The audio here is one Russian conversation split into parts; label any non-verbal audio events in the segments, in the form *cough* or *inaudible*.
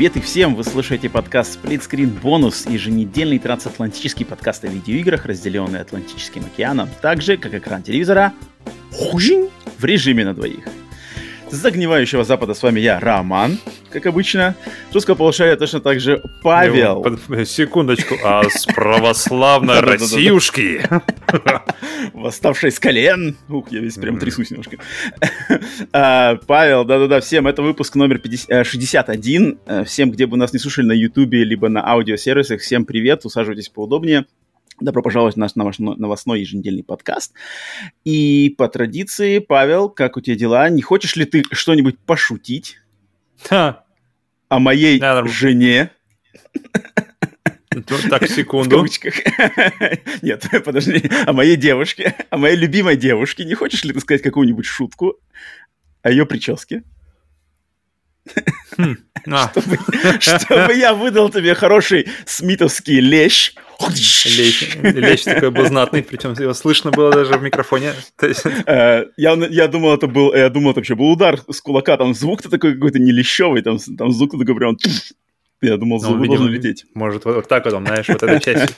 Привет и всем! Вы слушаете подкаст Split Screen Bonus, еженедельный трансатлантический подкаст о видеоиграх, разделенный Атлантическим океаном, так же, как экран телевизора, в режиме на двоих. Загнивающего запада с вами я, Роман, как обычно. С русского полушария точно так же Павел. Секундочку, а с *laughs* православной Россиюшки? *laughs* Восставший с колен. Ух, я весь прям трясусь немножко. *laughs* А, Павел, да-да-да, всем, это выпуск номер 61. Э, всем, где бы нас не слушали на Ютубе, либо на аудиосервисах, всем привет, усаживайтесь поудобнее. Добро пожаловать в наш новостной еженедельный подкаст. И по традиции, Павел, как у тебя дела? Не хочешь ли ты что-нибудь пошутить Ха. о моей да, жене? Так, секунду. *laughs* Нет, *laughs* подожди. О моей девушке, о моей любимой девушке. Не хочешь ли ты сказать какую-нибудь шутку о ее прическе? Хм. А. *laughs* Чтобы, чтобы я выдал тебе хороший смитовский лещ. Лещ, *laughs* лещ такой был знатный, причем его слышно было даже в микрофоне. Э, я, я думал, это был, я думал, это вообще был удар с кулака, там звук-то такой какой-то не лещевый, там, там звук такой прям я думал, звук ну, должен лететь. Может, вот, вот так вот, знаешь, вот эта часть.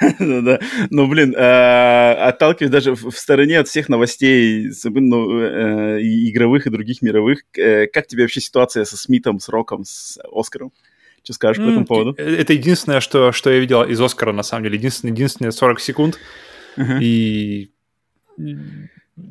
*laughs* Да-да. Ну, блин, э, отталкиваясь даже в стороне от всех новостей, ну, э, игровых и других мировых, как тебе вообще ситуация со Смитом, с Роком, с Оскаром? Что скажешь по этому поводу? Это единственное, что, что я видел из Оскара, на самом деле. Единственное, единственное 40 секунд. И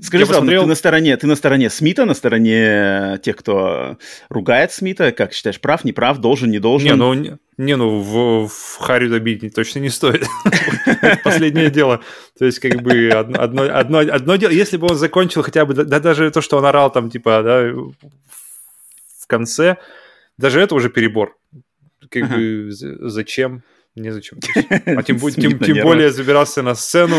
Скажи сразу, посмотрел... ты на стороне, ты на стороне Смита, на стороне тех, кто ругает Смита, как считаешь, прав, не прав, должен, не должен? Не, ну, не, ну в, в Харри добить точно не стоит. *laughs* Последнее дело. То есть, как бы, одно, одно, одно дело, если бы он закончил хотя бы, да даже то, что он орал там, типа, да, в конце, даже это уже перебор. Как бы, зачем? Незачем. А тем, тем, тем более забирался на сцену,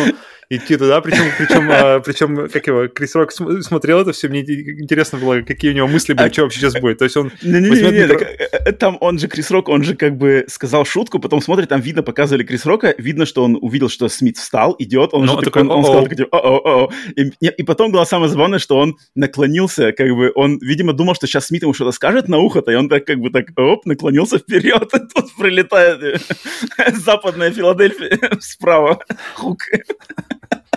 идти туда, причем, причем, а, причем как его, Крис Рок смотрел это все, мне интересно было, какие у него мысли были, а, что вообще сейчас будет. То есть он... Не-не-не, э, э, там он же, Крис Рок, он же как бы сказал шутку, потом смотрит, там видно, показывали Крис Рока, видно, что он увидел, что Смит встал, идет, он, ну, же такой, он, он сказал, такой, о -о -о. И, и потом было самое забавное, что он наклонился, как бы, он, видимо, думал, что сейчас Смит ему что-то скажет на ухо-то, и он так, как бы, так, оп, наклонился вперед, *laughs* и тут прилетает *laughs* западная Филадельфия *laughs* справа, хук.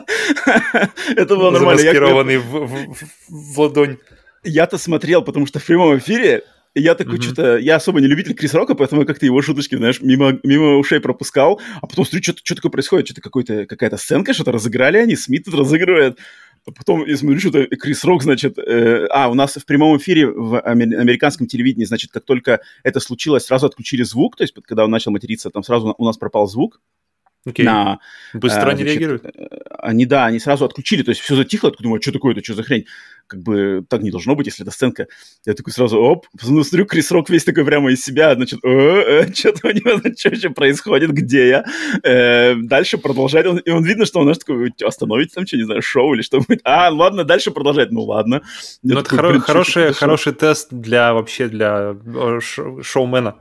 *laughs* Это было нормально. Замаскированный в ладонь. Я-то смотрел, потому что в прямом эфире я такой, mm-hmm. что-то, я особо не любитель Крис Рока, поэтому я как-то его шуточки, знаешь, мимо, мимо ушей пропускал, а потом смотрю, что, что такое происходит, что-то какой-то, какая-то сценка, что-то разыграли они, Смит тут разыгрывает, а потом я смотрю, что Крис Рок, значит, э, а, у нас в прямом эфире в американском телевидении, значит, как только это случилось, сразу отключили звук, то есть когда он начал материться, там сразу у нас пропал звук, Okay. На, Быстро а, они значит, реагируют? Э, они, да, они сразу отключили, то есть все затихло, я думаю, что такое, это что за хрень? Как бы так не должно быть, если это сценка. Я такой сразу, оп, смотрю, Крис Рок весь такой прямо из себя, значит, э, *laughs* что-то у него, *laughs* что вообще происходит, где я? Э, дальше продолжает, он, и он видно, что он, знаешь, такой, остановить там, что, не знаю, шоу или что-нибудь. А, ладно, дальше продолжать, ну ладно. Ну, это хоро- хороший, хороший тест для, вообще, для шоумена.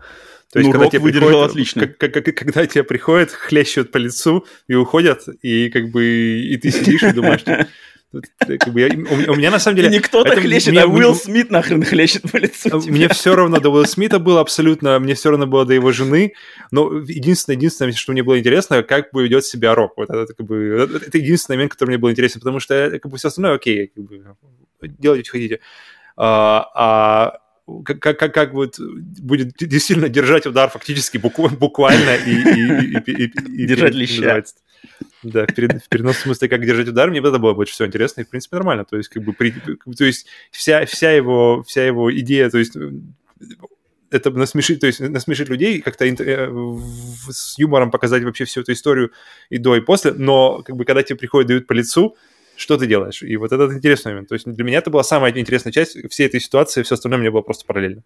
То есть, ну, когда тебе выдержал приходит, отлично. Как, как, когда тебе приходят, хлещут по лицу и уходят, и как бы и ты сидишь и думаешь, как бы я, у, у меня на самом деле... И не кто-то хлещет, мне, а Уилл Смит нахрен хлещет по лицу а. Мне *laughs* все равно до Уилла Смита было абсолютно, мне все равно было до его жены, но единственное, единственное, что мне было интересно, как бы ведет себя Рок. Вот это, как бы, это единственный момент, который мне был интересен, потому что как бы все остальное окей, как бы, делайте, что хотите. А, а как, как, как вот будет действительно держать удар фактически буквально и, и, и, и, и держать леща. Да, в, перед, в переносном смысле, как держать удар, мне это было больше всего интересно, и, в принципе, нормально. То есть, как бы, при, то есть, вся, вся, его, вся его идея, то есть, это насмешить, то есть, насмешить людей, как-то э, с юмором показать вообще всю эту историю и до, и после, но, как бы, когда тебе приходят, дают по лицу, что ты делаешь. И вот этот интересный момент. То есть для меня это была самая интересная часть всей этой ситуации, все остальное мне было просто параллельно.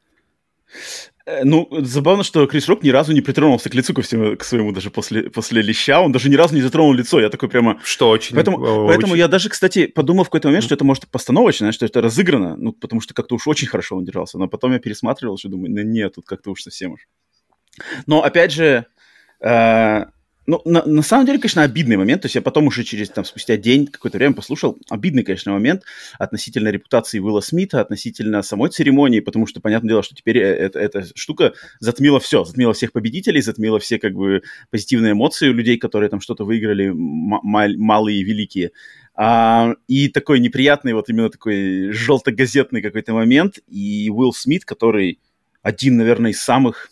Э, ну, забавно, что Крис Рок ни разу не притронулся к лицу ко всему, к своему даже после, после леща. Он даже ни разу не затронул лицо. Я такой прямо... Что очень... Поэтому, очень... поэтому я даже, кстати, подумал в какой-то момент, что это может постановочно, что это разыграно. Ну, потому что как-то уж очень хорошо он держался. Но потом я пересматривал, что думаю, ну нет, тут как-то уж совсем уж. Но, опять же, э, ну, на, на самом деле, конечно, обидный момент. То есть я потом уже через, там, спустя день, какое-то время послушал. Обидный, конечно, момент относительно репутации Уилла Смита, относительно самой церемонии, потому что, понятное дело, что теперь эта, эта штука затмила все. Затмила всех победителей, затмила все, как бы, позитивные эмоции у людей, которые там что-то выиграли, малые и великие. А, и такой неприятный, вот именно такой желто-газетный какой-то момент. И Уилл Смит, который один, наверное, из самых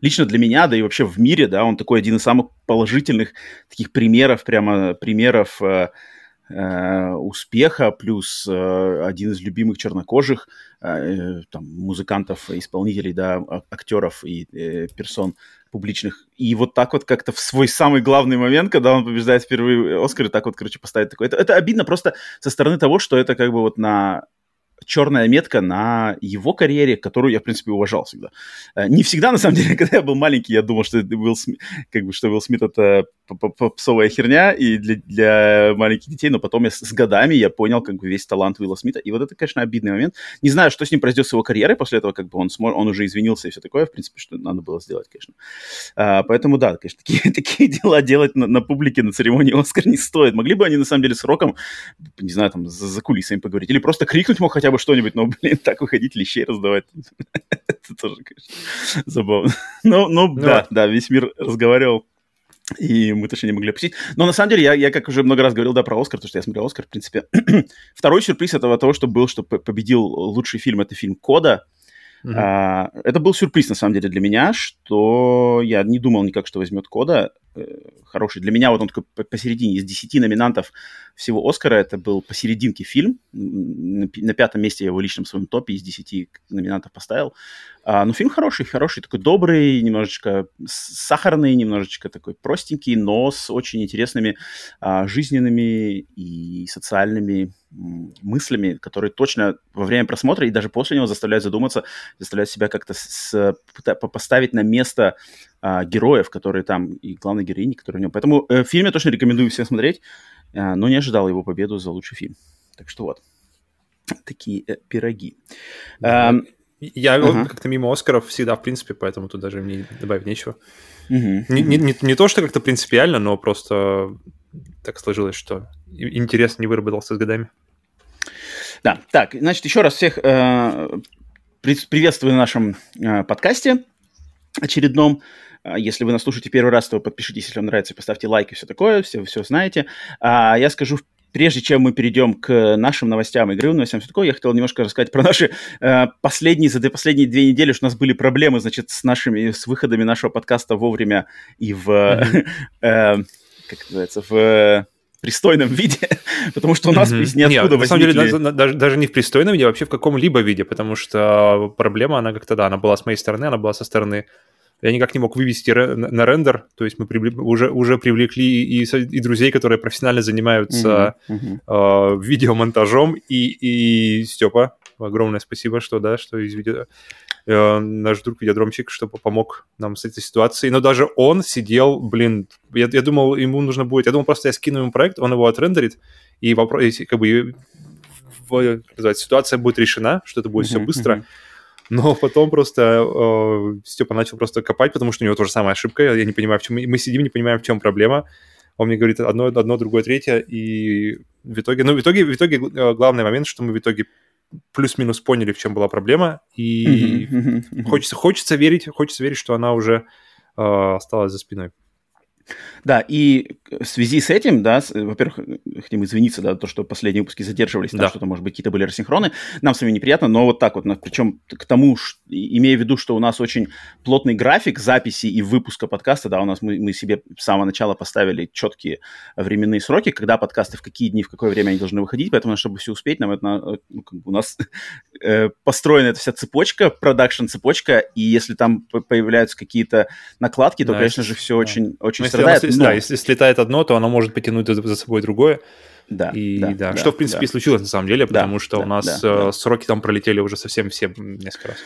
лично для меня, да и вообще в мире, да, он такой один из самых положительных таких примеров, прямо примеров э, э, успеха, плюс э, один из любимых чернокожих э, там, музыкантов, исполнителей, да, актеров и э, персон публичных. И вот так вот как-то в свой самый главный момент, когда он побеждает впервые Оскар, так вот, короче, поставить такой. Это, это обидно просто со стороны того, что это как бы вот на черная метка на его карьере, которую я, в принципе, уважал всегда. Э, не всегда, на самом деле, *laughs* когда я был маленький, я думал, что Уилл Смит, как бы, что Уилл Смит это попсовая херня и для, для маленьких детей, но потом я с, с годами я понял как бы весь талант Уилла Смита, и вот это, конечно, обидный момент. Не знаю, что с ним произойдет с его карьерой после этого, как бы он, смог, он уже извинился и все такое, в принципе, что надо было сделать, конечно. А, поэтому, да, конечно, такие, *laughs* такие дела делать на, на публике, на церемонии Оскар не стоит. Могли бы они, на самом деле, с Роком, не знаю, там, за, за кулисами поговорить, или просто крикнуть ему хотя бы что-нибудь, но, блин, так выходить, лещей раздавать, это тоже, конечно, забавно. Ну, ну, ну да, да, весь мир разговаривал и мы точно не могли опустить. Но на самом деле, я, я как уже много раз говорил, да, про Оскар, потому что я смотрел Оскар, в принципе. *clears throat* Второй сюрприз этого того, что был, что победил лучший фильм, это фильм «Кода», Uh-huh. А, это был сюрприз, на самом деле, для меня, что я не думал никак, что возьмет Кода. Э, хороший. Для меня вот он такой посередине. Из 10 номинантов всего Оскара это был посерединке фильм. На, пятом месте я его личном своем топе из 10 номинантов поставил. А, но фильм хороший, хороший, такой добрый, немножечко сахарный, немножечко такой простенький, но с очень интересными а, жизненными и социальными мыслями, которые точно во время просмотра и даже после него заставляют задуматься, заставляют себя как-то с, поставить на место а, героев, которые там, и главной героини, которые в нем. Поэтому э, фильм я точно рекомендую всем смотреть, э, но не ожидал его победу за лучший фильм. Так что вот, такие э, пироги. Да. Эм, я ага. как-то мимо Оскаров всегда, в принципе, поэтому тут даже мне добавить нечего. Угу. Не, не, не, не то, что как-то принципиально, но просто так сложилось, что интерес не выработался с годами. Да, так, значит, еще раз всех э, приветствую на нашем э, подкасте очередном. Э, если вы нас слушаете первый раз, то подпишитесь, если вам нравится, поставьте лайк и все такое, все, все знаете. А я скажу прежде чем мы перейдем к нашим новостям, игровым новостям, все такое, я хотел немножко рассказать про наши э, последние, за последние две недели, что у нас были проблемы, значит, с нашими, с выходами нашего подкаста вовремя и в, mm-hmm. *laughs* э, как называется, в пристойном виде, *laughs* потому что у нас mm-hmm. из ниоткуда Нет, возникли... На самом деле, даже, даже не в пристойном виде, а вообще в каком-либо виде, потому что проблема, она как-то, да, она была с моей стороны, она была со стороны я никак не мог вывести на рендер, то есть мы привлек, уже, уже привлекли и, и друзей, которые профессионально занимаются mm-hmm. Mm-hmm. Э, видеомонтажом, и, и Степа, огромное спасибо, что, да, что из видео... Э, наш друг видеодромчик, чтобы помог нам с этой ситуацией, но даже он сидел, блин, я, я думал, ему нужно будет, я думал, просто я скину ему проект, он его отрендерит, и вопрос, как бы, в, ситуация будет решена, что это будет mm-hmm. все быстро, mm-hmm но потом просто э, Степа начал просто копать, потому что у него тоже самая ошибка. Я не понимаю, в чем... Мы сидим, не понимаем, в чем проблема. Он мне говорит одно, одно, другое, третье, и в итоге... Ну, в итоге, в итоге э, главный момент, что мы в итоге плюс-минус поняли, в чем была проблема, и хочется, хочется верить, хочется верить, что она уже э, осталась за спиной. Да, и в связи с этим, да, во-первых, хотим извиниться, да, то, что последние выпуски задерживались, да. что-то, может быть, какие-то были рассинхроны, нам с вами неприятно, но вот так вот, причем к тому, имея в виду, что у нас очень плотный график записи и выпуска подкаста, да, у нас мы, мы себе с самого начала поставили четкие временные сроки, когда подкасты, в какие дни, в какое время они должны выходить, поэтому, чтобы все успеть, нам это, ну, у нас э, построена эта вся цепочка, продакшн-цепочка, и если там появляются какие-то накладки, то, да, конечно же, все да. очень, очень страдает. Если, но... Да, если слетает одно, то оно может потянуть за собой другое. Да, и, да, да, да, что, в принципе, да. и случилось на самом деле, потому да, что да, у нас да, э, да. сроки там пролетели уже совсем все несколько раз.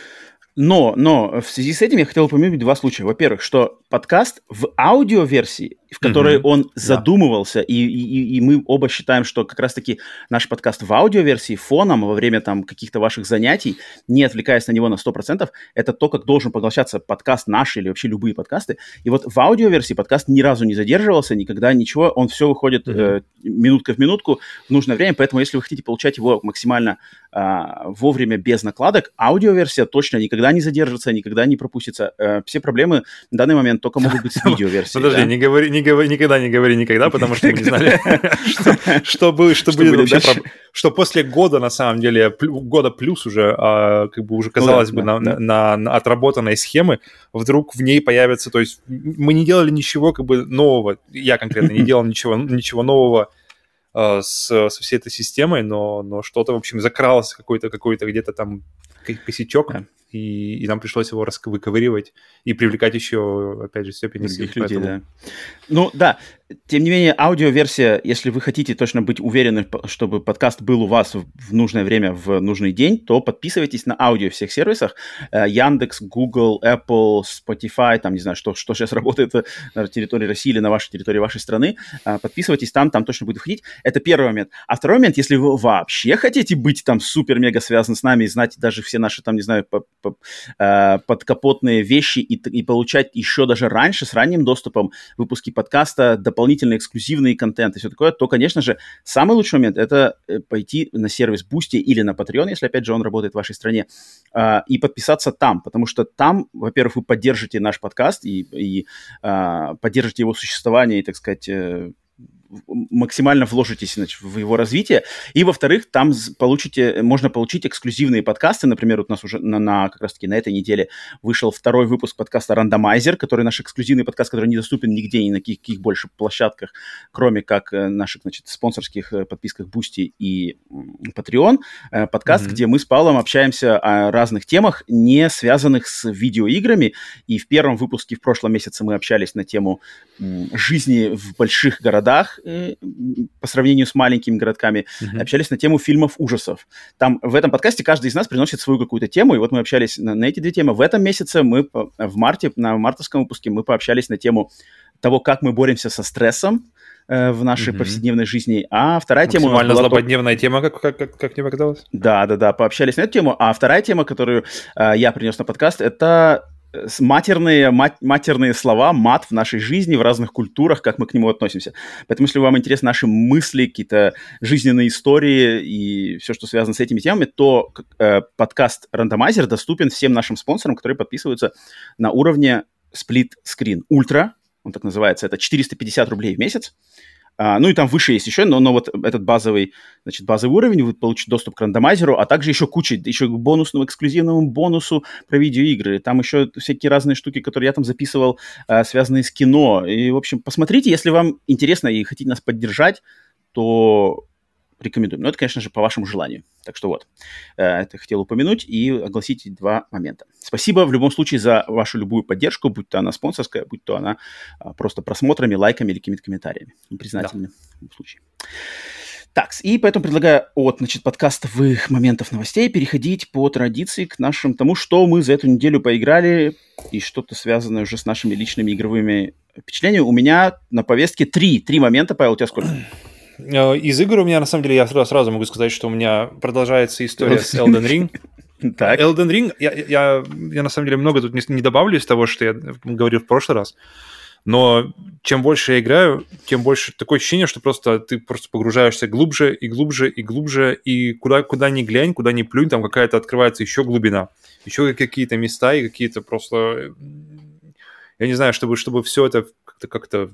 Но, но в связи с этим я хотел упомянуть два случая. Во-первых, что подкаст в аудиоверсии, в которой mm-hmm. он задумывался, да. и, и, и мы оба считаем, что как раз-таки наш подкаст в аудиоверсии фоном во время там каких-то ваших занятий, не отвлекаясь на него на 100%, это то, как должен поглощаться подкаст наш или вообще любые подкасты. И вот в аудиоверсии подкаст ни разу не задерживался, никогда ничего, он все выходит mm-hmm. э, минутка в минутку в нужное время, поэтому если вы хотите получать его максимально э, вовремя без накладок, аудиоверсия точно никогда не задержится, никогда не пропустится. Э, все проблемы в данный момент только могут быть с *laughs* видеоверсией. Подожди, не говори, не говори, никогда не говори никогда, потому что мы не знали, *laughs* что? будет, что будет вообще, что после года, на самом деле, года плюс уже, а, как бы уже ну казалось бы, на отработанной схемы, вдруг в ней появится, то есть мы не делали ничего как бы нового, я конкретно не *laughs* делал ничего, ничего нового а, с, со всей этой системой, но, но что-то, в общем, закралось какой-то какой-то где-то там косячок и, и нам пришлось его выковыривать и привлекать еще, опять же, степени других людей, поэтому... да. Ну, да, тем не менее, аудиоверсия, если вы хотите точно быть уверены, чтобы подкаст был у вас в нужное время, в нужный день, то подписывайтесь на аудио всех сервисах. Э, Яндекс, Google, Apple, Spotify, там, не знаю, что, что сейчас *laughs* работает на территории России или на вашей территории вашей страны. Э, подписывайтесь там, там точно будет входить. Это первый момент. А второй момент, если вы вообще хотите быть там супер-мега связаны с нами и знать даже все наши, там, не знаю, э, подкапотные вещи и, и получать еще даже раньше, с ранним доступом выпуски подкаста, дополнительный эксклюзивный контент и все такое, то, конечно же, самый лучший момент это э, пойти на сервис Boosty или на Patreon, если, опять же, он работает в вашей стране, а, и подписаться там, потому что там, во-первых, вы поддержите наш подкаст и, и а, поддержите его существование и, так сказать, э, максимально вложитесь значит, в его развитие. И, во-вторых, там получите, можно получить эксклюзивные подкасты. Например, вот у нас уже на, на как раз-таки на этой неделе вышел второй выпуск подкаста «Рандомайзер», который наш эксклюзивный подкаст, который недоступен нигде, ни на каких, каких больше площадках, кроме как э, наших, значит, спонсорских э, подписках Boosty и Patreon. Э, подкаст, mm-hmm. где мы с Павлом общаемся о разных темах, не связанных с видеоиграми. И в первом выпуске в прошлом месяце мы общались на тему жизни в больших городах, Э, по сравнению с маленькими городками, mm-hmm. общались на тему фильмов ужасов. Там в этом подкасте каждый из нас приносит свою какую-то тему, и вот мы общались на, на эти две темы. В этом месяце мы в марте, на мартовском выпуске, мы пообщались на тему того, как мы боремся со стрессом э, в нашей mm-hmm. повседневной жизни. А вторая тема... Максимально злободневная то... тема, как, как, как, как мне показалось. Да, да, да, пообщались на эту тему. А вторая тема, которую э, я принес на подкаст, это матерные, мат, матерные слова, мат в нашей жизни, в разных культурах, как мы к нему относимся. Поэтому, если вам интересны наши мысли, какие-то жизненные истории и все, что связано с этими темами, то э, подкаст Рандомайзер доступен всем нашим спонсорам, которые подписываются на уровне Split Screen Ultra, он так называется, это 450 рублей в месяц. А, ну и там выше есть еще, но, но вот этот базовый, значит, базовый уровень, вы получите доступ к рандомайзеру, а также еще куча, еще к бонусному, эксклюзивному бонусу про видеоигры. Там еще всякие разные штуки, которые я там записывал, а, связанные с кино. И, в общем, посмотрите, если вам интересно и хотите нас поддержать, то рекомендуем. Но это, конечно же, по вашему желанию. Так что вот, э, это хотел упомянуть и огласить два момента. Спасибо в любом случае за вашу любую поддержку, будь то она спонсорская, будь то она а, просто просмотрами, лайками или какими-то комментариями. Признательны да. в любом случае. Так, и поэтому предлагаю от значит, подкастовых моментов новостей переходить по традиции к нашему тому, что мы за эту неделю поиграли и что-то связанное уже с нашими личными игровыми впечатлениями. У меня на повестке три, три момента, Павел, у тебя сколько? Э, из игр у меня, на самом деле, я сразу, сразу могу сказать, что у меня продолжается история с Elden Ring. *laughs* Так. Elden Ring, я, я, я на самом деле много тут не, не добавлю из того, что я говорил в прошлый раз. Но чем больше я играю, тем больше такое ощущение, что просто ты просто погружаешься глубже и глубже и глубже, и куда, куда ни глянь, куда ни плюнь, там какая-то открывается еще глубина. Еще какие-то места и какие-то просто... Я не знаю, чтобы, чтобы все это как-то как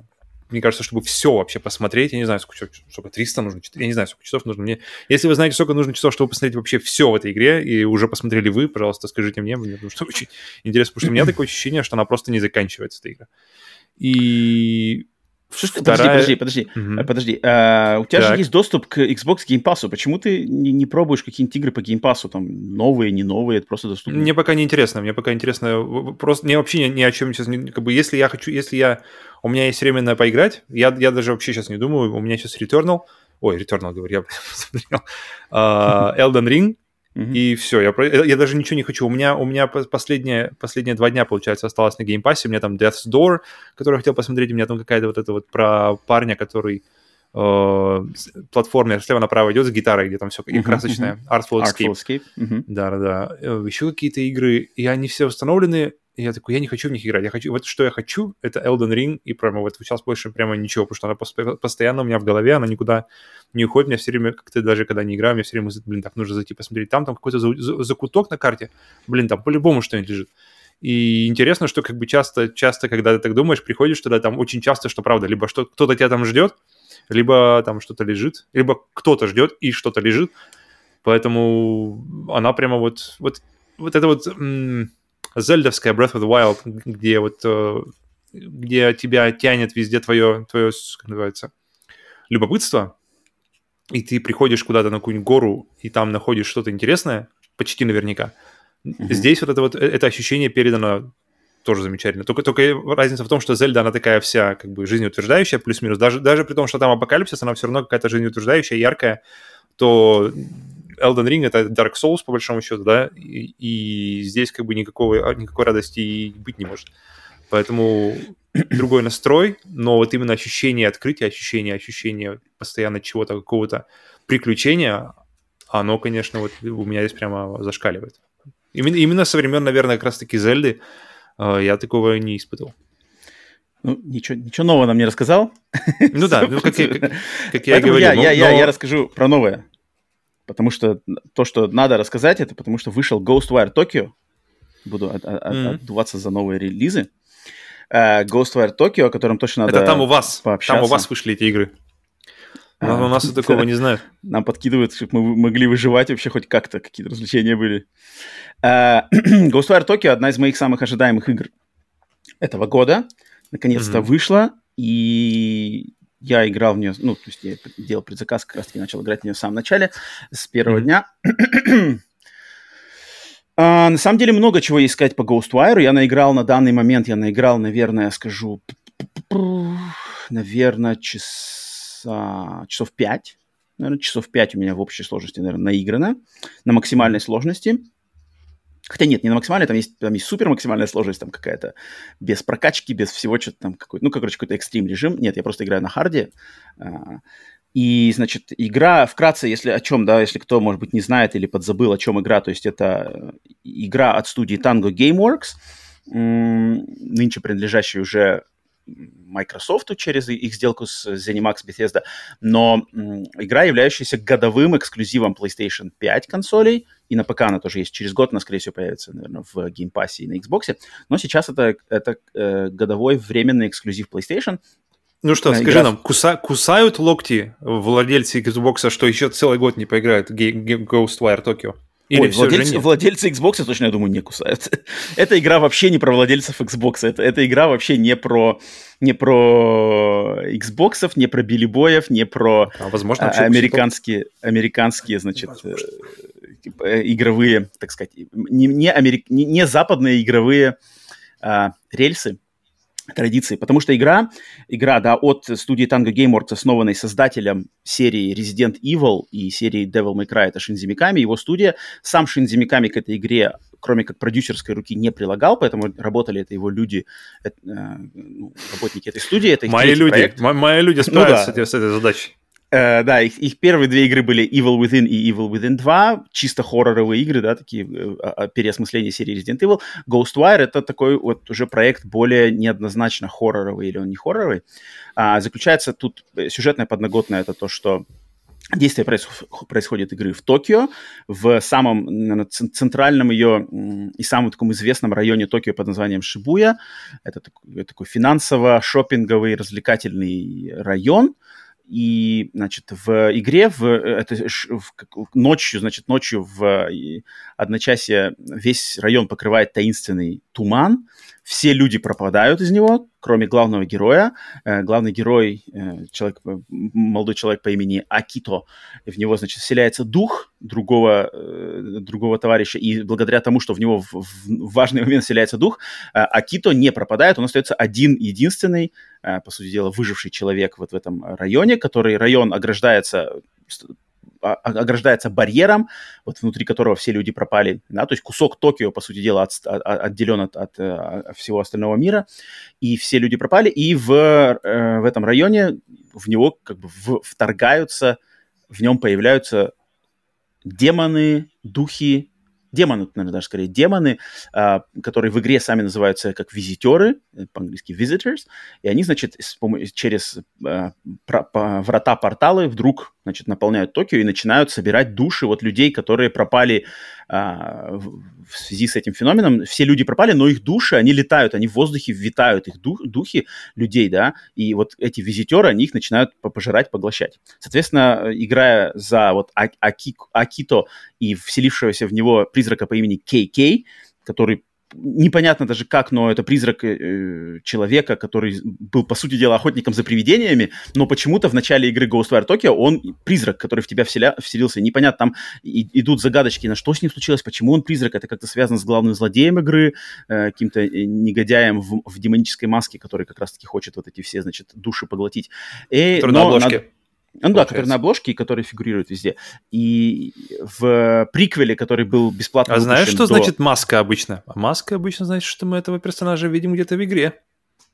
мне кажется, чтобы все вообще посмотреть, я не знаю, сколько, сколько 300 нужно, я не знаю, сколько часов нужно мне. Если вы знаете, сколько нужно часов, чтобы посмотреть вообще все в этой игре, и уже посмотрели вы, пожалуйста, скажите мне, потому что *laughs* очень интересно, потому что у меня такое ощущение, что она просто не заканчивается, эта игра. И что, Вторая... Подожди, подожди, подожди. Угу. подожди. А, у тебя так. же есть доступ к Xbox Game Pass. Почему ты не, не пробуешь какие-нибудь игры по Game Pass? Там новые, не новые, это просто доступно. Мне пока не интересно. Мне пока интересно. Просто мне вообще ни, ни о чем сейчас не. Как бы, если я хочу, если я. У меня есть время на поиграть, я, я даже вообще сейчас не думаю. У меня сейчас Returnal. Ой, Returnal, говорю, я *laughs* посмотрел. Uh, Elden Ring Mm-hmm. И все, я, я даже ничего не хочу. У меня, у меня последние, последние два дня, получается, осталось на геймпассе. У меня там Death's Door, который я хотел посмотреть. У меня там какая-то вот это вот про парня, который э, платформе слева направо идет с гитарой, где там все uh-huh, красочное. Artful Escape. Artful Escape. Uh-huh. Да-да-да. Э, Еще какие-то игры, и они все установлены, и я такой, я не хочу в них играть. Я хочу, вот что я хочу, это Elden Ring, и прямо вот сейчас больше прямо ничего, потому что она постоянно у меня в голове, она никуда не уходит. Мне все время, как-то даже когда не играю, мне все время, блин, так нужно зайти посмотреть. Там, там какой-то закуток на карте, блин, там по-любому что-нибудь лежит. И интересно, что как бы часто, часто, когда ты так думаешь, приходишь туда, там очень часто, что правда, либо что кто-то тебя там ждет, либо там что-то лежит, либо кто-то ждет и что-то лежит. Поэтому она прямо вот, вот, вот это вот м- зельдовская Breath of the Wild, где вот э, где тебя тянет везде твое, твое как называется, любопытство, и ты приходишь куда-то на какую-нибудь гору, и там находишь что-то интересное, почти наверняка. Mm-hmm. Здесь вот это вот, э, это ощущение передано тоже замечательно. Только, только разница в том, что Зельда, она такая вся как бы жизнеутверждающая, плюс-минус. Даже, даже при том, что там апокалипсис, она все равно какая-то жизнеутверждающая, яркая, то Elden Ring — это Dark Souls, по большому счету, да, и, и здесь как бы никакого, никакой радости и быть не может. Поэтому *clears throat* другой настрой, но вот именно ощущение открытия, ощущение, ощущение постоянно чего-то, какого-то приключения, оно, конечно, вот у меня здесь прямо зашкаливает. Именно, именно со времен, наверное, как раз-таки Зельды, а, я такого не испытывал. Ну, ничего, ничего нового нам не рассказал. Ну да, ну, как, как, как я и говорил. Я, но, я, я, я расскажу про новое. Потому что то, что надо рассказать, это потому что вышел Ghostwire Tokyo. Буду от, от, mm-hmm. отдуваться за новые релизы. Uh, Ghostwire Tokyo, о котором точно надо Это там у вас, пообщаться. там у вас вышли эти игры. Uh, у нас такого не знаю. *laughs* Нам подкидывают, чтобы мы могли выживать вообще хоть как-то, какие-то развлечения были. Uh, *clears throat* Ghostwire Tokyo одна из моих самых ожидаемых игр этого года. Наконец-то mm-hmm. вышла, и я играл в нее, ну, то есть я делал предзаказ, как раз-таки начал играть в нее в самом начале, с первого mm-hmm. дня. *clears throat* а, на самом деле много чего есть сказать по Ghostwire. Я наиграл на данный момент, я наиграл, наверное, я скажу, наверное, часа, часов пять. Наверное, часов пять у меня в общей сложности, наверное, наиграно на максимальной сложности. Хотя нет, не на максимальной, там есть, там есть супер максимальная сложность, там какая-то без прокачки, без всего, что-то там какой-то, ну, короче, какой-то экстрим режим. Нет, я просто играю на харде. А, и, значит, игра, вкратце, если о чем, да, если кто, может быть, не знает или подзабыл, о чем игра, то есть это игра от студии Tango Gameworks, нынче принадлежащая уже Microsoft через их сделку с ZeniMax Bethesda, но игра, являющаяся годовым эксклюзивом PlayStation 5 консолей, и на ПК она тоже есть. Через год она, скорее всего, появится, наверное, в Game Pass и на Xbox. Но сейчас это, это э, годовой временный эксклюзив PlayStation. Ну что, скажи игра... нам, куса... кусают локти владельцы Xbox, что еще целый год не поиграют в Ghostwire Tokyo? Или Ой, владельцы, владельцы Xbox точно, я думаю, не кусают. *laughs* Эта игра вообще не про владельцев Xbox. Это, эта игра вообще не про, не про Xbox, не про билибоев, не про а, возможно, а, американские, американские, значит, э, э, игровые, так сказать, не, не, америк, не, не западные игровые а, рельсы традиции, потому что игра, игра, да, от студии Tango Gameworks, основанной создателем серии Resident Evil и серии Devil May Cry, это Шинзи Миками, его студия. Сам Шинзи Миками к этой игре, кроме как продюсерской руки, не прилагал, поэтому работали это его люди, это, э, ну, работники этой студии. Это мои люди, мои люди справятся ну, да. с этой задачей. Uh, да, их, их первые две игры были Evil Within и Evil Within 2, чисто хорроровые игры, да, такие uh, переосмысления серии Resident Evil. Ghostwire — это такой вот уже проект более неоднозначно хорроровый или он не хорроровый. Uh, заключается тут э, сюжетная подноготная — это то, что Действие происходит игры в Токио, в самом наверное, центральном ее и самом таком известном районе Токио под названием Шибуя. Это такой, такой финансово-шопинговый развлекательный район, и, значит, в игре в, это, в, ночью, значит, ночью в одночасье весь район покрывает таинственный туман, все люди пропадают из него, кроме главного героя. Э, главный герой, э, человек, молодой человек по имени Акито, в него, значит, вселяется дух другого, э, другого товарища, и благодаря тому, что в него в, важный момент вселяется дух, Акито не пропадает, он остается один, единственный, по сути дела, выживший человек вот в этом районе, который район ограждается ограждается барьером, вот внутри которого все люди пропали, да, то есть кусок Токио, по сути дела, от, от, отделен от, от, от всего остального мира, и все люди пропали, и в, в этом районе в него как бы вторгаются, в нем появляются демоны, духи, демоны, наверное, даже скорее демоны, а, которые в игре сами называются как визитеры, э, по-английски visitors, и они, значит, через а, врата порталы вдруг значит, наполняют Токио и начинают собирать души вот людей, которые пропали а, в, связи с этим феноменом. Все люди пропали, но их души, они летают, они в воздухе витают, их дух, духи людей, да, и вот эти визитеры, они их начинают пожирать, поглощать. Соответственно, играя за вот а Аки, Акито и вселившегося в него призрака по имени Кей Кей, который непонятно даже как, но это призрак э, человека, который был, по сути дела, охотником за привидениями, но почему-то в начале игры Ghostwire Tokyo он призрак, который в тебя вселя, вселился. Непонятно, там и, идут загадочки, на что с ним случилось, почему он призрак, это как-то связано с главным злодеем игры, э, каким-то э, негодяем в, в демонической маске, который как раз-таки хочет вот эти все, значит, души поглотить. И, который на обложке. Надо... Ну да, который на обложке, который фигурирует везде. И в приквеле, который был бесплатно А знаешь, что до... значит маска обычно? А маска обычно значит, что мы этого персонажа видим где-то в игре.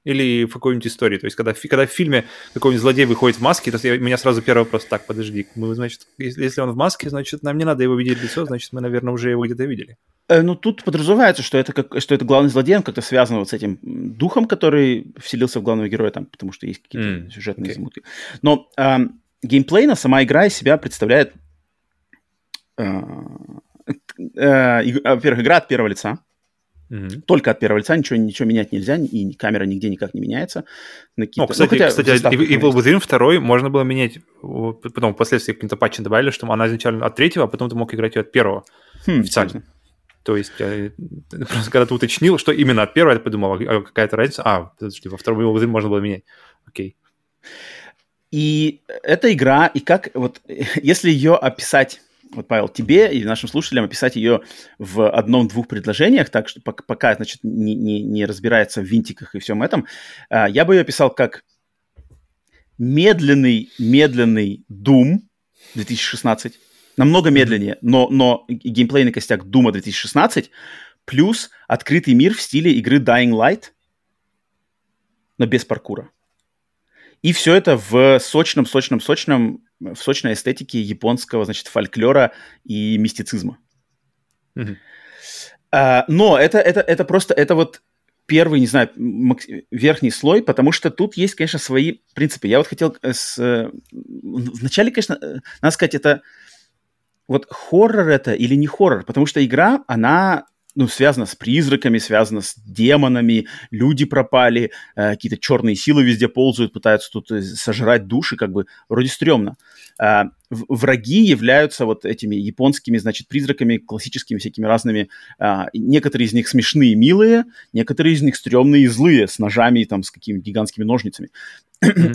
Или в какой-нибудь истории. То есть, когда, когда в фильме какой-нибудь злодей выходит в маске, то я, у меня сразу первый вопрос, так, подожди, мы, значит, если, если он в маске, значит, нам не надо его видеть лицо, значит, мы, наверное, уже его где-то видели. Э, ну, тут подразумевается, что это, как, что это главный злодей, он как-то связан вот с этим духом, который вселился в главного героя, там, потому что есть какие-то mm, сюжетные okay. замуты. Но эм, геймплейно сама игра из себя представляет, э, э, во-первых, игра от первого лица. Mm-hmm. Только от первого лица, ничего, ничего менять нельзя, и камера нигде никак не меняется. На ну, кстати, ну, кстати Evil Within 2 можно было менять, потом впоследствии каким-то патчем добавили, что она изначально от третьего, а потом ты мог играть ее от первого хм, официально. То есть, э, просто когда ты уточнил, что именно от первого, я подумал, а какая-то разница? А, подожди, во втором Evil Within можно было менять. Окей. И эта игра, и как вот, *laughs* если ее описать, вот, Павел, тебе и нашим слушателям описать ее в одном-двух предложениях, так что пока, значит, не, не, не разбирается в винтиках и всем этом, а, я бы ее описал как медленный, медленный Doom 2016, намного медленнее, но, но геймплейный костяк Doom 2016, плюс открытый мир в стиле игры Dying Light, но без паркура. И все это в сочном, сочном, сочном, в сочной эстетике японского, значит, фольклора и мистицизма. Mm-hmm. А, но это, это, это просто, это вот первый, не знаю, верхний слой, потому что тут есть, конечно, свои принципы. Я вот хотел э, с... Э, вначале, конечно, э, надо сказать, это вот хоррор это или не хоррор, потому что игра, она ну, связано с призраками, связано с демонами, люди пропали, э, какие-то черные силы везде ползают, пытаются тут э, сожрать души, как бы вроде стрёмно. Э, враги являются вот этими японскими, значит, призраками, классическими всякими разными. Э, некоторые из них смешные, милые, некоторые из них стрёмные и злые, с ножами, там, с какими-то гигантскими ножницами.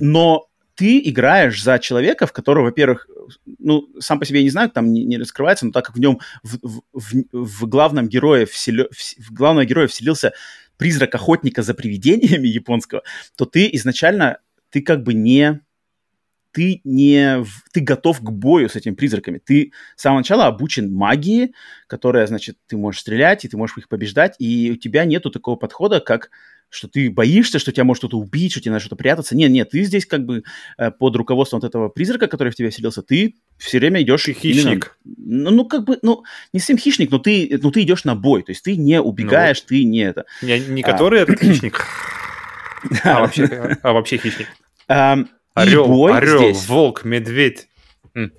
Но ты играешь за человека, в которого, во-первых, ну, сам по себе я не знаю, там не, не раскрывается, но так как в нем, в, в, в главном герое, вселё, в, в главного героя вселился призрак охотника за привидениями *laughs* японского, то ты изначально, ты как бы не, ты не, ты готов к бою с этими призраками. Ты с самого начала обучен магии, которая, значит, ты можешь стрелять, и ты можешь их побеждать, и у тебя нету такого подхода, как что ты боишься, что тебя может кто-то убить, что тебе надо что-то прятаться. Нет, нет, ты здесь как бы э, под руководством вот этого призрака, который в тебя вселился, ты все время идешь... Ты хищник. Именно, ну, ну, как бы, ну, не совсем хищник, но ты, ну, ты идешь на бой, то есть ты не убегаешь, ну, ты не это... Не, не который а, этот хищник, *laughs* а вообще, *laughs* а вообще хищник. Орел, орел, волк, медведь.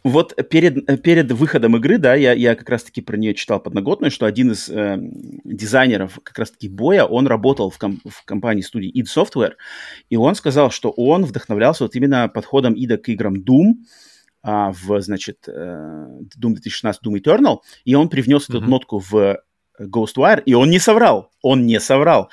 Вот перед, перед выходом игры, да, я, я как раз-таки про нее читал подноготную, что один из э, дизайнеров как раз-таки боя, он работал в, ком- в компании студии id Software, и он сказал, что он вдохновлялся вот именно подходом ИДа к играм Doom, а, в, значит, э, Doom 2016, Doom Eternal, и он привнес mm-hmm. эту нотку в Ghostwire, и он не соврал, он не соврал.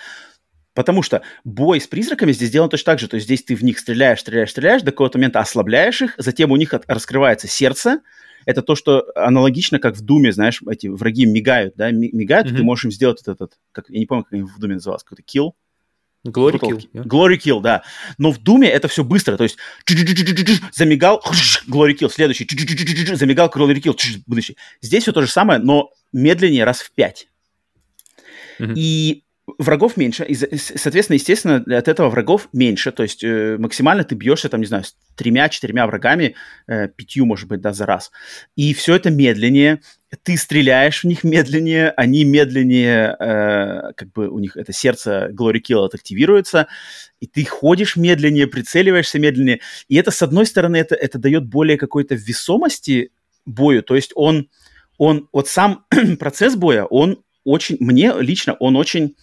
Потому что бой с призраками здесь сделан точно так же. То есть здесь ты в них стреляешь, стреляешь, стреляешь, до какого-то момента ослабляешь их, затем у них от, раскрывается сердце. Это то, что аналогично, как в Думе, знаешь, эти враги мигают, да, мигают, mm-hmm. ты можешь им сделать этот, этот, как, я не помню, как они в Думе называлось, какой-то kill. Glory Kill. Yeah. Glory Kill, да. Но в Думе это все быстро, то есть замигал, Glory Kill, следующий, замигал, Glory Kill, будущий. Здесь все то же самое, но медленнее раз в пять. Mm-hmm. И врагов меньше, и, соответственно, естественно, от этого врагов меньше, то есть э, максимально ты бьешься, там, не знаю, с тремя-четырьмя врагами, э, пятью, может быть, да, за раз. И все это медленнее, ты стреляешь в них медленнее, они медленнее, э, как бы у них это сердце Glory Kill активируется, и ты ходишь медленнее, прицеливаешься медленнее, и это, с одной стороны, это, это дает более какой-то весомости бою, то есть он, он, вот сам *clears throat* процесс боя, он очень, мне лично он очень,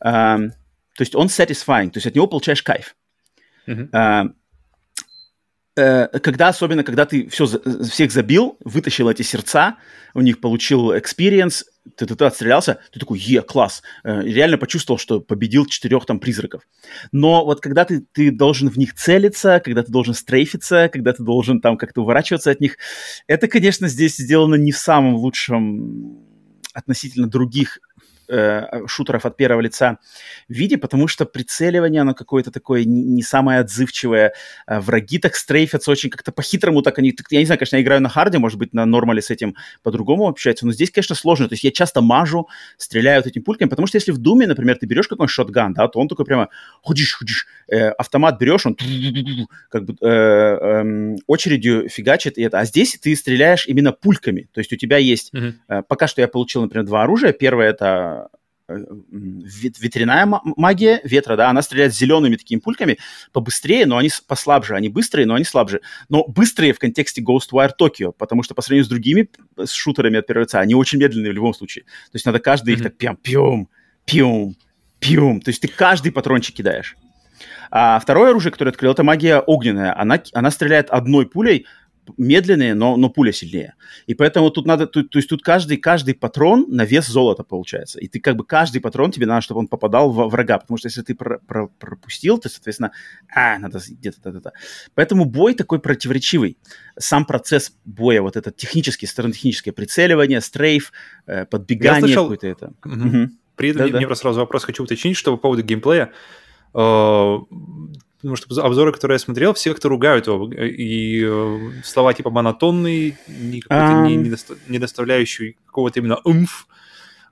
то есть он satisfying, то есть от него получаешь кайф. Э, э, когда, особенно, когда ты все, всех забил, вытащил эти сердца, у них получил experience, ты, ты, ты отстрелялся, ты такой, е, класс, э, реально почувствовал, что победил четырех там призраков. Но вот когда ты, ты должен в них целиться, когда ты должен стрейфиться, когда ты должен там как-то уворачиваться от них, это, конечно, здесь сделано не в самом лучшем относительно других э, шутеров от первого лица виде, потому что прицеливание, оно какое-то такое не, не самое отзывчивое. Э, враги так стрейфятся очень как-то по-хитрому, так они... Я не знаю, конечно, я играю на харде, может быть, на нормале с этим по-другому общается, но здесь, конечно, сложно. То есть я часто мажу, стреляю вот этими пульками, потому что если в Думе, например, ты берешь какой-нибудь шотган, да, то он такой прямо ходишь, ходишь, э, автомат берешь, он *laughs* как бы э, э, очередью фигачит и это. А здесь ты стреляешь именно пульками. То есть у тебя есть... Mm-hmm. Э, пока что я получил, например, два оружия. Первое — это ветряная магия ветра, да, она стреляет зелеными такими пульками побыстрее, но они послабже, они быстрые, но они слабже. Но быстрые в контексте Ghostwire Tokyo, потому что по сравнению с другими с шутерами от первого лица, они очень медленные в любом случае. То есть надо каждый mm-hmm. их так пьем, пьем, пьем, пьем. То есть ты каждый патрончик кидаешь. А второе оружие, которое открыл, это магия огненная. Она, она стреляет одной пулей медленные, но, но пуля сильнее. И поэтому тут надо, то, то есть тут каждый, каждый патрон на вес золота получается. И ты как бы каждый патрон тебе надо, чтобы он попадал в врага, потому что если ты про, про, пропустил, то, соответственно, а, надо где-то, да, да, да. Поэтому бой такой противоречивый. Сам процесс боя, вот этот технический, стороны техническое прицеливание, стрейф, э, подбегание какое-то это. Угу. При этом да, мне да. просто сразу вопрос хочу уточнить, что по поводу геймплея. Э, потому что обзоры, которые я смотрел, все как-то ругают его. И э, слова типа монотонный, не, um... не, не доставляющий какого-то именно умф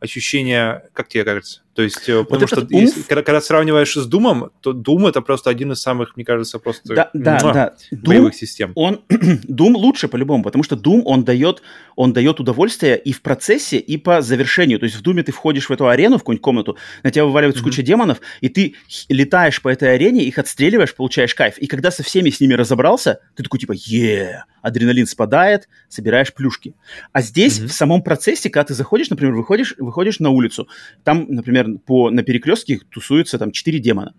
ощущения, как тебе кажется? То есть, э, вот потому что если, когда, когда сравниваешь с Думом, то Doom это просто один из самых, мне кажется, просто да, да, муа, да. боевых Doom, систем. Он *clears throat* Doom лучше по-любому, потому что Doom он дает, он дает удовольствие и в процессе, и по завершению. То есть в Думе ты входишь в эту арену, в какую-нибудь комнату, на тебя вываливается mm-hmm. куча демонов, и ты летаешь по этой арене, их отстреливаешь, получаешь кайф. И когда со всеми с ними разобрался, ты такой типа, е, адреналин спадает, собираешь плюшки. А здесь mm-hmm. в самом процессе, когда ты заходишь, например, выходишь, выходишь на улицу, там, например, например, по, на перекрестке тусуются там четыре демона.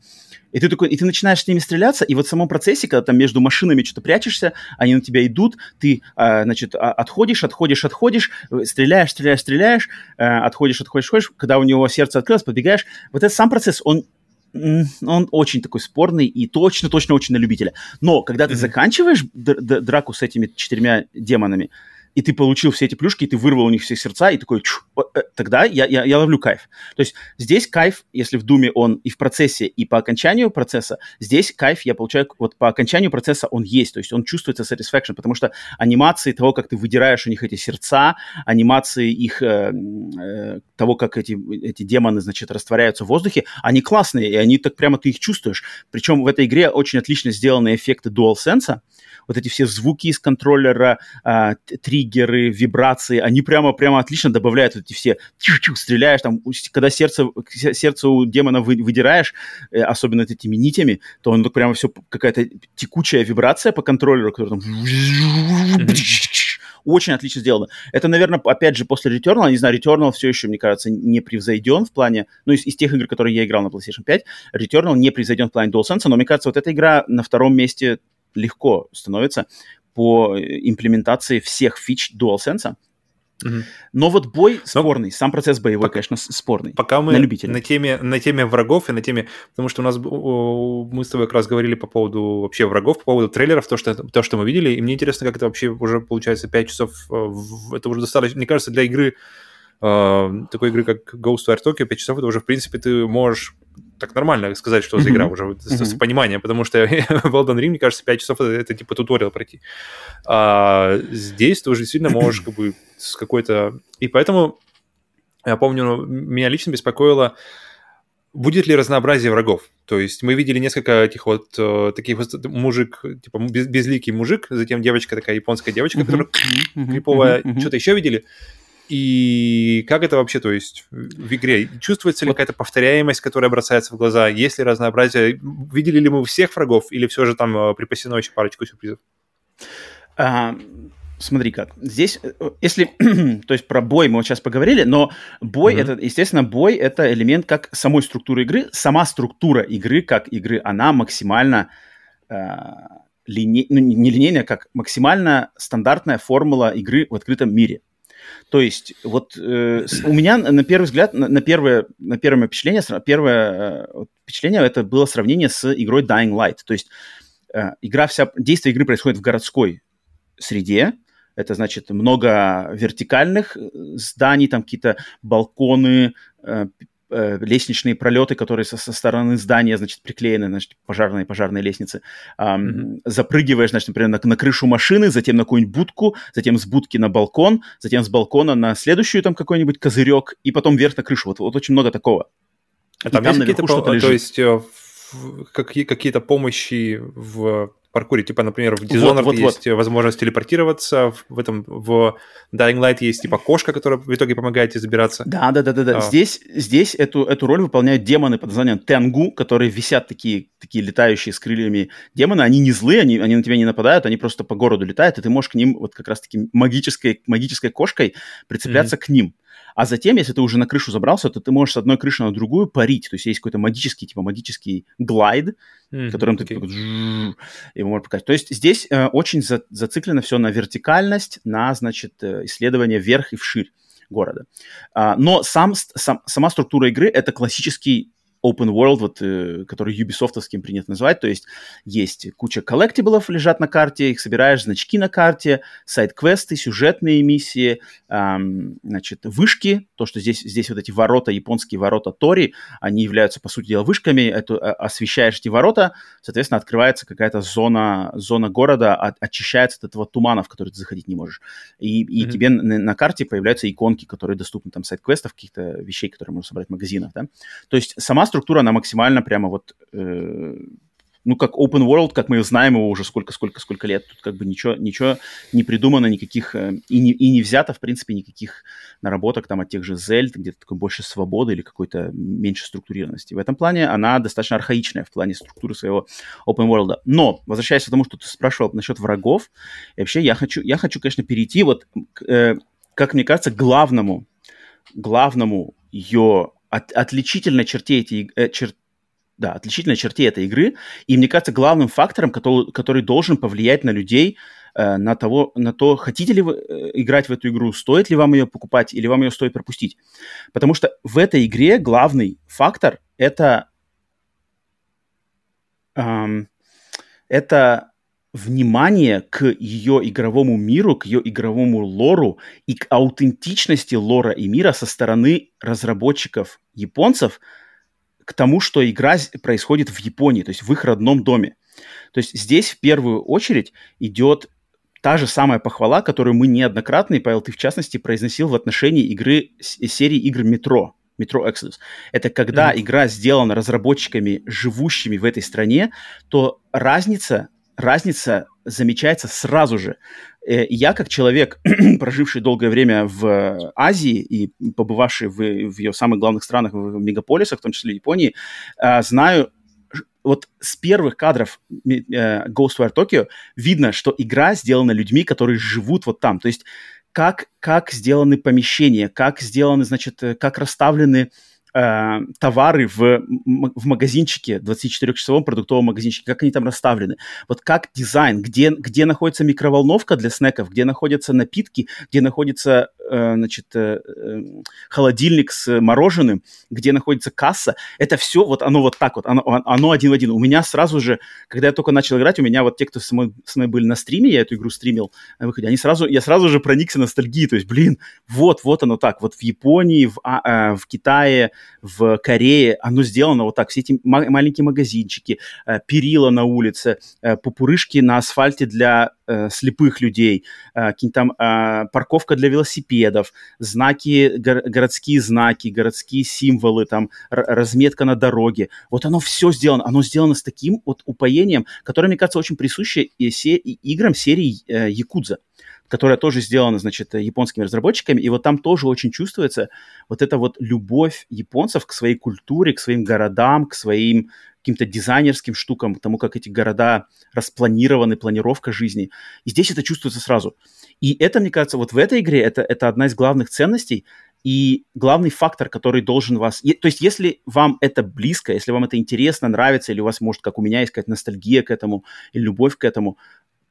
И ты такой, и ты начинаешь с ними стреляться, и вот в самом процессе, когда там между машинами что-то прячешься, они на тебя идут, ты, а, значит, а, отходишь, отходишь, отходишь, э, стреляешь, стреляешь, стреляешь, а, отходишь, отходишь, отходишь, когда у него сердце открылось, подбегаешь. Вот этот сам процесс, он он очень такой спорный и точно-точно очень на любителя. Но когда ты mm-hmm. заканчиваешь драку с этими четырьмя демонами, и ты получил все эти плюшки, и ты вырвал у них все сердца, и такой, чу, э, тогда я, я, я ловлю кайф. То есть здесь кайф, если в Думе он и в процессе, и по окончанию процесса, здесь кайф я получаю, вот по окончанию процесса он есть, то есть он чувствуется satisfaction, потому что анимации того, как ты выдираешь у них эти сердца, анимации их, э, э, того, как эти, эти демоны, значит, растворяются в воздухе, они классные, и они так прямо ты их чувствуешь. Причем в этой игре очень отлично сделаны эффекты DualSense, вот эти все звуки из контроллера, э, триггеры, вибрации, они прямо, прямо отлично добавляют эти все, стреляешь, там, когда сердце, сердце у демона вы, выдираешь, э, особенно этими нитями, то он прямо все какая-то текучая вибрация по контроллеру, которая там очень отлично сделано. Это, наверное, опять же, после Returnal, не знаю, Returnal все еще, мне кажется, не превзойден в плане, ну, из, из тех игр, которые я играл на PlayStation 5, Returnal не превзойден в плане DualSense, но мне кажется, вот эта игра на втором месте легко становится по имплементации всех фич DualSense. Угу. Но вот бой спорный, Но сам процесс боевой, пока, конечно, спорный. Пока мы на, любителя. на теме на теме врагов и на теме, потому что у нас мы с тобой как раз говорили по поводу вообще врагов, по поводу трейлеров, то что то что мы видели, и мне интересно, как это вообще уже получается 5 часов, э, это уже достаточно, мне кажется, для игры э, такой игры как Ghostwire Tokyo 5 часов это уже в принципе ты можешь так нормально сказать, что за игра уже с, с пониманием, потому что *laughs* в Elden Ring, мне кажется, 5 часов это, это типа туториал пройти. А здесь ты уже действительно можешь как бы с какой-то... И поэтому я помню, меня лично беспокоило, будет ли разнообразие врагов. То есть мы видели несколько этих вот э, таких вот мужик, типа без, безликий мужик, затем девочка такая японская девочка, которая криповая, что-то еще видели. И как это вообще, то есть в игре? Чувствуется ли какая-то повторяемость, которая бросается в глаза? Есть ли разнообразие? Видели ли мы всех врагов или все же там э, припасено еще парочку сюрпризов? А, смотри как. Здесь, э, если, *clears throat* то есть про бой мы вот сейчас поговорили, но бой mm-hmm. это, естественно, бой это элемент как самой структуры игры. Сама структура игры, как игры, она максимально э, лине... ну, не линейная, как максимально стандартная формула игры в открытом мире. То есть вот э, у меня на первый взгляд, на, на первое, на первое впечатление, первое э, впечатление это было сравнение с игрой Dying Light. То есть э, игра вся, действие игры происходит в городской среде, это значит много вертикальных э, зданий, там какие-то балконы, э, э, лестничные пролеты, которые со, со стороны здания, значит, приклеены, значит, пожарные, пожарные лестницы. Эм, mm-hmm. Запрыгиваешь, значит, например, на, на крышу машины, затем на какую-нибудь будку, затем с будки на балкон, затем с балкона на следующую там какой-нибудь козырек, и потом вверх на крышу. Вот, вот очень много такого. А там, там есть какие-то, по- то есть какие, какие-то помощи в паркуре. Типа, например, в Dishonored вот, вот, есть вот. возможность телепортироваться, в этом в Dying Light есть типа кошка, которая в итоге помогает тебе забираться. Да, да, да, да, да. А. Здесь, здесь эту, эту роль выполняют демоны под названием Тенгу, которые висят такие, такие летающие с крыльями демоны. Они не злые, они, они на тебя не нападают, они просто по городу летают, и ты можешь к ним вот как раз-таки магической, магической кошкой прицепляться mm-hmm. к ним. А затем, если ты уже на крышу забрался, то ты можешь с одной крыши на другую парить. То есть есть какой-то магический, типа магический глайд, mm-hmm. которым ты okay. его можешь показать. То есть здесь э, очень за, зациклено все на вертикальность, на, значит, э, исследование вверх и вширь города. А, но сам, сам, сама структура игры — это классический open world, вот, э, который Ubisoftовским принято называть, то есть есть куча коллектиблов лежат на карте, их собираешь, значки на карте, сайт-квесты, сюжетные миссии, эм, значит, вышки, то, что здесь, здесь вот эти ворота, японские ворота Тори, они являются, по сути дела, вышками, это, а, освещаешь эти ворота, соответственно, открывается какая-то зона, зона города, от, очищается от этого тумана, в который ты заходить не можешь. И, и mm-hmm. тебе на, на карте появляются иконки, которые доступны, там, сайт-квестов, каких-то вещей, которые можно собрать в магазинах, да. То есть сама структура, она максимально прямо вот, э, ну, как open world, как мы знаем его уже сколько-сколько-сколько лет. Тут как бы ничего, ничего не придумано, никаких, э, и, не, и не взято, в принципе, никаких наработок там от тех же Zeld, где-то такой больше свободы или какой-то меньше структурированности. В этом плане она достаточно архаичная в плане структуры своего open world. Но, возвращаясь к тому, что ты спрашивал насчет врагов, вообще я хочу, я хочу, конечно, перейти вот, к, э, как мне кажется, главному, главному ее от, отличительной черте эти, э, чер, да, отличительной черте этой игры, и мне кажется, главным фактором, который, который должен повлиять на людей, э, на, того, на то, хотите ли вы э, играть в эту игру, стоит ли вам ее покупать или вам ее стоит пропустить. Потому что в этой игре главный фактор это, эм, это внимание к ее игровому миру, к ее игровому лору и к аутентичности лора и мира со стороны разработчиков японцев к тому, что игра происходит в Японии, то есть в их родном доме. То есть здесь в первую очередь идет та же самая похвала, которую мы неоднократно, и, Павел, ты в частности произносил в отношении игры, серии игр «Метро», Metro Exodus. Это когда mm-hmm. игра сделана разработчиками, живущими в этой стране, то разница разница замечается сразу же. Э, я, как человек, *clears throat* проживший долгое время в Азии и побывавший в, в ее самых главных странах, в мегаполисах, в том числе Японии, э, знаю, вот с первых кадров э, Ghostwire Tokyo видно, что игра сделана людьми, которые живут вот там. То есть как, как сделаны помещения, как сделаны, значит, как расставлены товары в, в магазинчике, 24-часовом продуктовом магазинчике, как они там расставлены. Вот как дизайн, где, где находится микроволновка для снеков, где находятся напитки, где находится э, значит, э, э, холодильник с мороженым, где находится касса. Это все, вот оно вот так вот, оно, оно один в один. У меня сразу же, когда я только начал играть, у меня вот те, кто с мной, с мной были на стриме, я эту игру стримил на выходе, они сразу, я сразу же проникся ностальгией, то есть, блин, вот, вот оно так, вот в Японии, в, а, э, в Китае, в Корее, оно сделано вот так. Все эти маленькие магазинчики, э, перила на улице, э, пупурышки на асфальте для э, слепых людей, э, там э, парковка для велосипедов, знаки, го- городские знаки, городские символы, там разметка на дороге. Вот оно все сделано. Оно сделано с таким вот упоением, которое, мне кажется, очень присуще и, се- и играм серии э, Якудза которая тоже сделана, значит, японскими разработчиками, и вот там тоже очень чувствуется вот эта вот любовь японцев к своей культуре, к своим городам, к своим каким-то дизайнерским штукам, к тому, как эти города распланированы, планировка жизни. И здесь это чувствуется сразу. И это, мне кажется, вот в этой игре это, это одна из главных ценностей и главный фактор, который должен вас... То есть если вам это близко, если вам это интересно, нравится, или у вас, может, как у меня, какая-то ностальгия к этому, или любовь к этому,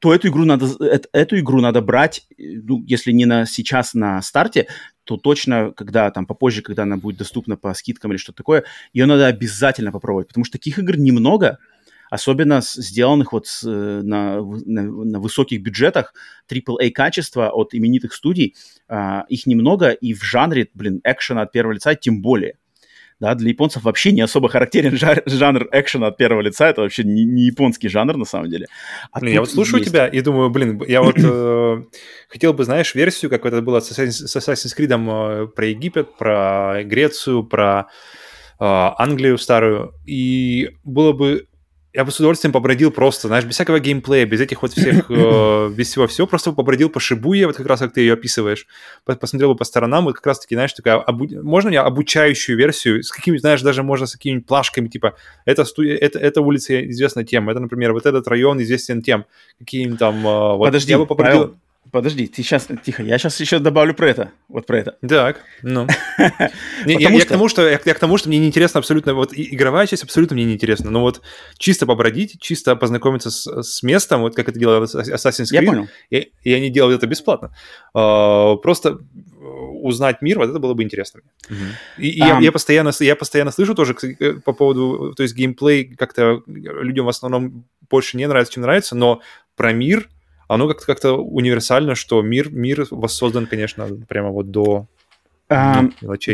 то эту игру надо, эту, игру надо брать, ну, если не на сейчас на старте, то точно, когда там попозже, когда она будет доступна по скидкам или что-то такое, ее надо обязательно попробовать, потому что таких игр немного, особенно сделанных вот с, на, на, на высоких бюджетах, AAA качества от именитых студий, а, их немного, и в жанре, блин, экшена от первого лица тем более да, для японцев вообще не особо характерен *laughs* жар, жанр экшена от первого лица, это вообще не, не японский жанр на самом деле. А блин, я вот слушаю есть... тебя и думаю, блин, я вот *clears throat* э, хотел бы, знаешь, версию, как это было с Assassin's Creed э, про Египет, про Грецию, про э, Англию старую, и было бы я бы с удовольствием побродил просто, знаешь, без всякого геймплея, без этих вот всех, *laughs* э, без всего-всего, просто побродил по Шибуе, вот как раз как ты ее описываешь, посмотрел бы по сторонам, вот как раз-таки, знаешь, такая, обу... можно мне обучающую версию, с какими, знаешь, даже можно с какими-нибудь плашками, типа, это, сту... это, эта улица известна тем, это, например, вот этот район известен тем, какие-нибудь там... Э, вот, Подожди, я бы побродил... Павел, Подожди, ты сейчас, тихо, я сейчас еще добавлю про это, вот про это. Так, ну. *laughs* Я к тому, что я к тому, что мне неинтересно абсолютно, вот игровая часть абсолютно мне неинтересна, но вот чисто побродить, чисто познакомиться с местом, вот как это делал Assassin's Creed. Я понял. И они делают это бесплатно. А, просто узнать мир, вот это было бы интересно. И я постоянно я постоянно слышу тоже э, по поводу, то есть геймплей как-то людям в основном больше не нравится, чем нравится, но про мир оно как-то как универсально, что мир, мир воссоздан, конечно, прямо вот до а,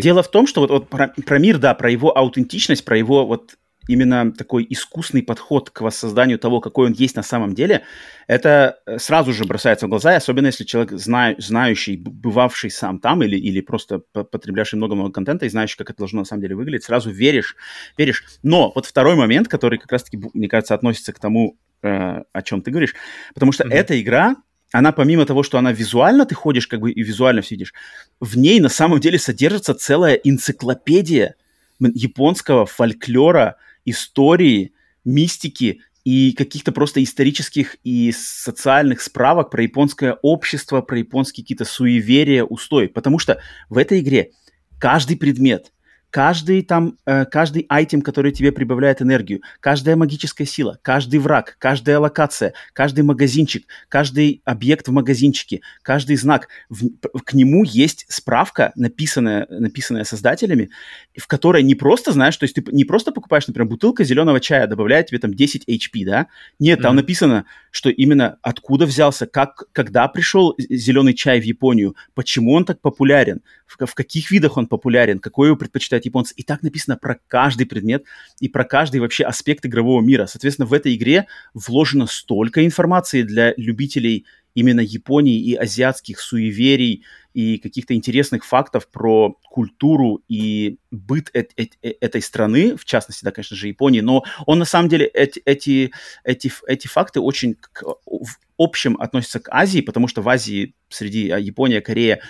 Дело в том, что вот, вот про, про мир, да, про его аутентичность, про его вот именно такой искусный подход к воссозданию того, какой он есть на самом деле, это э, сразу же бросается в глаза, особенно если человек, зна, знающий, бывавший сам там или, или просто потребляющий много-много контента и знающий, как это должно на самом деле выглядеть, сразу веришь, веришь. Но вот второй момент, который как раз-таки, мне кажется, относится к тому, о чем ты говоришь. Потому что mm-hmm. эта игра, она помимо того, что она визуально, ты ходишь как бы и визуально все видишь, в ней на самом деле содержится целая энциклопедия японского фольклора, истории, мистики и каких-то просто исторических и социальных справок про японское общество, про японские какие-то суеверия, устои. Потому что в этой игре каждый предмет – каждый там, э, каждый айтем, который тебе прибавляет энергию, каждая магическая сила, каждый враг, каждая локация, каждый магазинчик, каждый объект в магазинчике, каждый знак, в, к нему есть справка, написанная, написанная создателями, в которой не просто, знаешь, то есть ты не просто покупаешь, например, бутылка зеленого чая, добавляет тебе там 10 HP, да? Нет, там mm-hmm. написано, что именно откуда взялся, как, когда пришел зеленый чай в Японию, почему он так популярен, в, каких видах он популярен, какой его предпочитают японцы. И так написано про каждый предмет и про каждый вообще аспект игрового мира. Соответственно, в этой игре вложено столько информации для любителей именно Японии и азиатских суеверий и каких-то интересных фактов про культуру и быт э э этой страны, в частности, да, конечно же, Японии, но он на самом деле эти, эти, эти, эти факты очень к, в общем относятся к Азии, потому что в Азии среди а, Япония, Корея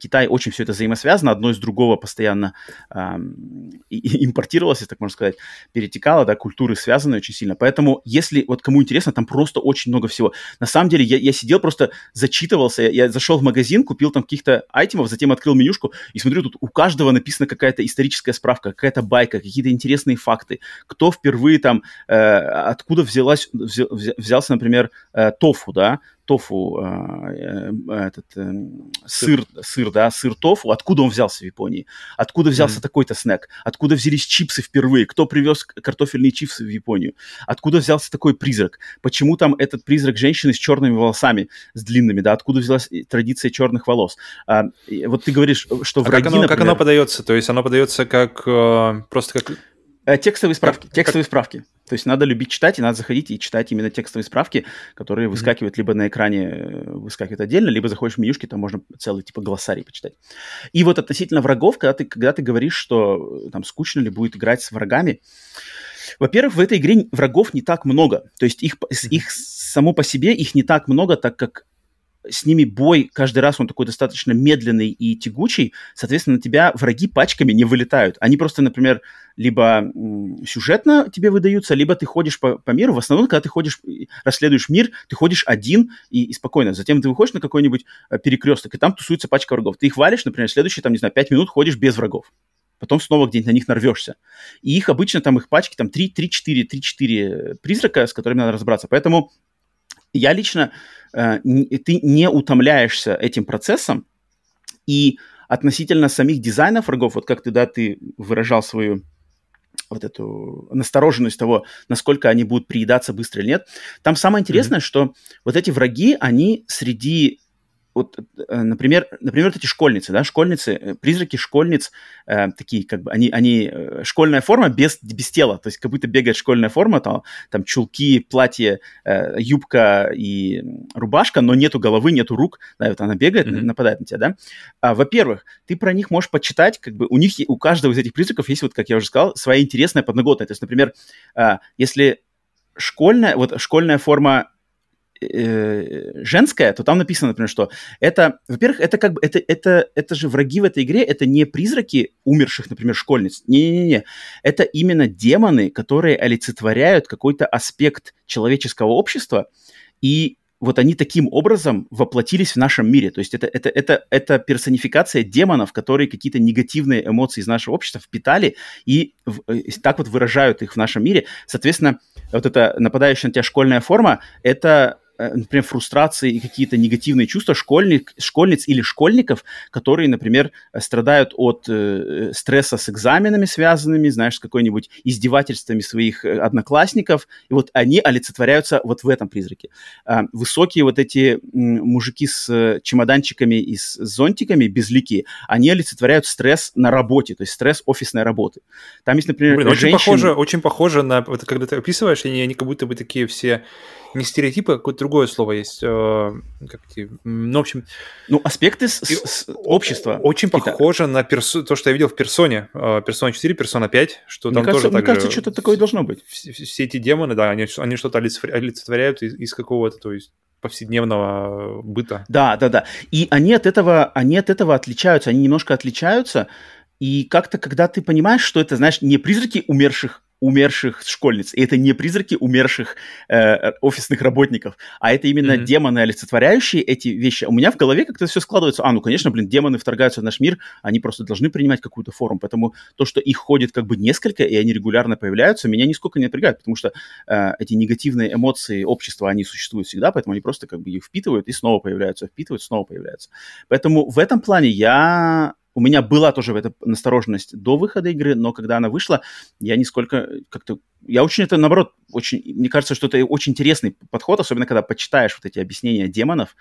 Китай очень все это взаимосвязано, одно из другого постоянно э, импортировалось, если так можно сказать, перетекало, да, культуры связаны очень сильно. Поэтому, если вот кому интересно, там просто очень много всего. На самом деле, я, я сидел, просто зачитывался, я, я зашел в магазин, купил там каких-то айтемов, затем открыл менюшку и смотрю, тут у каждого написана какая-то историческая справка, какая-то байка, какие-то интересные факты, кто впервые там, э, откуда взялась, взялся, например, э, тофу, да, тофу, э, этот э, сыр, сыр, да, сыр тофу, откуда он взялся в Японии, откуда взялся mm-hmm. такой-то снэк, откуда взялись чипсы впервые, кто привез картофельные чипсы в Японию, откуда взялся такой призрак, почему там этот призрак женщины с черными волосами, с длинными, да, откуда взялась традиция черных волос. А, вот ты говоришь, что а враги, как оно, например... как оно подается? То есть оно подается как э, просто как Э, текстовые справки. Как, текстовые как... справки. То есть надо любить читать, и надо заходить и читать именно текстовые справки, которые mm-hmm. выскакивают либо на экране, э, выскакивают отдельно, либо заходишь в менюшки, там можно целый типа глоссарий почитать. И вот относительно врагов, когда ты, когда ты говоришь, что э, там скучно ли будет играть с врагами, во-первых, в этой игре врагов не так много. То есть их, их само по себе их не так много, так как с ними бой каждый раз он такой достаточно медленный и тягучий, соответственно, на тебя враги пачками не вылетают. Они просто, например, либо сюжетно тебе выдаются, либо ты ходишь по, по миру. В основном, когда ты ходишь, расследуешь мир, ты ходишь один и, и спокойно. Затем ты выходишь на какой-нибудь э, перекресток, и там тусуется пачка врагов. Ты их валишь, например, следующие, там, не знаю, 5 минут ходишь без врагов потом снова где-нибудь на них нарвешься. И их обычно там, их пачки, там 3-4 3-4 призрака, с которыми надо разобраться. Поэтому я лично, э, ты не утомляешься этим процессом, и относительно самих дизайнов врагов, вот как ты, да, ты выражал свою вот эту настороженность того, насколько они будут приедаться быстро или нет. Там самое интересное, mm-hmm. что вот эти враги, они среди вот, э, например, например, вот эти школьницы, да, школьницы, э, призраки школьниц, э, такие, как бы, они, они, э, школьная форма без, без тела, то есть как будто бегает школьная форма, там, там чулки, платье, э, юбка и рубашка, но нету головы, нету рук, да, вот она бегает, mm-hmm. нападает на тебя, да. А, во-первых, ты про них можешь почитать, как бы, у них, у каждого из этих призраков есть, вот, как я уже сказал, своя интересная подноготная, то есть, например, э, если школьная, вот школьная форма женская, то там написано, например, что это, во-первых, это как бы, это, это, это же враги в этой игре, это не призраки умерших, например, школьниц. Не-не-не. Это именно демоны, которые олицетворяют какой-то аспект человеческого общества, и вот они таким образом воплотились в нашем мире. То есть это, это, это, это персонификация демонов, которые какие-то негативные эмоции из нашего общества впитали и в, э, так вот выражают их в нашем мире. Соответственно, вот эта нападающая на тебя школьная форма, это Э, например, фрустрации и какие-то негативные чувства школьник, школьниц или школьников, которые, например, страдают от э, стресса с экзаменами связанными, знаешь, с какой-нибудь издевательствами своих э, одноклассников, и вот они олицетворяются вот в этом призраке. Э, высокие вот эти мужики с э, чемоданчиками и с зонтиками безликие, они олицетворяют стресс на работе, то есть стресс офисной работы. Там есть, например, Блин, женщины... очень похоже, очень похоже на, вот, когда ты описываешь, они, они как будто бы такие все не стереотипы, а какое-то другое слово есть. Э, как эти, ну, в общем... Ну, аспекты с, с общества. Очень похоже на персо... то, что я видел в персоне. Персона 4, Персона 5, что мне там кажется, тоже Мне кажется, что-то такое должно быть. Все, все эти демоны, да, они, они что-то олицетворяют из, из какого-то, то есть повседневного быта. Да, да, да. И они от этого, они от этого отличаются, они немножко отличаются. И как-то, когда ты понимаешь, что это, знаешь, не призраки умерших умерших школьниц. И это не призраки умерших э, офисных работников, а это именно mm-hmm. демоны, олицетворяющие эти вещи. У меня в голове как-то все складывается. А, ну, конечно, блин, демоны вторгаются в наш мир, они просто должны принимать какую-то форму. Поэтому то, что их ходит как бы несколько, и они регулярно появляются, меня нисколько не напрягает, потому что э, эти негативные эмоции общества, они существуют всегда, поэтому они просто как бы их впитывают и снова появляются, впитывают, снова появляются. Поэтому в этом плане я у меня была тоже эта настороженность до выхода игры, но когда она вышла, я нисколько как-то я очень это, наоборот, очень, мне кажется, что это очень интересный подход, особенно когда почитаешь вот эти объяснения демонов.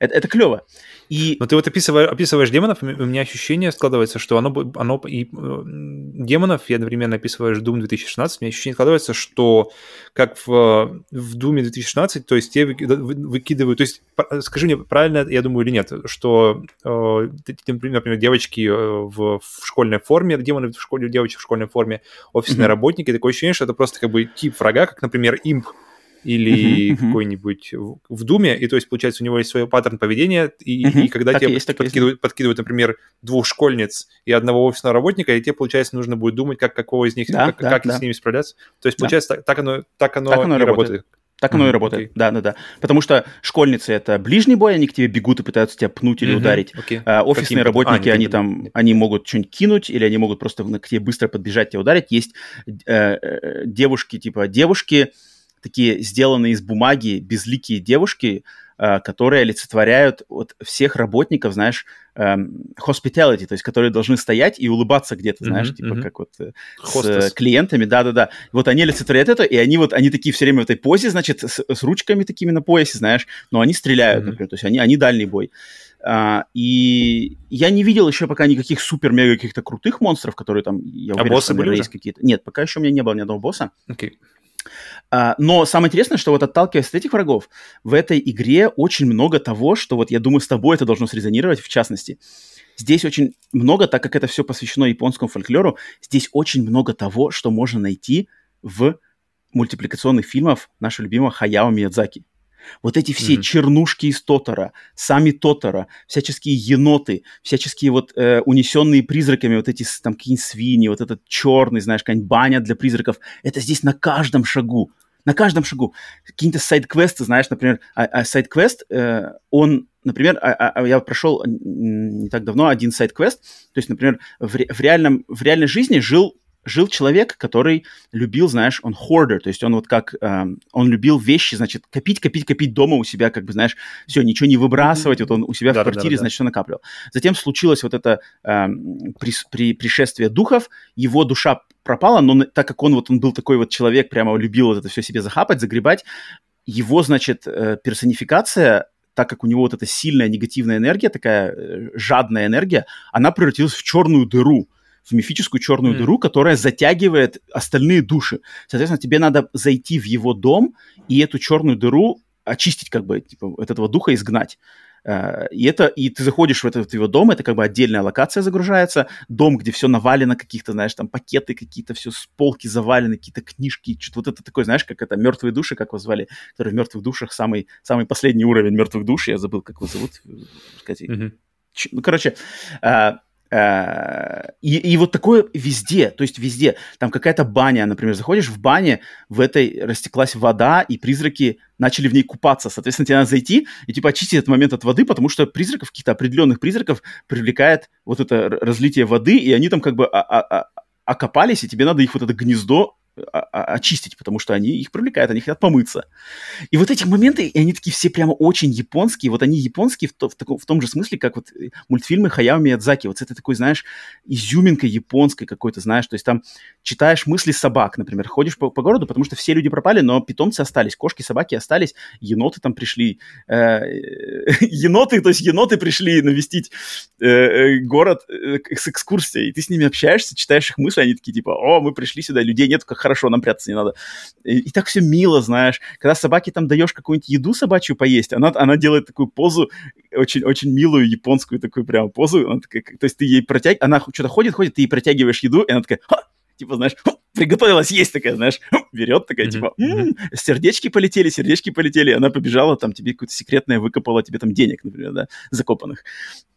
Это, это клево. И... Но ты вот описываешь, описываешь демонов, у меня ощущение складывается, что оно, оно и э, демонов, я одновременно описываешь Doom 2016, у меня ощущение складывается, что как в, в Doom 2016, то есть те выкидывают, то есть скажи мне, правильно я думаю или нет, что, э, например, девочки э, в, в школьной форме, демоны в школе, девочек в школьной форме, офисные mm-hmm. работники, такое ощущение, что это просто как бы тип врага, как, например, имп или uh-huh, какой-нибудь в Думе, и то есть, получается, у него есть свой паттерн поведения, и, uh-huh, и когда тебе есть, подкидывают, подкидывают, например, двух школьниц и одного офисного работника, и тебе, получается, нужно будет думать, как какого из них, да, как, да, как да. с ними справляться. То есть, получается, да. так, так оно, так оно, так оно и работает. работает. Так оно mm-hmm. и работает, да, да, да. Потому что школьницы это ближний бой, они к тебе бегут и пытаются тебя пнуть или mm-hmm. ударить. Okay. А, офисные Каким? работники, а, они, они там, они могут что-нибудь кинуть, или они могут просто к тебе быстро подбежать, тебя ударить. Есть э, э, девушки, типа девушки, такие сделанные из бумаги, безликие девушки, э, которые олицетворяют вот всех работников, знаешь, э, hospitality, то есть которые должны стоять и улыбаться где-то, знаешь, mm-hmm, типа mm-hmm. как вот э, с клиентами, да-да-да. Вот они олицетворяют это, и они вот, они такие все время в этой позе, значит, с, с ручками такими на поясе, знаешь, но они стреляют, mm-hmm. например, то есть они, они дальний бой. Uh, и я не видел еще пока никаких супер-мега каких-то крутых монстров, которые там, я уверен, а боссы были есть какие-то. Нет, пока еще у меня не было ни одного босса. Okay. Uh, но самое интересное, что вот отталкиваясь от этих врагов, в этой игре очень много того, что вот я думаю, с тобой это должно срезонировать, в частности. Здесь очень много, так как это все посвящено японскому фольклору, здесь очень много того, что можно найти в мультипликационных фильмах нашего любимого Хаяо Миядзаки. Вот эти все mm-hmm. чернушки из Тотора, сами Тотора, всяческие еноты, всяческие вот э, унесенные призраками, вот эти там какие-нибудь свиньи, вот этот черный, знаешь, какая-нибудь баня для призраков, это здесь на каждом шагу. На каждом шагу. Какие-то сайт-квесты, знаешь, например, а, а сайт-квест, э, он, например, а, а, я прошел не так давно один сайт-квест, то есть, например, в, реальном, в реальной жизни жил жил человек, который любил, знаешь, он hoarder, то есть он вот как, э, он любил вещи, значит, копить, копить, копить дома у себя, как бы, знаешь, все, ничего не выбрасывать, вот он у себя да, в квартире, да, да, значит, все накапливал. Затем случилось вот это э, при, при, пришествие духов, его душа пропала, но так как он вот, он был такой вот человек, прямо любил вот это все себе захапать, загребать, его, значит, э, персонификация так как у него вот эта сильная негативная энергия, такая э, жадная энергия, она превратилась в черную дыру в мифическую черную mm. дыру, которая затягивает остальные души. Соответственно, тебе надо зайти в его дом и эту черную дыру очистить, как бы, типа, от этого духа изгнать. Uh, и это, и ты заходишь в этот его дом, это как бы отдельная локация загружается, дом, где все навалено, каких-то, знаешь, там пакеты какие-то, все с полки завалены, какие-то книжки, что-то вот это такое, знаешь, как это мертвые души, как его звали, который в мертвых душах самый, самый последний уровень мертвых душ, я забыл, как его зовут, сказать, mm-hmm. ну, короче, Э, и, и вот такое везде, то есть везде. Там какая-то баня, например, заходишь в бане, в этой растеклась вода, и призраки начали в ней купаться. Соответственно, тебе надо зайти и типа очистить этот момент от воды, потому что призраков, каких-то определенных призраков привлекает вот это разлитие воды, и они там как бы окопались, и тебе надо их вот это гнездо очистить, потому что они их привлекают, они хотят помыться. И вот эти моменты, и они такие все прямо очень японские, вот они японские в, то, в, таком, в том же смысле, как вот э, мультфильмы Хаяо Миядзаки, вот это такой, знаешь, изюминкой японской какой-то, знаешь, то есть там читаешь мысли собак, например, ходишь по, по городу, потому что все люди пропали, но питомцы остались, кошки, собаки остались, еноты там пришли, э, *laughs* еноты, то есть еноты пришли навестить э, город с экскурсией, и ты с ними общаешься, читаешь их мысли, они такие типа, о, мы пришли сюда, людей нет, как хорошо, нам прятаться не надо. И, и так все мило, знаешь. Когда собаке там даешь какую-нибудь еду собачью поесть, она, она делает такую позу, очень, очень милую японскую такую прям позу. Она такая, то есть ты ей протягиваешь, она что-то ходит, ходит, ты ей протягиваешь еду, и она такая, Ха! типа, знаешь, приготовилась есть такая, знаешь, берет такая, mm-hmm. типа, м-м, сердечки полетели, сердечки полетели, она побежала, там тебе какое-то секретное выкопала тебе там денег, например, да, закопанных.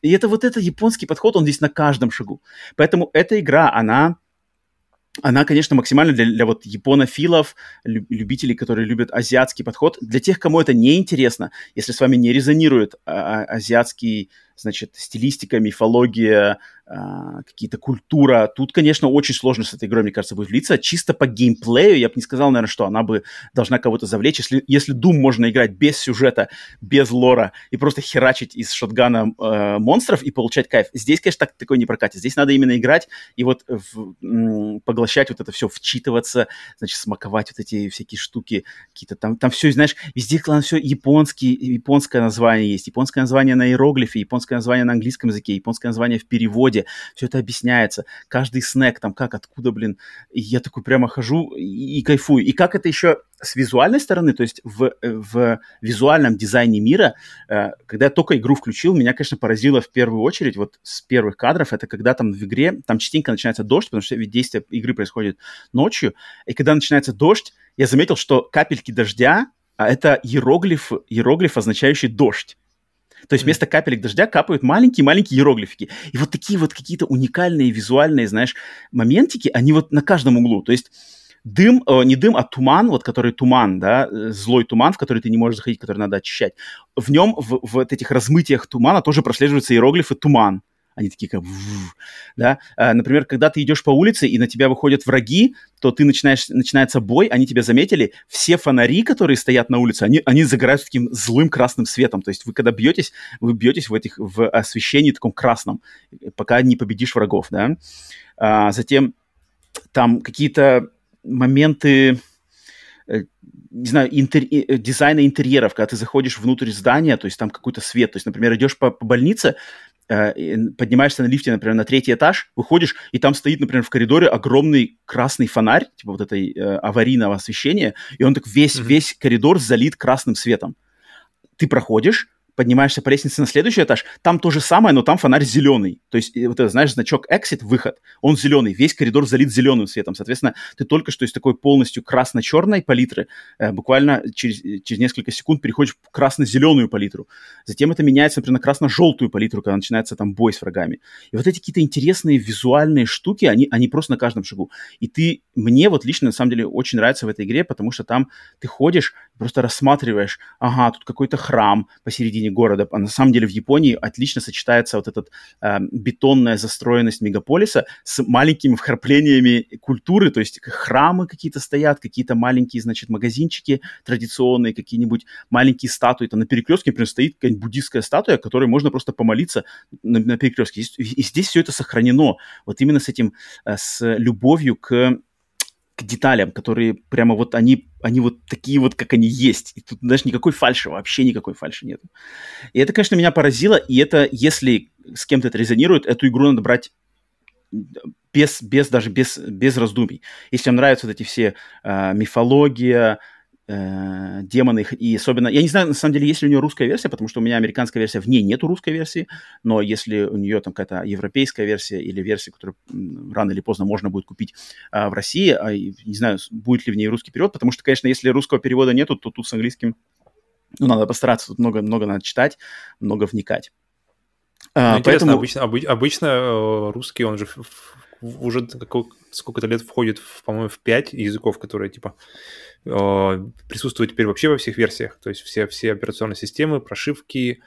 И это вот это японский подход, он здесь на каждом шагу. Поэтому эта игра, она она, конечно, максимально для, для вот японофилов, любителей, которые любят азиатский подход. Для тех, кому это не интересно, если с вами не резонирует а, а, азиатский значит, стилистика, мифология, а, какие-то культура. Тут, конечно, очень сложно с этой игрой, мне кажется, будет влиться. Чисто по геймплею я бы не сказал, наверное, что она бы должна кого-то завлечь. Если, если Doom можно играть без сюжета, без лора и просто херачить из шотгана э, монстров и получать кайф, здесь, конечно, так, такой не прокатит. Здесь надо именно играть и вот в, м, поглощать вот это все, вчитываться, значит, смаковать вот эти всякие штуки, какие-то там, там все, знаешь, везде, главное, все японский, японское название есть, японское название на иероглифе, японское название на английском языке, японское название в переводе, все это объясняется, каждый снэк там как, откуда, блин, и я такой прямо хожу и, и кайфую. И как это еще с визуальной стороны, то есть в, в визуальном дизайне мира, э, когда я только игру включил, меня, конечно, поразило в первую очередь, вот с первых кадров, это когда там в игре, там частенько начинается дождь, потому что ведь действие игры происходит ночью, и когда начинается дождь, я заметил, что капельки дождя, а это иероглиф, иероглиф, означающий дождь. То есть вместо капелек дождя капают маленькие-маленькие иероглифики. И вот такие вот какие-то уникальные визуальные, знаешь, моментики, они вот на каждом углу. То есть дым, э, не дым, а туман, вот который туман, да, э, злой туман, в который ты не можешь заходить, который надо очищать. В нем, в, в этих размытиях тумана тоже прослеживаются иероглифы туман. Они такие как... Да? А, например, когда ты идешь по улице, и на тебя выходят враги, то ты начинаешь, начинается бой, они тебя заметили, все фонари, которые стоят на улице, они, они загорают таким злым красным светом. То есть вы когда бьетесь, вы бьетесь в, этих, в освещении таком красном, пока не победишь врагов. Да? А, затем там какие-то моменты э, не знаю, интер... Э, дизайна интерьеров, когда ты заходишь внутрь здания, то есть там какой-то свет, то есть, например, идешь по, по больнице, поднимаешься на лифте, например, на третий этаж, выходишь, и там стоит, например, в коридоре огромный красный фонарь, типа вот этой э, аварийного освещения, и он так весь, mm-hmm. весь коридор залит красным светом. Ты проходишь, поднимаешься по лестнице на следующий этаж, там то же самое, но там фонарь зеленый. То есть, вот это, знаешь, значок exit, выход, он зеленый, весь коридор залит зеленым светом. Соответственно, ты только что из такой полностью красно-черной палитры э, буквально через, через несколько секунд переходишь в красно-зеленую палитру. Затем это меняется, например, на красно-желтую палитру, когда начинается там бой с врагами. И вот эти какие-то интересные визуальные штуки, они, они просто на каждом шагу. И ты, мне вот лично, на самом деле, очень нравится в этой игре, потому что там ты ходишь, просто рассматриваешь, ага, тут какой-то храм посередине города. А на самом деле в Японии отлично сочетается вот эта э, бетонная застроенность мегаполиса с маленькими вкраплениями культуры, то есть храмы какие-то стоят, какие-то маленькие, значит, магазинчики традиционные, какие-нибудь маленькие статуи. Там на перекрестке, например, стоит какая-нибудь буддийская статуя, которой можно просто помолиться на, на перекрестке. И, здесь все это сохранено. Вот именно с этим, э, с любовью к деталям, которые прямо вот они, они вот такие вот, как они есть. И тут даже никакой фальши, вообще никакой фальши нет. И это, конечно, меня поразило, и это, если с кем-то это резонирует, эту игру надо брать без, без даже без, без раздумий. Если вам нравятся вот эти все э, мифология, э, демоны, и особенно... Я не знаю, на самом деле, есть ли у нее русская версия, потому что у меня американская версия, в ней нету русской версии, но если у нее там какая-то европейская версия или версия, которую рано или поздно можно будет купить э, в России, э, не знаю, будет ли в ней русский перевод, потому что, конечно, если русского перевода нету, то тут с английским, ну, надо постараться, тут много, много надо читать, много вникать. А, ну, поэтому... обычно, обычно э, русский, он же уже сколько-то лет входит, по-моему, в 5 языков, которые, типа, Э, присутствует теперь вообще во всех версиях. То есть все, все операционные системы, прошивки,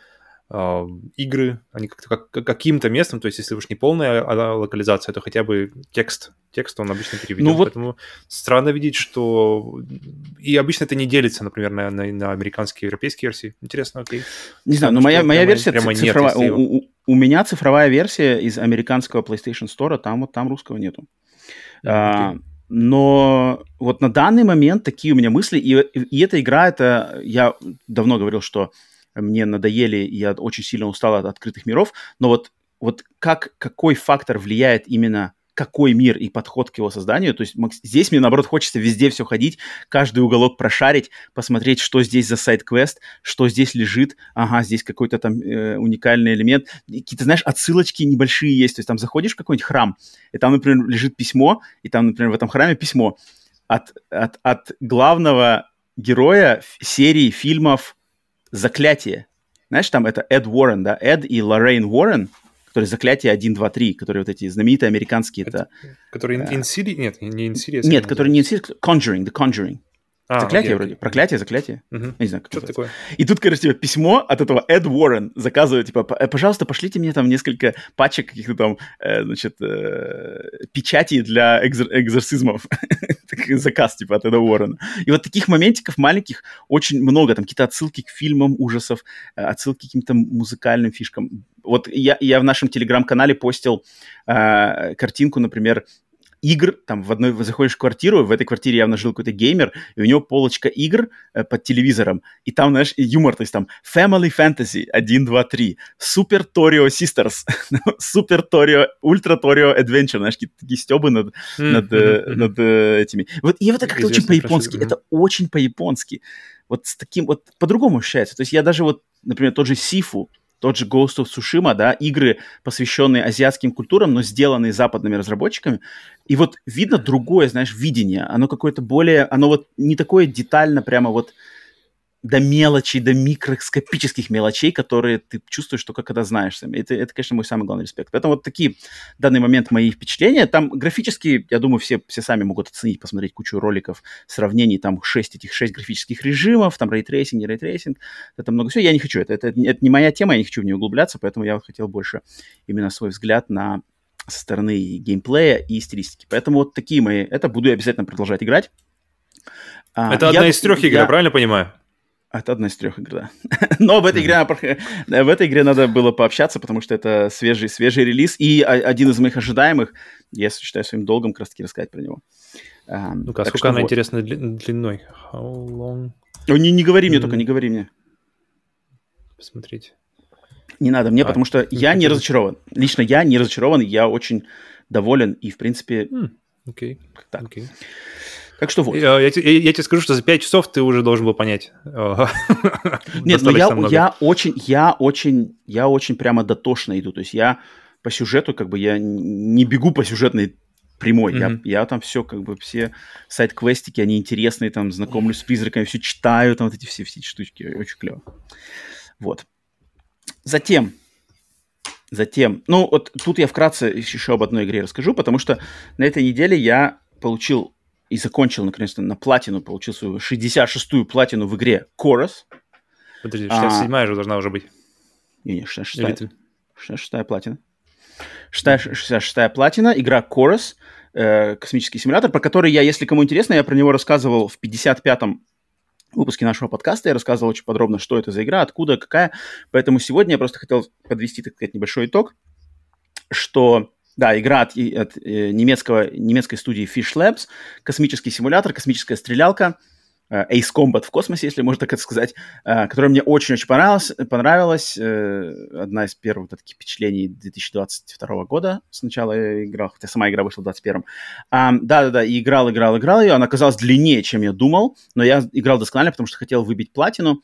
э, игры, они как-то как, каким-то местом, то есть если уж не полная а, локализация, то хотя бы текст, текст он обычно переведен. Ну, вот... Поэтому странно видеть, что... И обычно это не делится, например, на, на, на американские и европейские версии. Интересно, окей. Не знаю, но моя, моя версия прямо цифровая. Нет, у, у, у меня цифровая версия из американского PlayStation Store, там вот там русского нету. Okay. А, но вот на данный момент такие у меня мысли, и, и эта игра, это я давно говорил, что мне надоели, я очень сильно устал от открытых миров, но вот, вот как, какой фактор влияет именно какой мир и подход к его созданию. То есть здесь мне, наоборот, хочется везде все ходить, каждый уголок прошарить, посмотреть, что здесь за сайт-квест, что здесь лежит. Ага, здесь какой-то там э, уникальный элемент. Какие-то, знаешь, отсылочки небольшие есть. То есть там заходишь в какой-нибудь храм, и там, например, лежит письмо, и там, например, в этом храме письмо от, от, от главного героя серии фильмов «Заклятие». Знаешь, там это Эд Уоррен, да, Эд и Лоррейн Уоррен – которые «Заклятие 1, 2, 3», которые вот эти знаменитые американские. Это, это которые э, Insidious? Нет, не Insidious. Нет, которые не Insidious, Conjuring, The Conjuring. А, заклятие окей, вроде. Проклятие, заклятие. Угу. Я не знаю, как Что такое. И тут, короче, типа, письмо от этого Эд Уоррен заказывает, типа, «Э, пожалуйста, пошлите мне там несколько пачек каких-то там, э, значит, э, печатей для экзор- экзорцизмов. *laughs* Заказ, типа, от Эда Уоррена. И вот таких моментиков маленьких очень много. Там какие-то отсылки к фильмам ужасов, э, отсылки к каким-то музыкальным фишкам. Вот я, я в нашем телеграм-канале постил э, картинку, например, игр, там в одной заходишь в квартиру, в этой квартире явно жил какой-то геймер, и у него полочка игр э, под телевизором, и там, знаешь, юмор, то есть там Family Fantasy 1, 2, 3, Super Torio Sisters, Super Torio, Ultra Torio Adventure, знаешь, какие-то такие стебы над, mm-hmm. над, mm-hmm. над э, этими. Вот, и вот это как-то очень по-японски, это очень по-японски. Вот с таким, вот по-другому ощущается. То есть я даже вот, например, тот же Sifu, тот же Ghost of Tsushima, да, игры, посвященные азиатским культурам, но сделанные западными разработчиками. И вот видно другое, знаешь, видение. Оно какое-то более, оно вот не такое детально прямо вот до мелочей, до микроскопических мелочей, которые ты чувствуешь только когда знаешь. Это, это, конечно, мой самый главный респект. Поэтому вот такие в данный момент мои впечатления. Там графически, я думаю, все, все сами могут оценить, посмотреть кучу роликов, сравнений, там 6 этих 6 графических режимов, там ray tracing, не ray tracing, это много всего. Я не хочу, это, это, это не моя тема, я не хочу в нее углубляться, поэтому я хотел больше именно свой взгляд на со стороны геймплея и стилистики. Поэтому вот такие мои, это буду я обязательно продолжать играть. А, это я, одна из трех игр, я правильно понимаю? Это одна из трех игр, да. *laughs* Но в этой, игре, в этой игре надо было пообщаться, потому что это свежий, свежий релиз и один из моих ожидаемых. Я считаю своим долгом как раз-таки рассказать про него. Ну-ка, а сколько она вот. интересна длиной? How long? Не, не говори мне только, не говори мне. Посмотрите. Не надо мне, а, потому что я не разочарован. Лично я не разочарован, я очень доволен и, в принципе... Окей, okay. так. Okay. Так что вот. Я, я, я, я тебе скажу, что за 5 часов ты уже должен был понять. *laughs* Нет, но я, я очень, я очень, я очень прямо дотошно иду. То есть я по сюжету, как бы я не бегу по сюжетной прямой. Mm-hmm. Я, я там все, как бы, все сайт-квестики, они интересные, там, знакомлюсь с призраками, все читаю, там, вот эти все, все эти штучки, очень клево. Вот. Затем, затем, ну, вот тут я вкратце еще об одной игре расскажу, потому что на этой неделе я получил и закончил, наконец-то, на платину, получил свою 66-ю платину в игре Chorus. Подожди, 67-я а... же должна уже быть. Не-не, 66-я. 66-я платина. 66-я платина, игра Chorus, э, космический симулятор, про который я, если кому интересно, я про него рассказывал в 55-м выпуске нашего подкаста. Я рассказывал очень подробно, что это за игра, откуда, какая. Поэтому сегодня я просто хотел подвести, так сказать, небольшой итог, что да, игра от, от э, немецкого, немецкой студии Fish Labs, космический симулятор, космическая стрелялка, э, Ace Combat в космосе, если можно так это сказать, э, которая мне очень-очень понравилась. понравилась одна из первых таких впечатлений 2022 года. Сначала я играл, хотя сама игра вышла в 2021. А, да-да-да, и играл, играл, играл ее. Она оказалась длиннее, чем я думал, но я играл досконально, потому что хотел выбить платину.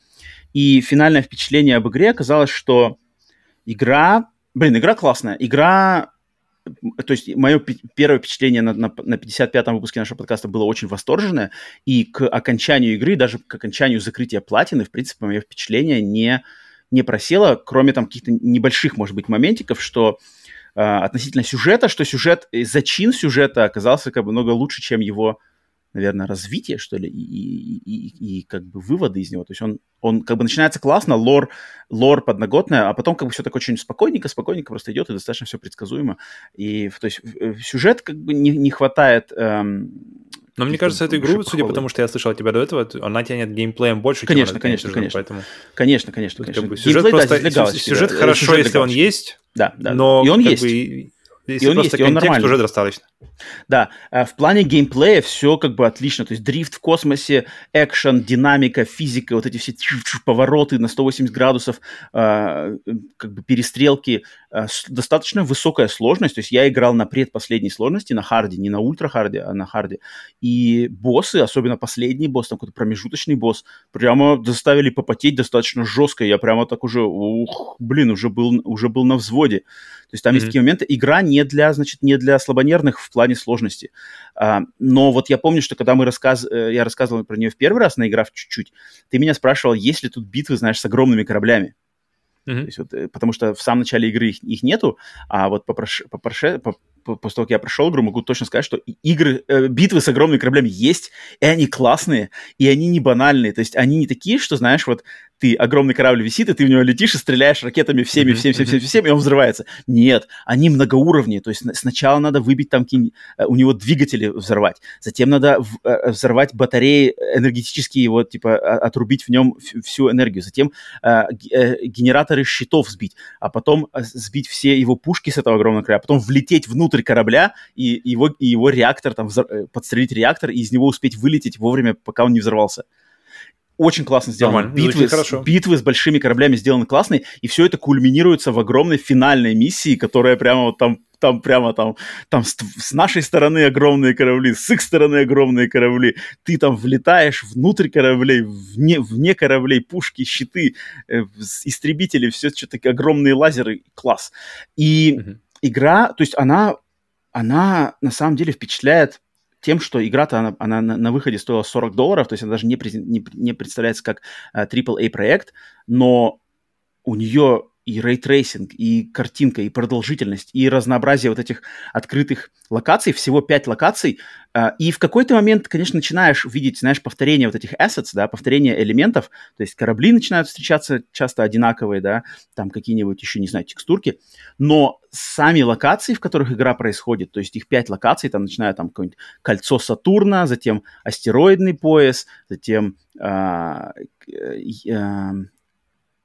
И финальное впечатление об игре оказалось, что игра... Блин, игра классная. Игра то есть мое первое впечатление на, на, на 55-м выпуске нашего подкаста было очень восторженное, и к окончанию игры, даже к окончанию закрытия платины, в принципе, мое впечатление не, не просело, кроме там каких-то небольших, может быть, моментиков, что э, относительно сюжета, что сюжет, зачин сюжета оказался как бы много лучше, чем его наверное, развитие, что ли, и, и, и, и как бы выводы из него. То есть он, он как бы начинается классно, лор, лор подноготная, а потом как бы все так очень спокойненько, спокойненько просто идет, и достаточно все предсказуемо. И то есть сюжет как бы не, не хватает... Эм, но мне кажется, эту игру, судя по тому, что я слышал от тебя до этого, она тянет геймплеем больше, конечно, чем конечно, конечно, поэтому... конечно, конечно, конечно. Как бы, сюжет Геймплей, просто, да, галочки, сюжет да, хорошо, сюжет если он есть, да, да, но и он есть. Бы, если и он просто есть, контекст, он уже достаточно. Да, э, в плане геймплея все как бы отлично. То есть дрифт в космосе, экшен, динамика, физика, вот эти все повороты на 180 градусов, э, как бы перестрелки, э, достаточно высокая сложность. То есть я играл на предпоследней сложности, на харде, не на ультра-харде, а на харде. И боссы, особенно последний босс, там какой-то промежуточный босс, прямо заставили попотеть достаточно жестко. Я прямо так уже, ух, блин, уже был, уже был на взводе. То есть там mm-hmm. есть такие моменты. Игра не для, значит, не для слабонервных в плане сложности. А, но вот я помню, что когда мы рассказ... Э, я рассказывал про нее в первый раз, наиграв чуть-чуть, ты меня спрашивал, есть ли тут битвы, знаешь, с огромными кораблями. Mm-hmm. То есть вот, э, потому что в самом начале игры их, их нету, а вот по, прош... по, проше... по после того, как я прошел игру, могу точно сказать, что игры, э, битвы с огромными кораблями есть, и они классные, и они не банальные. То есть они не такие, что, знаешь, вот ты, огромный корабль висит, и ты в него летишь и стреляешь ракетами всеми, всем, всем, всем, всем, и он взрывается. Нет, они многоуровневые. То есть сначала надо выбить там э, у него двигатели взорвать, затем надо э, взорвать батареи энергетические, вот, типа, отрубить в нем всю энергию, затем э, генераторы щитов сбить, а потом сбить все его пушки с этого огромного корабля, а потом влететь внутрь корабля и его, и его реактор, там, подстрелить реактор и из него успеть вылететь вовремя, пока он не взорвался очень классно сделано. Нормально. Битвы, с, битвы с большими кораблями сделаны классные, и все это кульминируется в огромной финальной миссии, которая прямо вот там там прямо там, там с, с нашей стороны огромные корабли, с их стороны огромные корабли. Ты там влетаешь внутрь кораблей, вне, вне кораблей, пушки, щиты, э, истребители, все что-то огромные лазеры, класс. И mm-hmm. игра, то есть она, она на самом деле впечатляет тем, что игра-то, она, она на, выходе стоила 40 долларов, то есть она даже не, не, не представляется как э, AAA-проект, но у нее и ray tracing, и картинка, и продолжительность, и разнообразие вот этих открытых локаций, всего пять локаций, а, и в какой-то момент, конечно, начинаешь видеть, знаешь, повторение вот этих assets, да, повторение элементов, то есть корабли начинают встречаться часто одинаковые, да, там какие-нибудь еще, не знаю, текстурки, но сами локации, в которых игра происходит, то есть их пять локаций, там начиная там какое-нибудь кольцо Сатурна, затем астероидный пояс, затем э, э,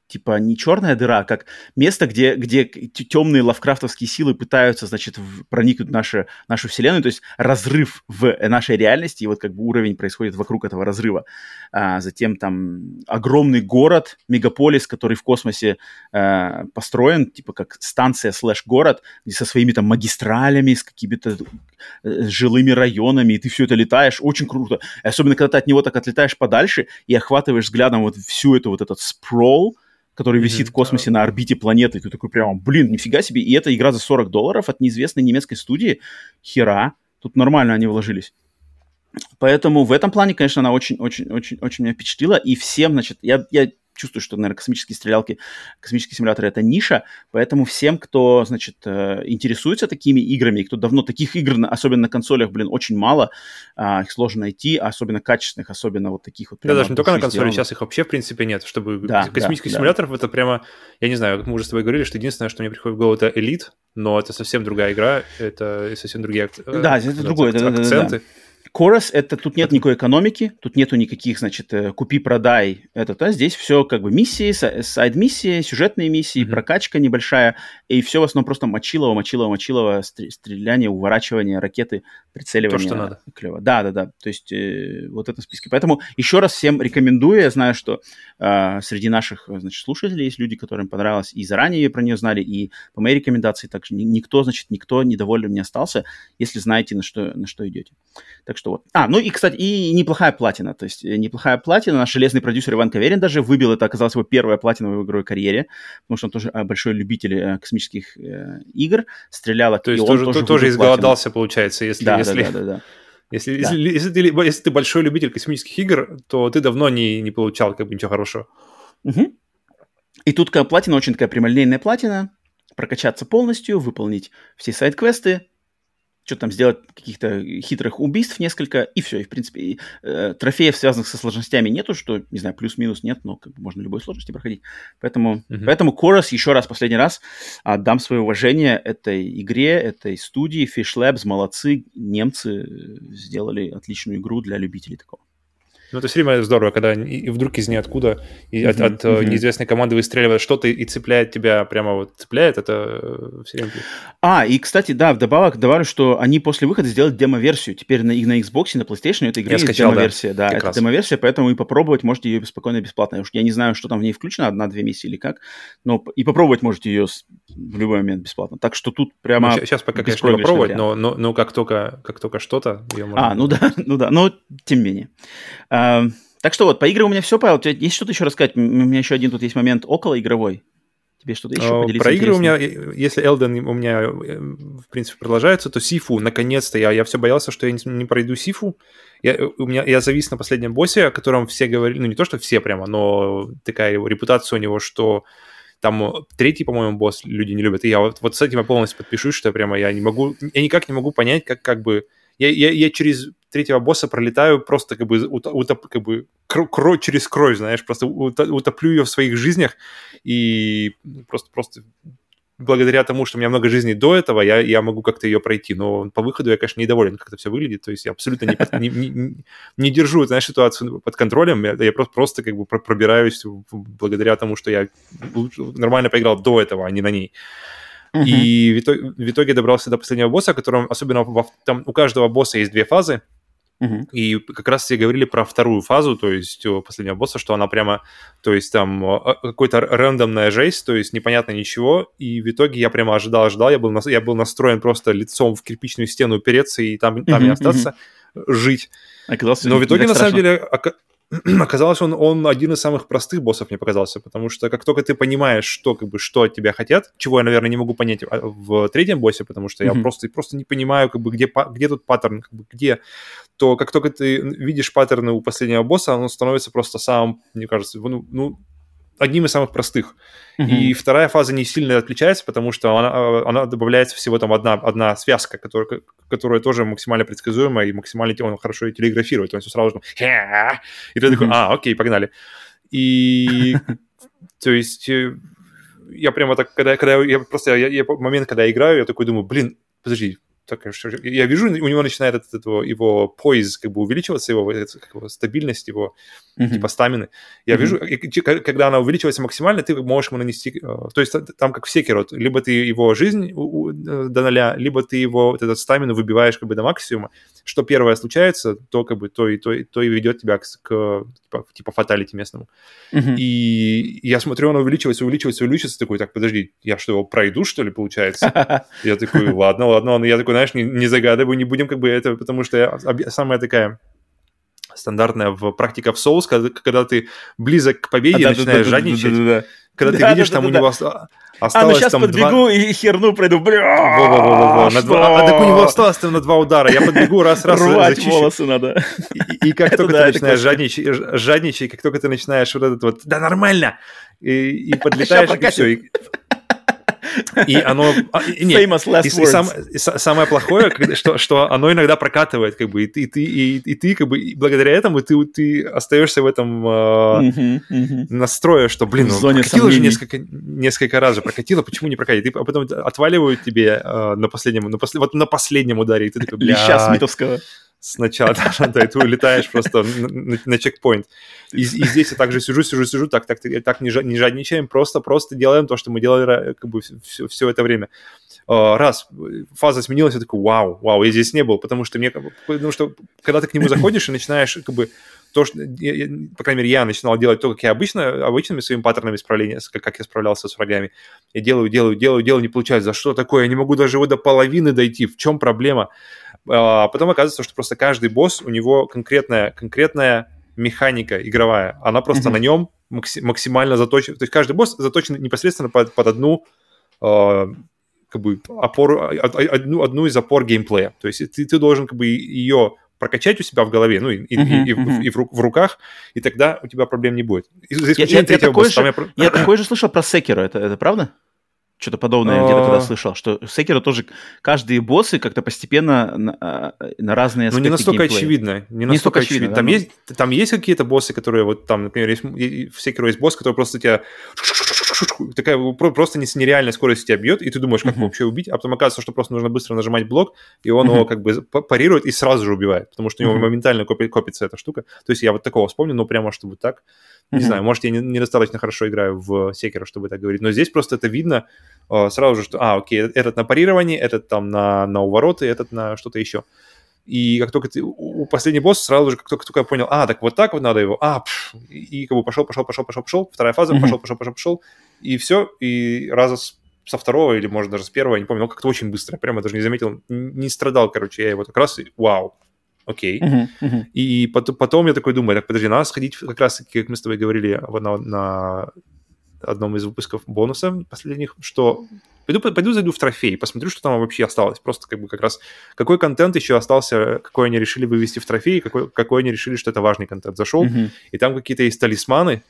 типа не черная дыра, а как место, где, где темные лавкрафтовские силы пытаются, значит, проникнуть в нашу, нашу вселенную, то есть разрыв в нашей реальности, и вот как бы уровень происходит вокруг этого разрыва. А, затем там огромный город, мегаполис, который в космосе а, построен, типа как станция слэш-город, со своими там магистралями, с какими-то э, жилыми районами, и ты все это летаешь, очень круто. И особенно, когда ты от него так отлетаешь подальше и охватываешь взглядом вот всю эту вот этот спрол, который висит mm-hmm. в космосе на орбите планеты. И ты такой прямо, блин, нифига себе. И эта игра за 40 долларов от неизвестной немецкой студии. Хера. Тут нормально они вложились. Поэтому в этом плане, конечно, она очень-очень-очень-очень меня впечатлила. И всем, значит, я, я чувствую, что, наверное, космические стрелялки, космические симуляторы — это ниша, поэтому всем, кто, значит, э, интересуется такими играми, кто давно таких игр, особенно на консолях, блин, очень мало, а, их сложно найти, особенно качественных, особенно вот таких вот. Да, даже не только на консоли, сейчас их вообще, в принципе, нет, чтобы да, космических да, симуляторов да. это прямо, я не знаю, как мы уже с тобой говорили, что единственное, что мне приходит в голову, это Elite, но это совсем другая игра, это совсем другие да, это другое, акценты. Да, да, да. Chorus это тут нет никакой экономики, тут нету никаких, значит, э, купи-продай. Это, а здесь все как бы миссии, сайд-миссии, сюжетные миссии, mm-hmm. прокачка небольшая, и все в основном просто мочилово, мочилово, мочилово, стреляние, уворачивание, ракеты, прицеливание. То, что надо. Клево. Да, да, да. То есть э, вот это в списке. Поэтому еще раз всем рекомендую. Я знаю, что э, среди наших, значит, слушателей есть люди, которым понравилось, и заранее про нее знали, и по моей рекомендации также никто, значит, никто недоволен не остался, если знаете, на что, на что идете. Так что вот. А, ну и, кстати, и неплохая платина. То есть э, неплохая платина. Наш железный продюсер Иван Каверин даже выбил это, оказалось его первая платина в игровой карьере, потому что он тоже э, большой любитель э, космических э, игр, стрелял. То есть тоже, тоже, тоже изголодался, получается, если... Да, если... да, да, да, да. *laughs* Если, да. если, если, ты, если ты большой любитель космических игр, то ты давно не, не получал как бы ничего хорошего. Угу. И тут платина очень такая прямолинейная платина. Прокачаться полностью, выполнить все сайт-квесты, что там сделать каких-то хитрых убийств несколько, и все. И, в принципе, и, э, трофеев, связанных со сложностями, нету, что, не знаю, плюс-минус нет, но как бы можно любой сложности проходить. Поэтому, mm-hmm. поэтому Chorus еще раз, последний раз, отдам свое уважение этой игре, этой студии. Fish Labs, молодцы, немцы э, сделали отличную игру для любителей такого. Ну, это все время здорово, когда и вдруг из ниоткуда и от, от uh-huh. неизвестной команды выстреливает что-то и цепляет тебя прямо вот цепляет, это э, все время... А, и, кстати, да, вдобавок добавлю, что они после выхода сделали демо-версию. Теперь на, на Xbox, на PlayStation эта игра я есть скачал, демо-версия. Да, да это демо-версия, поэтому и попробовать можете ее спокойно бесплатно. Уж я не знаю, что там в ней включено, одна-две миссии или как, но и попробовать можете ее в любой момент бесплатно. Так что тут прямо... Ну, сейчас пока, конечно, попробовать, но, но, но как только, как только что-то... Можно... А, ну да, *laughs* ну да, но тем не менее. Так что вот, по играм у меня все, Павел. У тебя есть что-то еще рассказать? У меня еще один тут есть момент около игровой. Тебе что-то еще uh, поделиться? Про игры у меня, если Elden у меня, э, в принципе, продолжается, то Сифу, наконец-то, я, я все боялся, что я не, не пройду Сифу. Я, у меня, я завис на последнем боссе, о котором все говорили, ну не то, что все прямо, но такая репутация у него, что там третий, по-моему, босс люди не любят. И я вот, вот с этим я полностью подпишусь, что прямо я не могу, я никак не могу понять, как, как бы я, я, я через третьего босса пролетаю просто как бы, утоп, как бы кровь через кровь, знаешь, просто утоплю ее в своих жизнях и просто, просто благодаря тому, что у меня много жизней до этого, я, я могу как-то ее пройти. Но по выходу я, конечно, недоволен, как это все выглядит. То есть я абсолютно не, не, не, не держу знаешь, ситуацию под контролем. Я, я просто, просто как бы пробираюсь благодаря тому, что я нормально поиграл до этого, а не на ней. И в итоге, в итоге добрался до последнего босса, которым, особенно во, там у каждого босса есть две фазы. И как раз все говорили про вторую фазу, то есть у последнего босса, что она прямо, то есть там какой-то рандомная жесть, то есть непонятно ничего. И в итоге я прямо ожидал, ожидал, я был, на, я был настроен просто лицом в кирпичную стену упереться и там, там и остаться, жить. Оказалось, Но в итоге, на самом деле, *clears throat* оказалось, он, он один из самых простых боссов мне показался, потому что как только ты понимаешь, что, как бы, что от тебя хотят, чего я, наверное, не могу понять а, в третьем боссе, потому что mm-hmm. я просто, просто не понимаю, как бы, где, где тут паттерн, как бы, где, то как только ты видишь паттерны у последнего босса, он становится просто самым, мне кажется, ну, ну одним из самых простых. Mm-hmm. И вторая фаза не сильно отличается, потому что она, а, она добавляется всего там одна, одна связка, которая, которая тоже максимально предсказуемая и максимально он хорошо телеграфирует. Он все сразу же... И ты mm-hmm. такой, а, окей, погнали. И *laughs* то есть э, я прямо так, когда, когда я просто, я, я, момент, когда я играю, я такой думаю, блин, подожди, так, я вижу, у него начинает этот, этого, его поиск как бы увеличиваться, его, как его стабильность, его mm-hmm. типа стамины. Я mm-hmm. вижу, и, когда она увеличивается максимально, ты можешь ему нанести... Э, то есть там как в секеро, либо ты его жизнь э, до ноля, либо ты его вот этот стамину выбиваешь как бы до максимума. Что первое случается, то как бы то и, то, то и ведет тебя к, к типа, типа фаталити местному. Mm-hmm. И я смотрю, он увеличивается, увеличивается, увеличивается, такой, так, подожди, я что, его пройду, что ли, получается? *laughs* Я такой, ладно, ладно, я такой, знаешь, не, не загадывай, не будем как бы это, потому что я, самая такая стандартная в практика в соус, когда, когда ты близок к победе, а, начинаешь да, жадничать. Да, да, да, да. Когда да, ты видишь, да, там да, у да. него осталось а, ну сейчас там подбегу два... и херну пройду. Бля. Два... А так у него осталось там на два удара. Я подбегу раз-раз Рвать зачищу. волосы надо. И, и как только ты начинаешь жадничать, жадничать, как только ты начинаешь вот этот вот, да нормально, и, и подлетаешь, и все. И оно... А, нет, Famous last и, words. И, сам, самое плохое, что, что оно иногда прокатывает, как бы, и ты, и ты, и, и ты как бы, и благодаря этому ты, ты остаешься в этом э, uh-huh, uh-huh. настрое, что, блин, ну, прокатило же несколько, несколько раз же, прокатило, почему не прокатит? И потом отваливают тебе э, на последнем, на, после, вот на последнем ударе, и ты такой, бля... Леща Смитовского сначала, и ты улетаешь просто на, чекпоинт. И, здесь я также сижу, сижу, сижу, так, так, так не, жадничаем, просто, просто делаем то, что мы делали как бы все, это время. А, раз, фаза сменилась, я такой, вау, вау, я здесь не был, потому что мне, потому что когда ты к нему заходишь и начинаешь как бы то, что, я, по крайней мере, я начинал делать то, как я обычно, обычными своими паттернами справления, как, как я справлялся с врагами. Я делаю, делаю, делаю, делаю, не получается. За что такое? Я не могу даже до половины дойти. В чем проблема? А потом оказывается, что просто каждый босс, у него конкретная, конкретная механика игровая. Она просто mm-hmm. на нем максимально заточена. То есть каждый босс заточен непосредственно под, под одну э, как бы опору, одну, одну из опор геймплея. То есть ты, ты должен как бы ее прокачать у себя в голове, ну и, и, uh-huh, и, uh-huh. и, в, в руках, и тогда у тебя проблем не будет. За я, я, я, такой босса, же, я... я такой же слышал про Секера, это, это правда? Что-то подобное где-то когда а. слышал, что Секера тоже каждые боссы как-то постепенно на, а, на разные аспекты Ну, не настолько геймплея. очевидно. Не, не настолько очевидно. очевидно. Там, да, есть, там есть какие-то боссы, которые вот там, например, есть, в Секеру есть босс, который просто тебя такая просто с нереальной скоростью тебя бьет, и ты думаешь, как mm-hmm. вообще убить, а потом оказывается, что просто нужно быстро нажимать блок, и он его как бы парирует и сразу же убивает, потому что у него моментально копится эта штука. То есть я вот такого вспомнил, но прямо чтобы так. Не знаю, может, я недостаточно хорошо играю в Секера, чтобы так говорить, но здесь просто это видно э, сразу же, что, а, окей, этот на парирование, этот там на, на увороты, этот на что-то еще. И как только ты, у последний босс сразу же, как только, только я понял, а, так вот так вот надо его, а, пш, и, и как бы пошел, пошел, пошел, пошел, пошел, вторая фаза, mm-hmm. пошел, пошел, пошел, пошел, и все, и раза с, со второго или, может, даже с первого, я не помню, но как-то очень быстро, прямо даже не заметил, не страдал, короче, я его так раз, и вау, окей. Uh-huh, uh-huh. И потом, потом я такой думаю, так, подожди, надо сходить как раз, как мы с тобой говорили на, на одном из выпусков бонуса последних, что пойду, пойду зайду в трофей, посмотрю, что там вообще осталось. Просто как бы как раз какой контент еще остался, какой они решили вывести в трофей, какой, какой они решили, что это важный контент. Зашел, uh-huh. и там какие-то есть талисманы,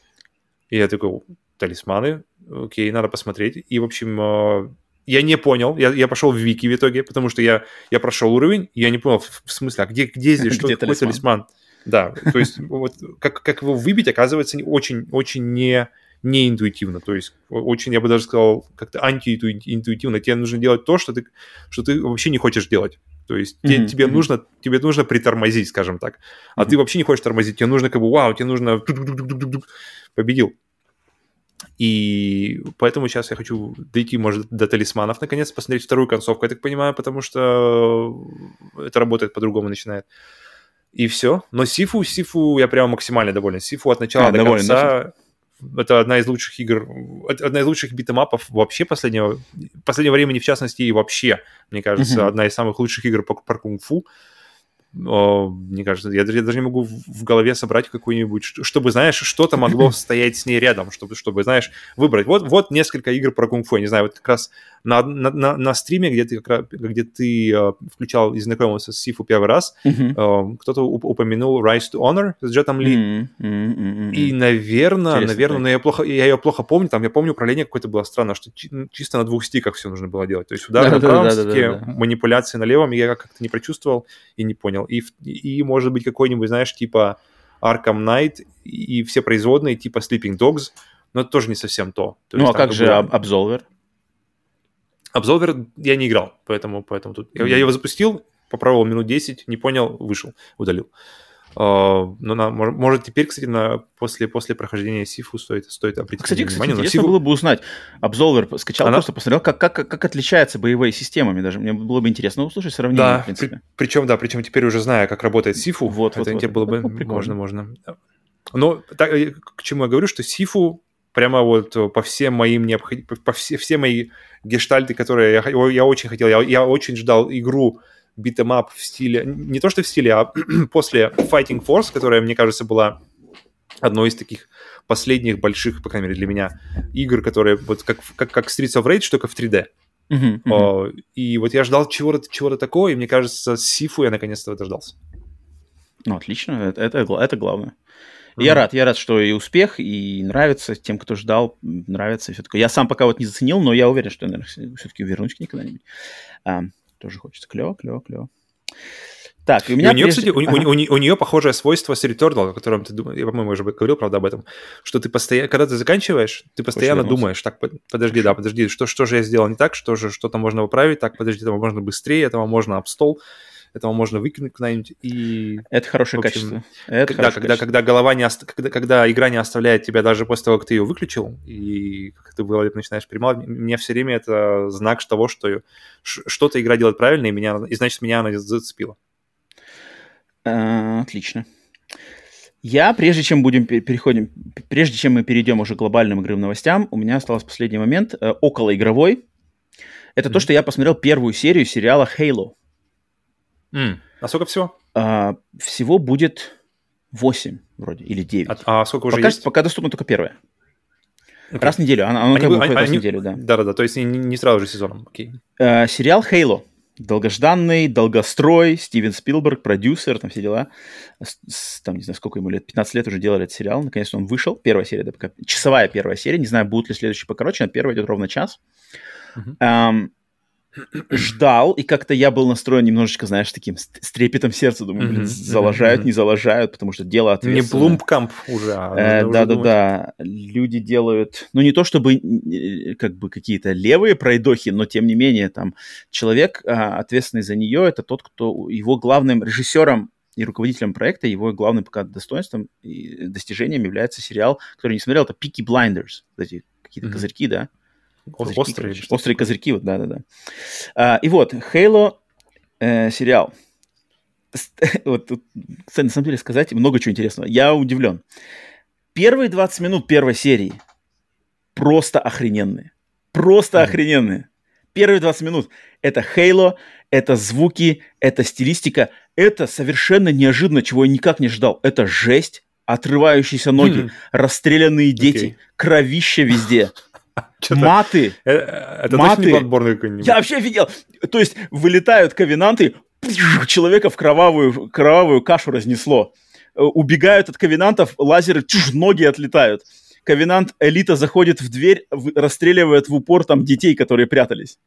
и я такой, талисманы, окей, надо посмотреть. И, в общем, э, я не понял, я, я пошел в Вики в итоге, потому что я, я прошел уровень, и я не понял, в, в смысле, а где, где здесь, *laughs* что, где какой талисман? талисман? Да, то есть *laughs* вот как, как его выбить, оказывается, очень, очень не, не интуитивно, то есть очень, я бы даже сказал, как-то антиинтуитивно. Тебе нужно делать то, что ты, что ты вообще не хочешь делать. То есть mm-hmm. тебе, тебе, нужно, тебе нужно притормозить, скажем так. А mm-hmm. ты вообще не хочешь тормозить, тебе нужно как бы, вау, тебе нужно победил. И поэтому сейчас я хочу дойти, может, до талисманов, наконец, посмотреть вторую концовку, я так понимаю, потому что это работает по-другому начинает. И все. Но Сифу, Сифу я прямо максимально доволен. Сифу от начала а, до доволен, конца. Да? Это одна из лучших игр, одна из лучших битэмапов вообще последнего, последнего времени, в частности, и вообще, мне кажется, uh-huh. одна из самых лучших игр по, по кунг-фу о, мне кажется, я, я даже не могу в голове собрать какую-нибудь, чтобы, знаешь, что-то могло *laughs* стоять с ней рядом, чтобы, чтобы, знаешь, выбрать. Вот, вот несколько игр про кунг-фу, я не знаю, вот как раз на, на, на, на стриме, где ты, как раз, где ты э, включал и знакомился с Сифу первый раз, mm-hmm. э, кто-то упомянул Rise to Honor с Джетом Ли. Mm-hmm. Mm-hmm. И, наверное, Интересно, наверное, но я, плохо, я ее плохо помню, там я помню, управление какое-то было странно, что чисто на двух стиках все нужно было делать. То есть удар на правом стике, манипуляции на левом я как-то не прочувствовал и не понял. И, и может быть, какой-нибудь, знаешь, типа Arkham Knight и все производные, типа Sleeping Dogs, но это тоже не совсем то. то ну, а как же Absolver? Absolver я не играл, поэтому, поэтому тут... Mm-hmm. Я, я его запустил, попробовал минут 10, не понял, вышел, удалил. Uh, ну, на, может, теперь, кстати, на, после, после прохождения Сифу стоит, стоит обратить кстати, внимание. Кстати, интересно Сифу... было бы узнать. Absolver скачал, Она... просто посмотрел, как, как, как отличаются боевые системами даже. Мне было бы интересно услышать сравнение, да, в принципе. При, причем, да, причем теперь уже зная, как работает Сифу, вот, это вот, вот. было бы... *laughs* Ну, можно, можно. Но так, э, к чему я говорю, что Sifu прямо вот по всем моим необход... по все, все мои гештальты, которые я, я очень хотел, я, я очень ждал игру beat 'em up в стиле, не то что в стиле, а *clears throat* после Fighting Force, которая, мне кажется, была одной из таких последних больших, по крайней мере, для меня игр, которые вот как, как, как Streets of Rage, только в 3D. Uh-huh, uh-huh. И вот я ждал чего-то чего такого, и мне кажется, с Sifu я наконец-то дождался. Ну, отлично, это, это, это главное. Mm-hmm. Я рад, я рад, что и успех, и нравится тем, кто ждал, нравится все такое. Я сам пока вот не заценил, но я уверен, что, наверное, все-таки вернусь к ней когда-нибудь. А, тоже хочется. Клево, клево, клево. Так, и у меня... И у нее, прежде... кстати, у, ага. у, у, у нее похожее свойство с Returnal, о котором ты думаешь, я, по-моему, уже говорил, правда, об этом, что ты постоянно, когда ты заканчиваешь, ты постоянно думаешь, так, подожди, да, подожди, что, что же я сделал не так, что же, что-то можно поправить, так, подожди, этого можно быстрее, этого можно об стол, этого можно выкинуть куда-нибудь и... Это хорошее общем, качество. Это когда, когда, качество. когда голова не ост... когда, когда игра не оставляет тебя даже после того, как ты ее выключил, и как ты в голове начинаешь перемалывать, мне все время это знак того, что что-то игра делает правильно, и, меня, и значит, меня она зацепила. А, отлично. Я, прежде чем будем переходим, прежде чем мы перейдем уже к глобальным игровым новостям, у меня остался последний момент, э, около игровой. Это mm-hmm. то, что я посмотрел первую серию сериала Halo. Mm. А сколько всего? А, всего будет 8 вроде, или 9. А, а сколько уже пока, есть? Пока доступно только первое. Okay. Раз в неделю, оно, оно как бы выходит раз в неделю, да. Да-да-да, то есть не, не сразу же сезоном, окей. Okay. А, сериал Halo. Долгожданный, долгострой, Стивен Спилберг, продюсер, там все дела. С, там, не знаю, сколько ему лет, 15 лет уже делали этот сериал. Наконец-то он вышел. Первая серия, да, пока, часовая первая серия. Не знаю, будут ли следующие покороче, но первая идет ровно час. Uh-huh. Um, ждал, и как-то я был настроен немножечко, знаешь, таким с, трепетом сердца. Думаю, блин, заложают, не заложают, потому что дело ответственное. Не Блумпкамп уже, а Да-да-да. Люди делают, ну, не то чтобы как бы какие-то левые пройдохи, но тем не менее, там, человек, а, ответственный за нее, это тот, кто его главным режиссером и руководителем проекта, его главным пока достоинством и достижением является сериал, который не смотрел, это Peaky Blinders, эти какие-то mm-hmm. козырьки, да, Козырьки, острые. Короче, острые козырьки, вот, да-да-да. А, и вот, Halo э, сериал. *laughs* вот тут, кстати, на самом деле сказать много чего интересного. Я удивлен. Первые 20 минут первой серии просто охрененные. Просто mm. охрененные. Первые 20 минут. Это Halo, это звуки, это стилистика. Это совершенно неожиданно, чего я никак не ждал. Это жесть, отрывающиеся ноги, mm. расстрелянные дети, okay. кровища везде. Маты. Э, это маты. точно не подборный какой-нибудь? Я вообще офигел. То есть вылетают ковенанты, человека в кровавую, кровавую кашу разнесло. Э, убегают от ковенантов, лазеры, чуж, ноги отлетают. Ковенант элита заходит в дверь, расстреливает в упор там детей, которые прятались.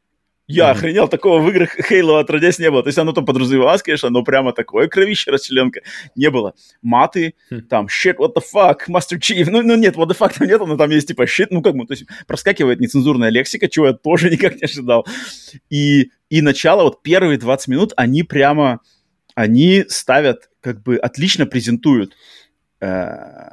Я mm-hmm. охренел, такого в играх Halo отродясь не было. То есть оно там подразумевалось, конечно, но прямо такое кровище расчленка не было. Маты, mm-hmm. там, shit, what the fuck, Master Chief. Ну, ну нет, what the fuck там нет, но там есть типа shit, ну как бы, то есть проскакивает нецензурная лексика, чего я тоже *laughs* никак не ожидал. И, и начало, вот первые 20 минут, они прямо, они ставят, как бы отлично презентуют э,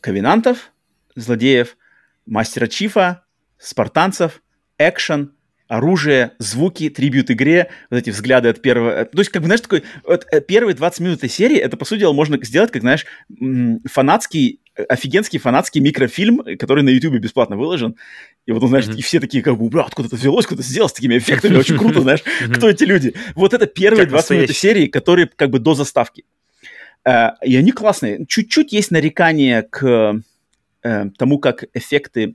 ковенантов, злодеев, мастера Чифа, спартанцев, экшен – оружие, звуки, трибют игре, вот эти взгляды от первого... Э, то есть, как бы, знаешь, такой... Вот э, первые 20 минут этой серии, это, по сути дела, можно сделать, как, знаешь, фанатский, э, офигенский фанатский микрофильм, который на YouTube бесплатно выложен. И вот, знаешь, mm-hmm. и все такие, как бы, бля, откуда это взялось, откуда это сделалось с такими эффектами, очень *laughs* круто, знаешь, кто эти люди. Вот это первые 20 минут серии, которые как бы до заставки. И они классные. Чуть-чуть есть нарекание к тому, как эффекты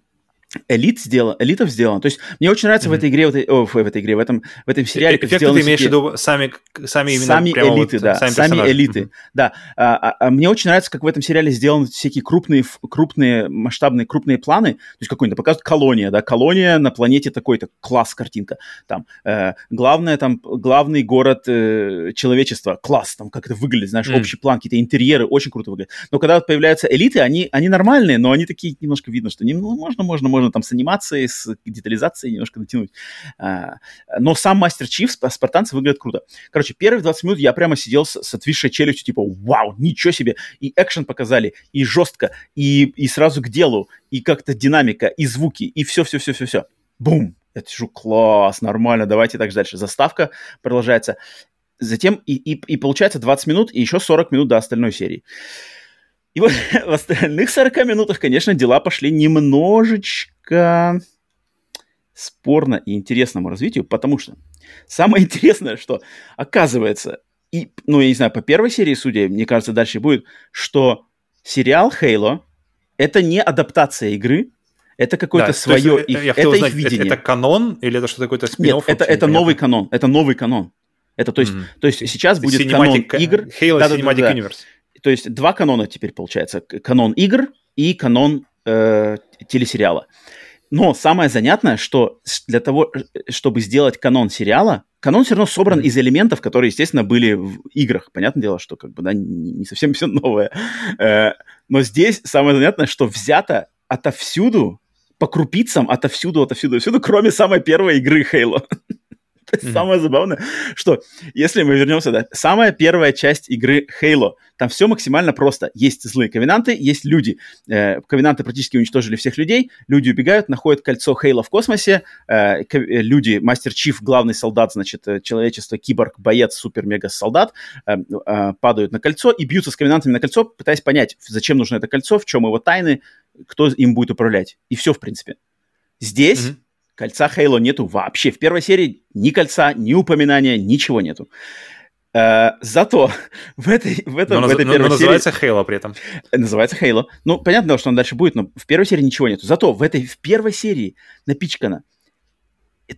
элит сделан, элитов сделан. То есть мне очень нравится mm-hmm. в этой игре, вот, о, в этой игре, в этом, в этом сериале, как Эффекты ты имеешь в виду сами, сами именно Сами элиты, вот, да, сами, сами элиты, mm-hmm. да. А, а, а мне очень нравится, как в этом сериале сделаны всякие крупные, крупные, масштабные, крупные планы. То есть какой-нибудь показывают колония, да, колония на планете такой-то, класс картинка. Там, э, главное, там, главный город э, человечества, класс, там, как это выглядит, знаешь, mm-hmm. общий план, какие-то интерьеры, очень круто выглядят. Но когда вот появляются элиты, они, они нормальные, но они такие, немножко видно, что не, ну, можно, можно, можно там с анимацией, с детализацией немножко натянуть. А, но сам Мастер Чиф, спартанцы выглядят круто. Короче, первые 20 минут я прямо сидел с, с отвисшей челюстью, типа, вау, ничего себе. И экшен показали, и жестко, и, и сразу к делу, и как-то динамика, и звуки, и все-все-все-все-все. Бум! Я сижу, класс, нормально, давайте так же дальше. Заставка продолжается. Затем и, и, и получается 20 минут и еще 40 минут до остальной серии. И вот *laughs* в остальных 40 минутах, конечно, дела пошли немножечко спорно и интересному развитию, потому что самое *laughs* интересное, что оказывается, и, ну, я не знаю, по первой серии, судя, мне кажется, дальше будет, что сериал Halo — это не адаптация игры, это какое-то да, свое есть, их, я это узнать, их видение. Это, это канон или это что такое-то спин Нет, это, это новый канон, это новый канон. Это то есть, mm-hmm. то есть сейчас будет Cinematic, канон игр. Halo да, Cinematic да, да, Universe. То есть два канона теперь получается. Канон игр и канон э, телесериала. Но самое занятное, что для того, чтобы сделать канон сериала, канон все равно собран из элементов, которые, естественно, были в играх. Понятное дело, что как бы, да, не совсем *laughs* все новое. Э, но здесь самое занятное, что взято отовсюду, по крупицам, отовсюду, отовсюду, отовсюду, кроме самой первой игры Halo. *laughs* *laughs* Mm-hmm. Самое забавное, что если мы вернемся, да, самая первая часть игры Halo, там все максимально просто. Есть злые ковенанты, есть люди. Э, ковенанты практически уничтожили всех людей, люди убегают, находят кольцо Хейла в космосе, э, э, люди, Мастер Чиф, главный солдат, значит, э, человечество, киборг, боец, супер-мега-солдат, э, э, падают на кольцо и бьются с ковенантами на кольцо, пытаясь понять, зачем нужно это кольцо, в чем его тайны, кто им будет управлять. И все, в принципе. Здесь mm-hmm Кольца Хейло нету вообще. В первой серии ни кольца, ни упоминания, ничего нету. Uh, зато *laughs* в этой, в этом, но, в этой но, первой но серии... называется Хейло при этом. Называется Хейло. Ну, понятно, что он дальше будет, но в первой серии ничего нету. Зато в этой, в первой серии напичкано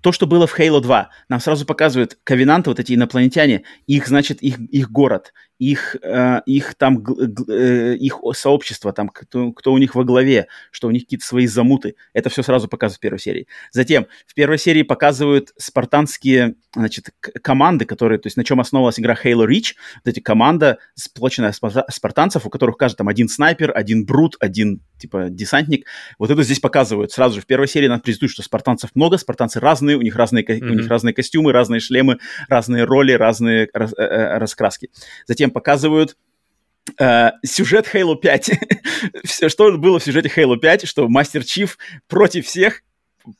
то, что было в Halo 2, нам сразу показывают ковенанты, вот эти инопланетяне, их, значит, их, их город, их, э, их там, э, их сообщество, там, кто, кто у них во главе, что у них какие-то свои замуты. Это все сразу показывают в первой серии. Затем в первой серии показывают спартанские, значит, команды, которые, то есть на чем основывалась игра Halo Reach, вот эти команда, сплоченная спартанцев, у которых каждый там один снайпер, один брут, один, типа, десантник. Вот это здесь показывают сразу же. В первой серии нам презентуют, что спартанцев много, спартанцы разные, у них разные, mm-hmm. у них разные костюмы, разные шлемы, разные роли, разные раз, э, э, раскраски. Затем затем показывают Uh, сюжет Halo 5. *laughs* Все, что было в сюжете Halo 5, что Мастер Чиф против всех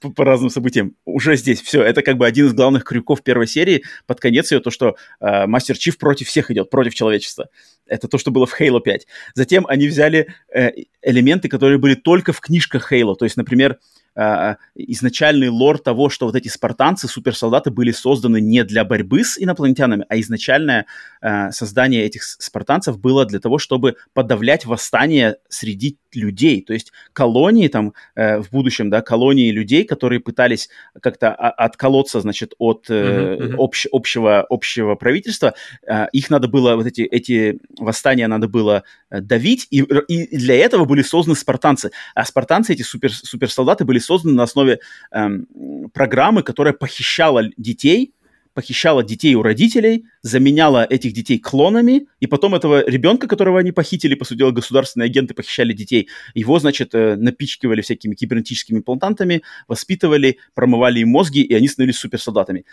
по, по разным событиям. Уже здесь все. Это как бы один из главных крюков первой серии. Под конец ее то, что uh, Мастер Чиф против всех идет, против человечества. Это то, что было в Halo 5. Затем они взяли uh, элементы, которые были только в книжках Halo. То есть, например, э, изначальный лор того, что вот эти спартанцы, суперсолдаты, были созданы не для борьбы с инопланетянами, а изначальное э, создание этих спартанцев было для того, чтобы подавлять восстание среди людей. То есть колонии там э, в будущем, да, колонии людей, которые пытались как-то отколоться, значит, от э, uh-huh, uh-huh. Общ, общего, общего правительства, э, их надо было, вот эти, эти восстания надо было э, давить, и, и для этого были созданы спартанцы. А спартанцы, эти супер, суперсолдаты, были созданы на основе эм, программы, которая похищала детей, похищала детей у родителей, заменяла этих детей клонами, и потом этого ребенка, которого они похитили, по сути дела, государственные агенты похищали детей, его, значит, э, напичкивали всякими кибернетическими имплантантами, воспитывали, промывали им мозги, и они становились суперсолдатами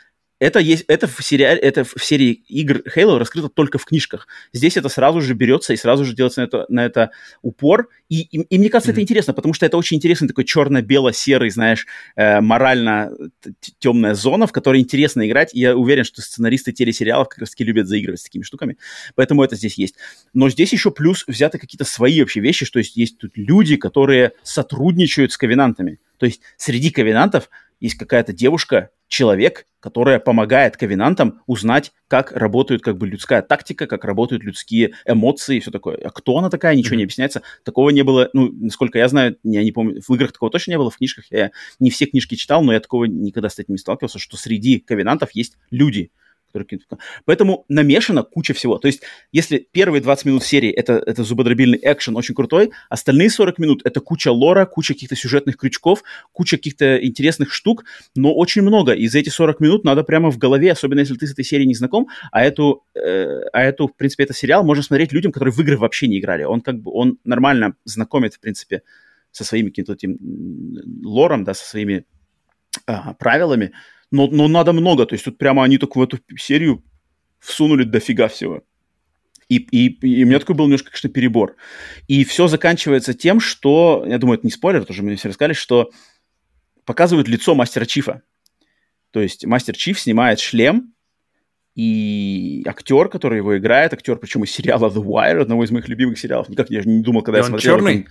это есть, это в сериале, это в серии игр Halo раскрыто только в книжках. Здесь это сразу же берется и сразу же делается на это, на это упор. И, и, и мне кажется, mm-hmm. это интересно, потому что это очень интересный такой черно-бело-серый, знаешь, э, морально темная зона, в которой интересно играть. И я уверен, что сценаристы телесериалов как раз таки любят заигрывать с такими штуками. Поэтому это здесь есть. Но здесь еще плюс взяты какие-то свои вообще вещи, что есть, есть тут люди, которые сотрудничают с ковенантами. То есть среди ковенантов есть какая-то девушка, человек, которая помогает ковенантам узнать, как работает как бы людская тактика, как работают людские эмоции и все такое. А кто она такая, ничего mm-hmm. не объясняется. Такого не было, ну, насколько я знаю, я не помню, в играх такого точно не было, в книжках я не все книжки читал, но я такого никогда с этим не сталкивался, что среди ковенантов есть люди, Поэтому намешано куча всего. То есть, если первые 20 минут серии это, это зубодробильный экшен очень крутой, остальные 40 минут это куча лора, куча каких-то сюжетных крючков, куча каких-то интересных штук, но очень много. И за эти 40 минут надо прямо в голове, особенно если ты с этой серией не знаком, а эту, э, а эту, в принципе, это сериал можно смотреть людям, которые в игры вообще не играли. Он как бы, он нормально знакомит, в принципе, со своими каким-то этим лором, да, со своими а, правилами, но, но надо много. То есть тут прямо они только в эту серию всунули дофига всего. И, и, и у меня такой был немножко, конечно, перебор. И все заканчивается тем, что, я думаю, это не спойлер, тоже мне все рассказали, что показывают лицо мастера Чифа. То есть мастер Чиф снимает шлем, и актер, который его играет, актер, причем из сериала The Wire, одного из моих любимых сериалов, никак я не думал, когда и я смотрел. черный?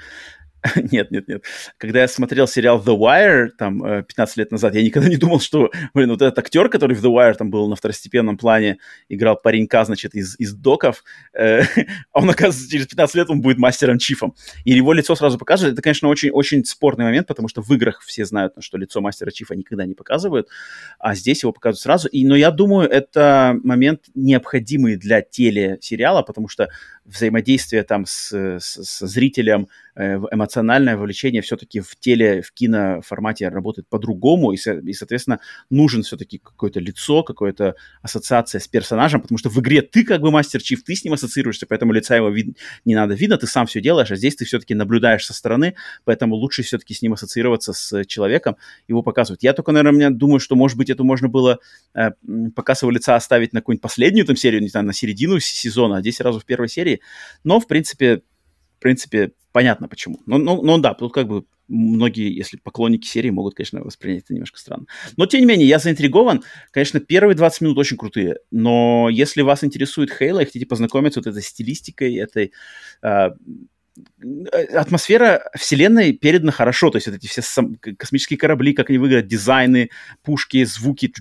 *laughs* Нет, нет, нет. Когда я смотрел сериал The Wire, там, 15 э, лет назад, я никогда не думал, что, блин, вот этот актер, который в The Wire там был на второстепенном плане, играл паренька, значит, из, из доков, э, *laughs* он, оказывается, через 15 лет он будет мастером Чифом. И его лицо сразу показывают. Это, конечно, очень-очень спорный момент, потому что в играх все знают, что лицо мастера Чифа никогда не показывают, а здесь его показывают сразу. И, но я думаю, это момент необходимый для телесериала, потому что взаимодействие там с, с, с зрителем, э, эмоциональное вовлечение все-таки в теле, в киноформате работает по-другому, и, и, соответственно, нужен все-таки какое-то лицо, какая-то ассоциация с персонажем, потому что в игре ты как бы мастер Чиф, ты с ним ассоциируешься, поэтому лица его вид- не надо видно, ты сам все делаешь, а здесь ты все-таки наблюдаешь со стороны, поэтому лучше все-таки с ним ассоциироваться с человеком, его показывают. Я только, наверное, думаю, что, может быть, это можно было э, показ его лица оставить на какую-нибудь последнюю там серию, не знаю, на середину сезона, а здесь сразу в первой серии, серии. Но, в принципе, в принципе, понятно почему. Но, но, но да, тут как бы многие, если поклонники серии, могут, конечно, воспринять это немножко странно. Но, тем не менее, я заинтригован. Конечно, первые 20 минут очень крутые, но если вас интересует Хейла и хотите познакомиться вот этой стилистикой, этой э, атмосфера вселенной передана хорошо, то есть вот эти все сам, космические корабли, как они выглядят, дизайны, пушки, звуки,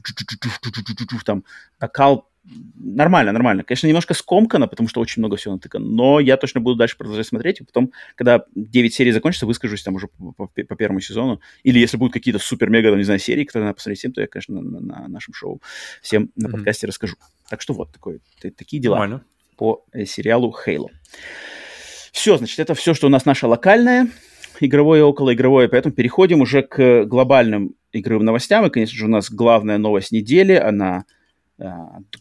там, накал нормально, нормально. Конечно, немножко скомкано, потому что очень много всего натыкано, но я точно буду дальше продолжать смотреть, и потом, когда 9 серий закончится, выскажусь там уже по, по, по первому сезону, или если будут какие-то супер-мега, не знаю, серии, которые надо посмотреть всем, то я, конечно, на, на нашем шоу всем на mm-hmm. подкасте расскажу. Так что вот, такой, такие дела нормально. по э, сериалу Halo. Все, значит, это все, что у нас наше локальное, игровое, околоигровое, поэтому переходим уже к глобальным игровым новостям, и, конечно же, у нас главная новость недели, она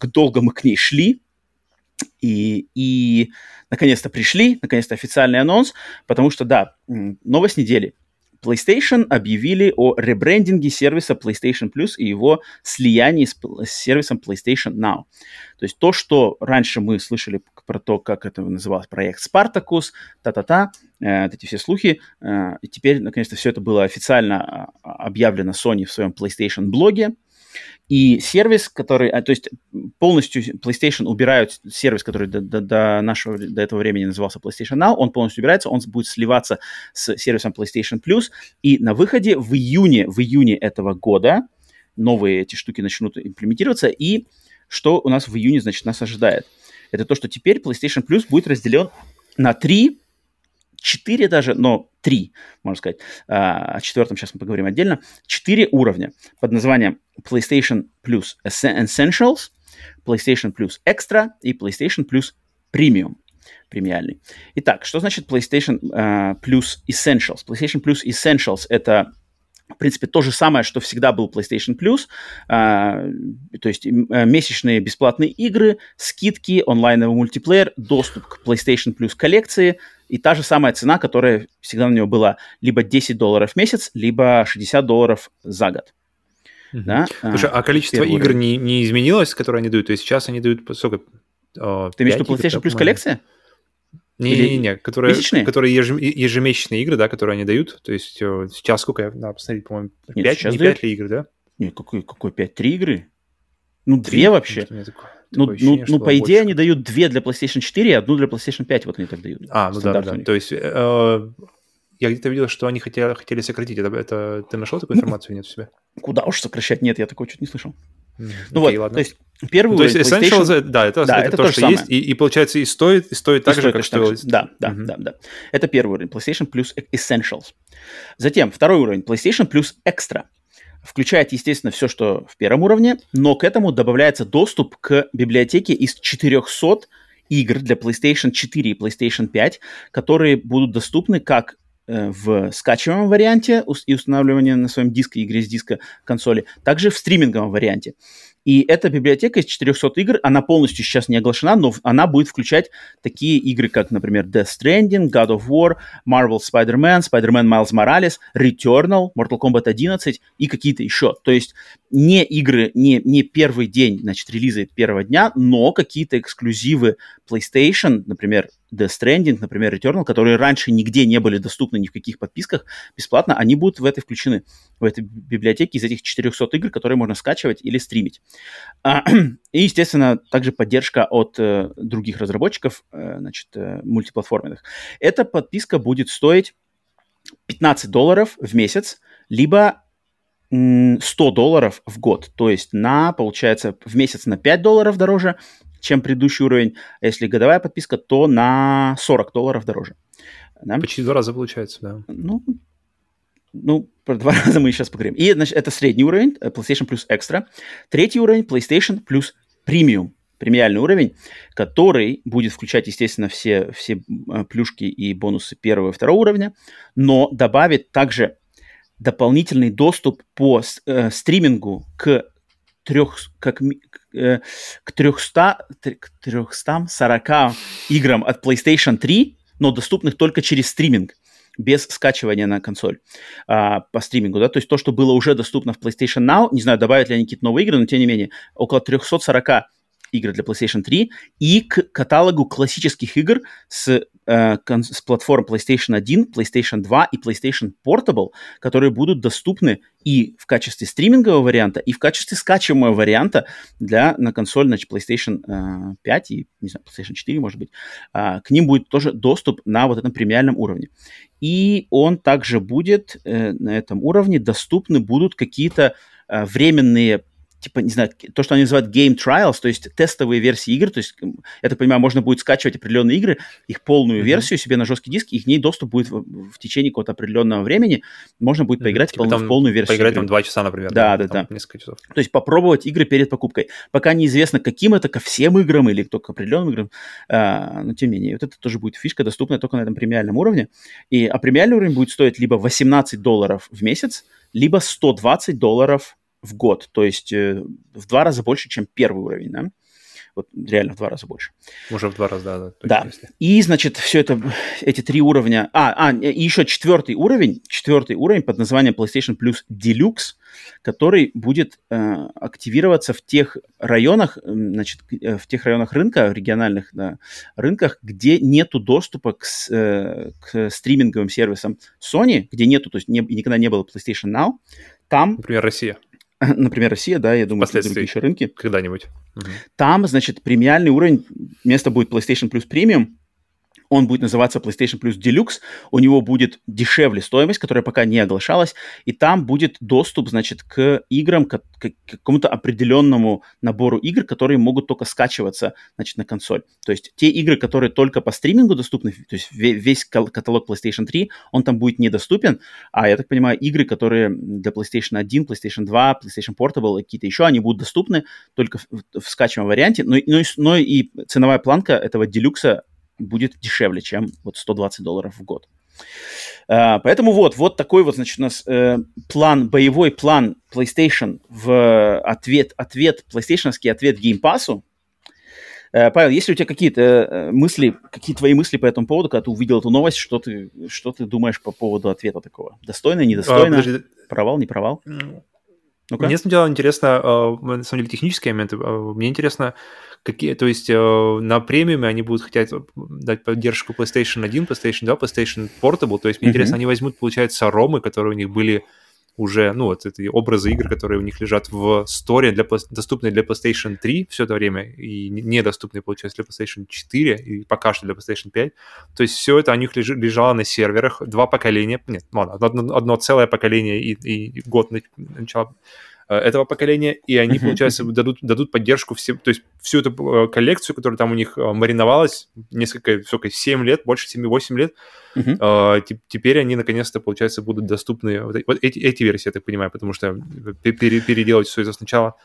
долго мы к ней шли, и, и наконец-то пришли, наконец-то официальный анонс, потому что, да, новость недели. PlayStation объявили о ребрендинге сервиса PlayStation Plus и его слиянии с, с сервисом PlayStation Now. То есть то, что раньше мы слышали про то, как это называлось, проект Spartacus, та-та-та, э, эти все слухи, э, и теперь, наконец-то, все это было официально а, объявлено Sony в своем PlayStation блоге, и сервис, который, а, то есть полностью PlayStation убирают сервис, который до, до, до нашего, до этого времени назывался PlayStation Now, он полностью убирается, он будет сливаться с сервисом PlayStation Plus, и на выходе в июне, в июне этого года новые эти штуки начнут имплементироваться, и что у нас в июне, значит, нас ожидает? Это то, что теперь PlayStation Plus будет разделен на три 4 даже, но 3, можно сказать, а, о четвертом сейчас мы поговорим отдельно, 4 уровня под названием PlayStation Plus Essentials, PlayStation Plus Extra и PlayStation Plus Premium премиальный. Итак, что значит PlayStation uh, Plus Essentials? PlayStation Plus Essentials — это в принципе, то же самое, что всегда был PlayStation Plus, а, то есть а, месячные бесплатные игры, скидки, онлайновый мультиплеер, доступ к PlayStation Plus коллекции и та же самая цена, которая всегда на него была либо 10 долларов в месяц, либо 60 долларов за год. Mm-hmm. Да? Слушай, а, а количество игр не, не изменилось, которые они дают? То есть сейчас они дают сколько? Ты имеешь в виду PlayStation Plus коллекция? Не-не-не, которые, которые ежемесячные игры, да, которые они дают. То есть э, сейчас сколько, надо посмотреть, по-моему, 5, не 5 ли игр, да? Нет, какой, какой 5? 3 игры? Ну, 3, две вообще. Такое, ну, такое ощущение, ну, ну по идее, больше. они дают две для PlayStation 4 и одну для PlayStation 5, вот они так дают. А, ну да, да. То есть э, я где-то видел, что они хотели, хотели сократить. Это, это ты нашел такую информацию? Нет у себя? Куда уж сокращать? Нет, я такого чуть не слышал. Mm, ну okay, вот, ладно. то есть первый То есть Essentials, да, это, да, это, это то, то что самое. есть, и, и получается и стоит, и стоит и так стоит же, как что... Да, да, mm-hmm. да, да. Это первый уровень, PlayStation плюс Essentials. Затем второй уровень, PlayStation плюс Extra. Включает, естественно, все, что в первом уровне, но к этому добавляется доступ к библиотеке из 400 игр для PlayStation 4 и PlayStation 5, которые будут доступны как в скачиваемом варианте и устанавливание на своем диске, игре с диска консоли, также в стриминговом варианте. И эта библиотека из 400 игр, она полностью сейчас не оглашена, но она будет включать такие игры, как, например, Death Stranding, God of War, Marvel Spider-Man, Spider-Man Miles Morales, Returnal, Mortal Kombat 11 и какие-то еще. То есть не игры, не, не первый день, значит, релиза первого дня, но какие-то эксклюзивы PlayStation, например, Death Stranding, например, Returnal, которые раньше нигде не были доступны ни в каких подписках бесплатно, они будут в этой включены, в этой библиотеке из этих 400 игр, которые можно скачивать или стримить. А, *clears throat* и, естественно, также поддержка от э, других разработчиков, э, значит, э, мультиплатформенных. Эта подписка будет стоить 15 долларов в месяц, либо 100 долларов в год. То есть на, получается, в месяц на 5 долларов дороже, чем предыдущий уровень. А если годовая подписка, то на 40 долларов дороже. Да? Почти два раза получается, да. Ну, ну, про два *laughs* раза мы сейчас поговорим. И, значит, это средний уровень, э, PlayStation Plus Extra. Третий уровень, PlayStation Plus Premium, премиальный уровень, который будет включать, естественно, все, все э, плюшки и бонусы первого и второго уровня, но добавит также дополнительный доступ по э, стримингу к трех, как, э, к 300, к 340 играм от PlayStation 3, но доступных только через стриминг без скачивания на консоль а, по стримингу, да, то есть то, что было уже доступно в PlayStation Now, не знаю, добавят ли они какие-то новые игры, но тем не менее, около 340 игр для PlayStation 3 и к каталогу классических игр с, э, с платформ PlayStation 1, PlayStation 2 и PlayStation Portable, которые будут доступны и в качестве стримингового варианта, и в качестве скачиваемого варианта для, на консоль значит, PlayStation э, 5 и, не знаю, PlayStation 4, может быть. Э, к ним будет тоже доступ на вот этом премиальном уровне. И он также будет э, на этом уровне доступны будут какие-то э, временные типа, не знаю, то, что они называют game trials, то есть тестовые версии игр, то есть, я так понимаю, можно будет скачивать определенные игры, их полную mm-hmm. версию себе на жесткий диск, и к ней доступ будет в, в течение какого-то определенного времени, можно будет mm-hmm. поиграть типа, в, полную версию Поиграть игры. там два часа, например. Да, да, да. Несколько часов. То есть попробовать игры перед покупкой. Пока неизвестно, каким это, ко всем играм или только к определенным играм, а, но тем не менее, вот это тоже будет фишка, доступная только на этом премиальном уровне, и, а премиальный уровень будет стоить либо 18 долларов в месяц, либо 120 долларов в год, то есть э, в два раза больше, чем первый уровень, да? Вот реально в два раза больше. Уже в два раза, да. Да, да. Если. И, значит, все это, эти три уровня... А, а, и еще четвертый уровень, четвертый уровень под названием PlayStation Plus Deluxe, который будет э, активироваться в тех районах, значит, э, в тех районах рынка, региональных да, рынках, где нету доступа к, э, к стриминговым сервисам Sony, где нету, то есть не, никогда не было PlayStation Now, там... Например, Россия. *laughs* Например, Россия, да, я думаю, что другие еще рынки. Когда-нибудь. Угу. Там, значит, премиальный уровень, место будет PlayStation Plus Premium, он будет называться PlayStation Plus Deluxe, у него будет дешевле стоимость, которая пока не оглашалась, и там будет доступ, значит, к играм, к, к какому-то определенному набору игр, которые могут только скачиваться, значит, на консоль. То есть те игры, которые только по стримингу доступны, то есть весь каталог PlayStation 3, он там будет недоступен, а я так понимаю, игры, которые для PlayStation 1, PlayStation 2, PlayStation Portable и какие-то еще, они будут доступны только в, в скачиваемом варианте, но, но, но и ценовая планка этого делюкса будет дешевле, чем вот 120 долларов в год. Uh, поэтому вот, вот такой вот, значит, у нас uh, план, боевой план PlayStation в ответ, ответ, PlayStation ответ Game Pass. Uh, Павел, есть ли у тебя какие-то э, мысли, какие твои мысли по этому поводу, когда ты увидел эту новость, что ты, что ты думаешь по поводу ответа такого? Достойно, недостойно? А, Провал, не провал? Ну-ка. Мне сначала интересно, э, на самом деле, технические моменты. Э, мне интересно, какие, то есть э, на премиуме они будут хотеть дать поддержку PlayStation 1, PlayStation 2, PlayStation Portable. То есть мне mm-hmm. интересно, они возьмут, получается, ромы, которые у них были уже, ну, вот эти образы игр, которые у них лежат в сторе, для, доступные для PlayStation 3 все это время, и недоступные, получается, для PlayStation 4, и пока что для PlayStation 5. То есть все это у них лежи, лежало на серверах, два поколения, нет, ладно, одно, одно целое поколение и, и год начала Э, этого поколения, и они, получается, дадут, дадут поддержку всем, то есть всю эту э, коллекцию, которая там у них э, мариновалась несколько, сколько, 7 лет, больше 7-8 лет, uh-huh. теперь они, наконец-то, получается, будут доступны, вот эти, эти версии, я так понимаю, потому что переделать все это сначала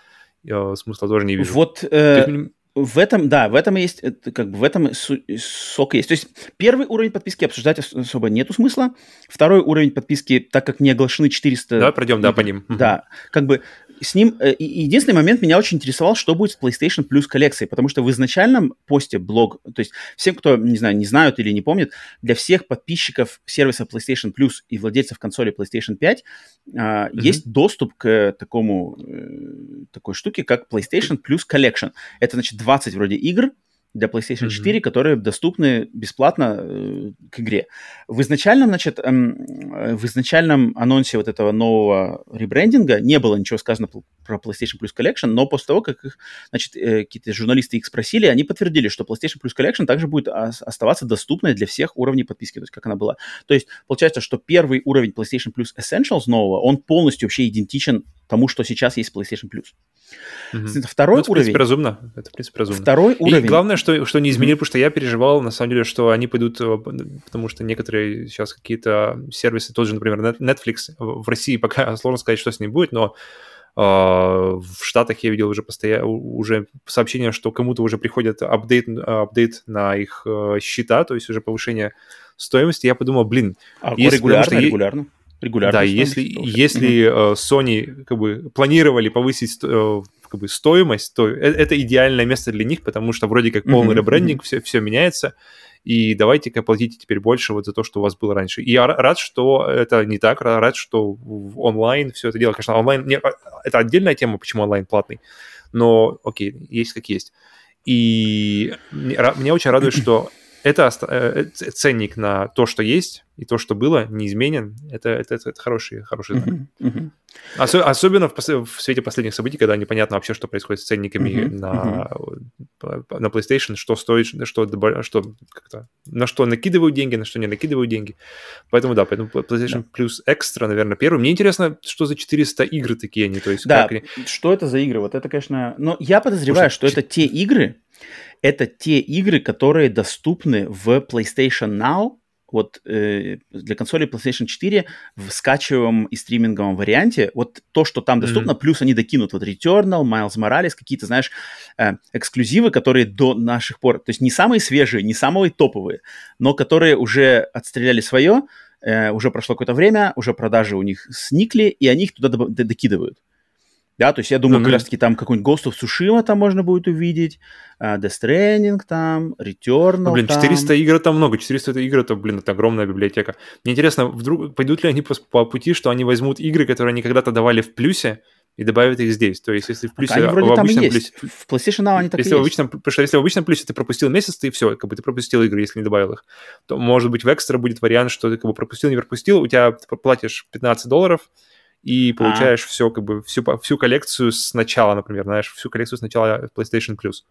смысла тоже не вижу. Вот, э, в этом, да, в этом есть, как бы в этом сок есть. То есть первый уровень подписки обсуждать особо нету смысла. Второй уровень подписки, так как не оглашены 400... Давай пройдем, да, по ним. Да, как бы с ним... Э, единственный момент меня очень интересовал, что будет с PlayStation Plus коллекцией, потому что в изначальном посте блог, то есть всем, кто, не знаю, не знают или не помнят, для всех подписчиков сервиса PlayStation Plus и владельцев консоли PlayStation 5 mm-hmm. есть доступ к такому, э, такой штуке, как PlayStation Plus Collection. Это, значит, 20 вроде игр, для PlayStation 4, mm-hmm. которые доступны бесплатно э, к игре. В изначальном, значит, эм, в изначальном анонсе вот этого нового ребрендинга не было ничего сказано про PlayStation Plus Collection, но после того, как их, значит, э, какие-то журналисты их спросили, они подтвердили, что PlayStation Plus Collection также будет оставаться доступной для всех уровней подписки, то есть как она была. То есть получается, что первый уровень PlayStation Plus Essentials нового, он полностью вообще идентичен тому, что сейчас есть PlayStation Plus. Угу. Второй ну, это, уровень... в принципе, разумно. Это, в принципе, разумно. Второй уровень... И главное, что, что не изменили, угу. потому что я переживал, на самом деле, что они пойдут, э, потому что некоторые сейчас какие-то сервисы, тот же, например, Netflix, в России пока *laughs* сложно сказать, что с ним будет, но э, в Штатах я видел уже постоянно уже сообщение, что кому-то уже приходит апдейт, апдейт на их э, счета, то есть уже повышение стоимости. Я подумал, блин, а если, регулярно, что, регулярно регулярно. Да, если, если uh Sony как бы планировали повысить э, как бы стоимость, то э, это идеальное место для них, потому что вроде как полный uh-huh, ребрендинг, uh-huh. все, все меняется, и давайте-ка платите теперь больше вот за то, что у вас было раньше. И я рад, что это не так, рад, что онлайн все это дело. Конечно, онлайн, не, а, это отдельная тема, почему онлайн платный, но окей, есть как есть. И меня очень радует, *clears throat* что это э, ценник на то, что есть, и то, что было, неизменен. Это, это, это, это хороший, хороший знак. Uh-huh, uh-huh. Осо- особенно в, пос- в свете последних событий, когда непонятно вообще, что происходит с ценниками uh-huh, на, uh-huh. на PlayStation, что стоит, что, что как-то, на что накидывают деньги, на что не накидывают деньги. Поэтому да, поэтому PlayStation yeah. Plus Extra, наверное, первый. Мне интересно, что за 400 игр такие они, то есть да, как... что это за игры? Вот это, конечно... Но я подозреваю, Слушай, что это те игры, это те игры, которые доступны в PlayStation Now, вот э, для консоли PlayStation 4 в скачиваемом и стриминговом варианте, вот то, что там доступно, mm-hmm. плюс они докинут вот Returnal, Miles Morales, какие-то, знаешь, э, эксклюзивы, которые до наших пор, то есть не самые свежие, не самые топовые, но которые уже отстреляли свое, э, уже прошло какое-то время, уже продажи у них сникли, и они их туда докидывают. Да, то есть я думаю, mm-hmm. как раз-таки там какой-нибудь Ghost of Tsushima там можно будет увидеть, uh, Death Stranding там, Returnal ну, блин, 400 там. игр там много, 400 это игр, это, блин, это огромная библиотека. Мне интересно, вдруг пойдут ли они по, по пути, что они возьмут игры, которые они когда-то давали в плюсе, и добавят их здесь. То есть, если в плюсе... Они вроде в там и есть. Плюсе, в PlayStation Now они так если и в обычном, Потому что если в обычном плюсе ты пропустил месяц, ты все, как бы ты пропустил игры, если не добавил их. То, может быть, в экстра будет вариант, что ты как бы пропустил, не пропустил, у тебя ты платишь 15 долларов, и получаешь а. все, как бы, всю, всю коллекцию сначала, например, знаешь, всю коллекцию сначала PlayStation Plus.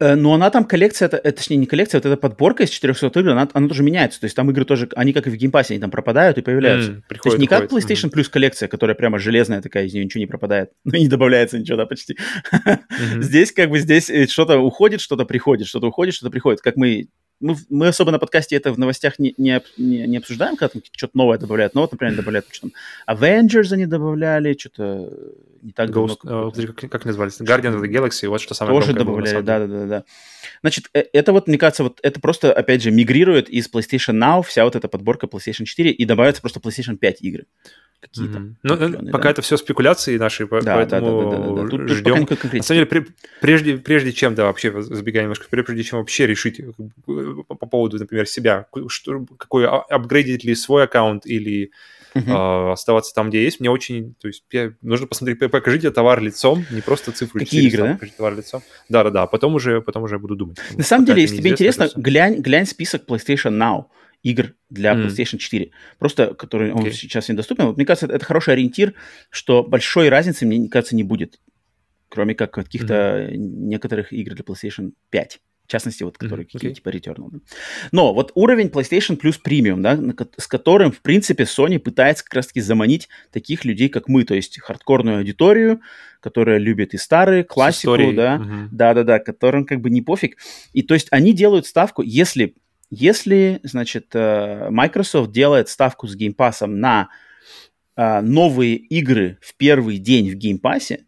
Э, но она там коллекция, это, это, точнее, не коллекция, вот эта подборка из 400 игр, она, она тоже меняется. То есть там игры тоже, они как и в геймпассе, они там пропадают и появляются. Мм, приходит, То есть не как PlayStation mm-hmm. Plus коллекция, которая прямо железная такая, из нее ничего не пропадает. *laughs* Ну и не добавляется ничего, да, почти. Mm-hmm. Здесь как бы, здесь э, что-то уходит, что-то приходит, что-то уходит, что-то приходит. Как мы мы, мы особо на подкасте это в новостях не, не, не, не обсуждаем, когда там что-то новое добавляют. Но вот, например, добавляют, что там Avengers они добавляли, что-то не так Ghost, давно. Uh, как, как назывались? Guardian of the Galaxy, вот что самое Тоже добавляли, да-да-да. Значит, э, это вот, мне кажется, вот это просто, опять же, мигрирует из PlayStation Now вся вот эта подборка PlayStation 4 и добавляется просто PlayStation 5 игры какие-то. Mm-hmm. Ну, пока да? это все спекуляции наши, да, поэтому да, да, да, да, да. Тут, ждем. Тут На самом деле, прежде, прежде чем, да, вообще, забегая немножко вперед, прежде чем вообще решить э, по поводу, например, себя, что, какой, а, апгрейдить ли свой аккаунт или uh-huh. э, оставаться там, где есть. Мне очень, то есть, я, нужно посмотреть, покажите товар лицом, не просто цифру. Какие игры, да? Покажите товар лицом. Да-да-да, а потом уже, потом уже буду думать. На самом деле, если тебе интересно, глянь, глянь список PlayStation Now игр для mm. PlayStation 4, просто который okay. он сейчас недоступен. Вот, мне кажется, это, это хороший ориентир, что большой разницы, мне кажется, не будет, кроме как каких-то mm-hmm. некоторых игр для PlayStation 5. В частности, вот, которые mm-hmm. какие типа Returnal. Да. Но вот уровень PlayStation Plus Premium, да, с которым, в принципе, Sony пытается как раз-таки заманить таких людей, как мы, то есть хардкорную аудиторию, которая любит и старые, классику, да, mm-hmm. да-да-да, которым как бы не пофиг. И то есть они делают ставку, если если, значит, э, Microsoft делает ставку с Game Pass на э, новые игры в первый день в Game Pass,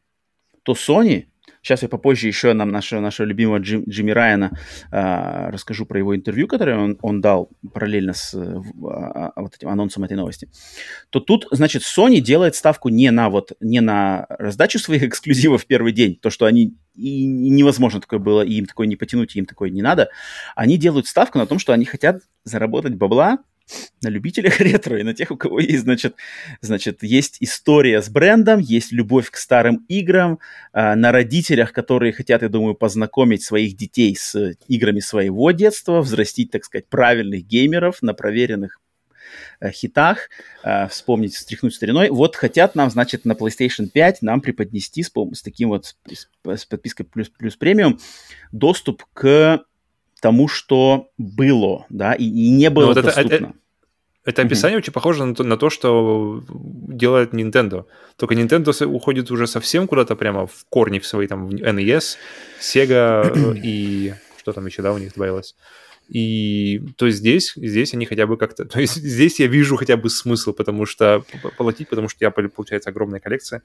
то Sony Сейчас я попозже еще нам нашего, нашего любимого Джим, Джимми Райана э, расскажу про его интервью, которое он, он дал параллельно с э, вот этим анонсом этой новости. То тут, значит, Sony делает ставку не на вот не на раздачу своих эксклюзивов в первый день, то, что они и невозможно такое было, и им такое не потянуть, и им такое не надо. Они делают ставку на том, что они хотят заработать бабла на любителях *laughs* ретро и на тех, у кого есть, значит, значит, есть история с брендом, есть любовь к старым играм, э, на родителях, которые хотят, я думаю, познакомить своих детей с играми своего детства, взрастить, так сказать, правильных геймеров на проверенных э, хитах, э, вспомнить, встряхнуть стариной. Вот хотят нам, значит, на PlayStation 5 нам преподнести с, с таким вот, с, с подпиской плюс, плюс премиум доступ к тому, что было, да, и, и не было вот доступно. Это, это, это описание mm-hmm. очень похоже на то, на то, что делает Nintendo. Только Nintendo уходит уже совсем куда-то прямо в корни в свои там в NES, Sega *clears throat* и что там еще, да, у них добавилось. И то есть здесь, здесь они хотя бы как-то... То есть здесь я вижу хотя бы смысл, потому что платить, потому что я, получается, огромная коллекция,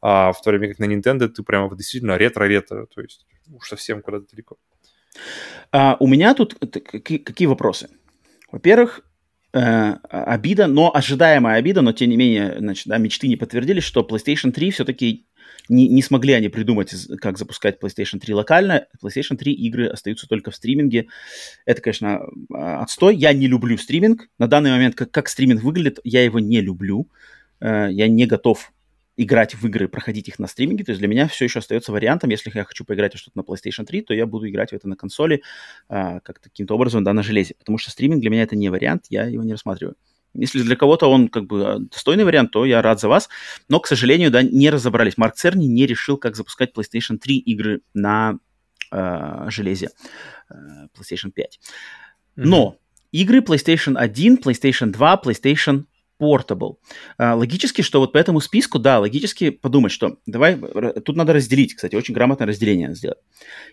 а в то время как на Nintendo ты прямо действительно ретро-ретро, то есть уж совсем куда-то далеко. А, у меня тут какие, какие вопросы? Во-первых, э, обида, но ожидаемая обида, но тем не менее, значит, да, мечты не подтвердились, что PlayStation 3 все-таки не, не смогли они придумать, как запускать PlayStation 3 локально. PlayStation 3 игры остаются только в стриминге. Это, конечно, а, отстой. Я не люблю стриминг. На данный момент, как, как стриминг выглядит, я его не люблю. Э, я не готов играть в игры, проходить их на стриминге. То есть для меня все еще остается вариантом, если я хочу поиграть что-то на PlayStation 3, то я буду играть в это на консоли а, как каким-то образом, да, на железе. Потому что стриминг для меня это не вариант, я его не рассматриваю. Если для кого-то он как бы а, достойный вариант, то я рад за вас. Но, к сожалению, да, не разобрались. Марк Церни не решил, как запускать PlayStation 3 игры на э, железе э, PlayStation 5. Mm-hmm. Но игры PlayStation 1, PlayStation 2, PlayStation Portable. А, логически, что вот по этому списку, да, логически подумать, что давай, тут надо разделить, кстати, очень грамотное разделение сделать.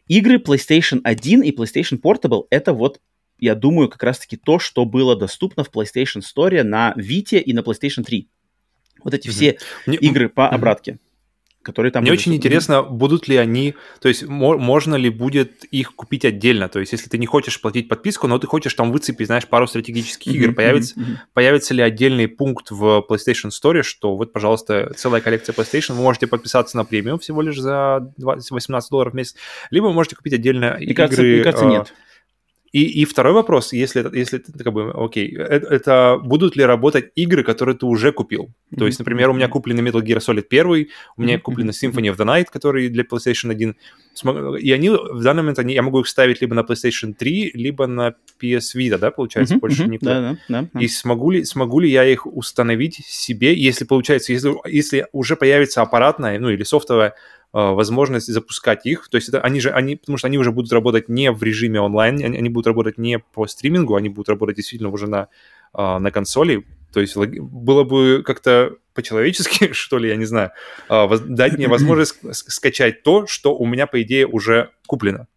Игры PlayStation 1 и PlayStation Portable это вот, я думаю, как раз-таки то, что было доступно в PlayStation Store на Vita и на PlayStation 3. Вот эти mm-hmm. все Мне... игры по mm-hmm. обратке которые там... Мне очень интересно, будут ли они, то есть можно ли будет их купить отдельно, то есть если ты не хочешь платить подписку, но ты хочешь там выцепить, знаешь, пару стратегических игр, появится, появится ли отдельный пункт в PlayStation Store, что вот, пожалуйста, целая коллекция PlayStation, вы можете подписаться на премиум всего лишь за 20, 18 долларов в месяц, либо вы можете купить отдельно мне игры... Кажется, мне кажется, а, нет. И, и второй вопрос, если, если как бы, окей, это, это будут ли работать игры, которые ты уже купил? Mm-hmm. То есть, например, у меня куплены Metal Gear Solid 1, у меня mm-hmm. куплена Symphony of the Night, который для PlayStation 1. И они в данный момент, они, я могу их ставить либо на PlayStation 3, либо на PS Vita, да, получается, mm-hmm. больше mm-hmm. никто. Да, да, да. И смогу ли, смогу ли я их установить себе, если получается, если, если уже появится аппаратная, ну или софтовая возможность запускать их. То есть это они же, они, потому что они уже будут работать не в режиме онлайн, они, они будут работать не по стримингу, они будут работать действительно уже на, э, на консоли. То есть было бы как-то по-человечески, *laughs* что ли, я не знаю, э, дать мне возможность скачать то, что у меня, по идее, уже куплено.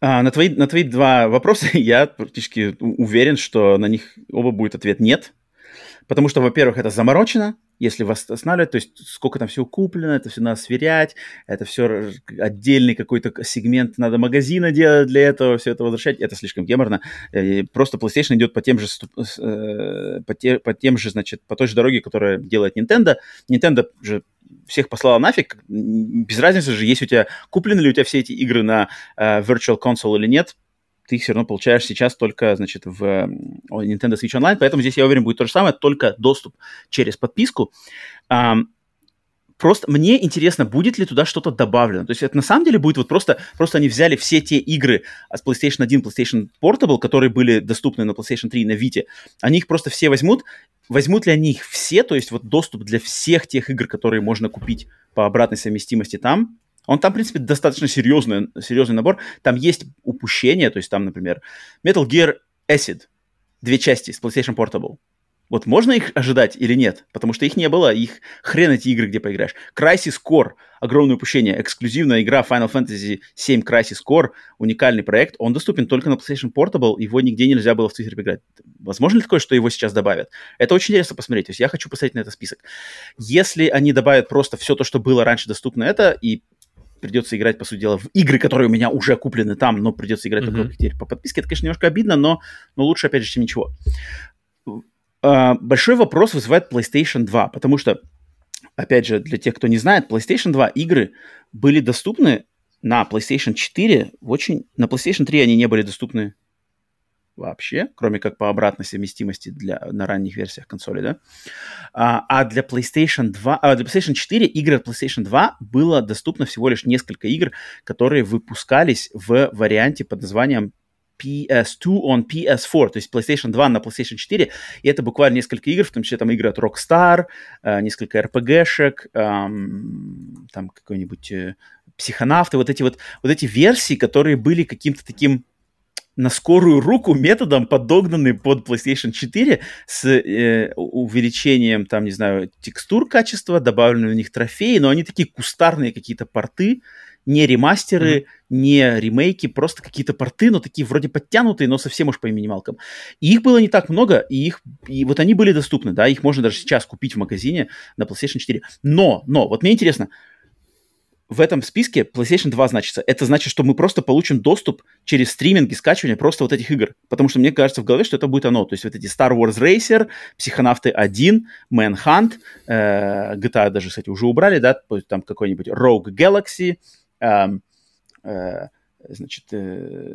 А, на, твои, на твои два вопроса *laughs* я практически уверен, что на них оба будет ответ «нет». Потому что, во-первых, это заморочено, если вас останавливать, то есть сколько там всего куплено, это все надо сверять, это все отдельный какой-то сегмент надо магазина делать для этого, все это возвращать, это слишком геморно. Э, просто PlayStation идет по тем же, э, по, те, по тем же, значит, по той же дороге, которая делает Nintendo. Nintendo же всех послала нафиг, без разницы же, есть у тебя, куплены ли у тебя все эти игры на uh, Virtual Console или нет, ты все равно получаешь сейчас только, значит, в Nintendo Switch Online, поэтому здесь, я уверен, будет то же самое, только доступ через подписку. Просто мне интересно, будет ли туда что-то добавлено. То есть это на самом деле будет вот просто, просто они взяли все те игры с PlayStation 1, PlayStation Portable, которые были доступны на PlayStation 3 и на Vita, они их просто все возьмут. Возьмут ли они их все, то есть вот доступ для всех тех игр, которые можно купить по обратной совместимости там, он там, в принципе, достаточно серьезный, серьезный набор. Там есть упущения, то есть там, например, Metal Gear Acid, две части с PlayStation Portable. Вот можно их ожидать или нет? Потому что их не было, их хрен эти игры, где поиграешь. Crisis Core, огромное упущение, эксклюзивная игра Final Fantasy 7 Crisis Core, уникальный проект, он доступен только на PlayStation Portable, его нигде нельзя было в Твиттере поиграть. Возможно ли такое, что его сейчас добавят? Это очень интересно посмотреть, то есть я хочу посмотреть на этот список. Если они добавят просто все то, что было раньше доступно это, и придется играть, по сути дела, в игры, которые у меня уже куплены там, но придется играть mm-hmm. только теперь по подписке. Это, конечно, немножко обидно, но, но лучше, опять же, чем ничего. Uh, большой вопрос вызывает PlayStation 2, потому что, опять же, для тех, кто не знает, PlayStation 2 игры были доступны на PlayStation 4 в очень... На PlayStation 3 они не были доступны вообще, кроме как по обратной совместимости для, на ранних версиях консоли, да. А, а для PlayStation 2, а для PlayStation 4 игры от PlayStation 2 было доступно всего лишь несколько игр, которые выпускались в варианте под названием PS2 on PS4, то есть PlayStation 2 на PlayStation 4, и это буквально несколько игр, в том числе там игры от Rockstar, э, несколько RPG-шек, эм, там какой-нибудь э, психонавты, вот эти вот, вот эти версии, которые были каким-то таким на скорую руку методом подогнаны под PlayStation 4 с э, увеличением, там, не знаю, текстур качества, добавлены в них трофеи, но они такие кустарные какие-то порты, не ремастеры, mm-hmm. не ремейки, просто какие-то порты, но такие вроде подтянутые, но совсем уж по минималкам. И их было не так много, и их, и вот они были доступны, да, их можно даже сейчас купить в магазине на PlayStation 4. Но, но, вот мне интересно, в этом списке PlayStation 2 значится. Это значит, что мы просто получим доступ через стриминг и скачивание просто вот этих игр. Потому что мне кажется в голове, что это будет оно. То есть вот эти Star Wars Racer, Психонавты 1, Manhunt, э, GTA даже, кстати, уже убрали, да, там какой-нибудь Rogue Galaxy, э, э, значит, э,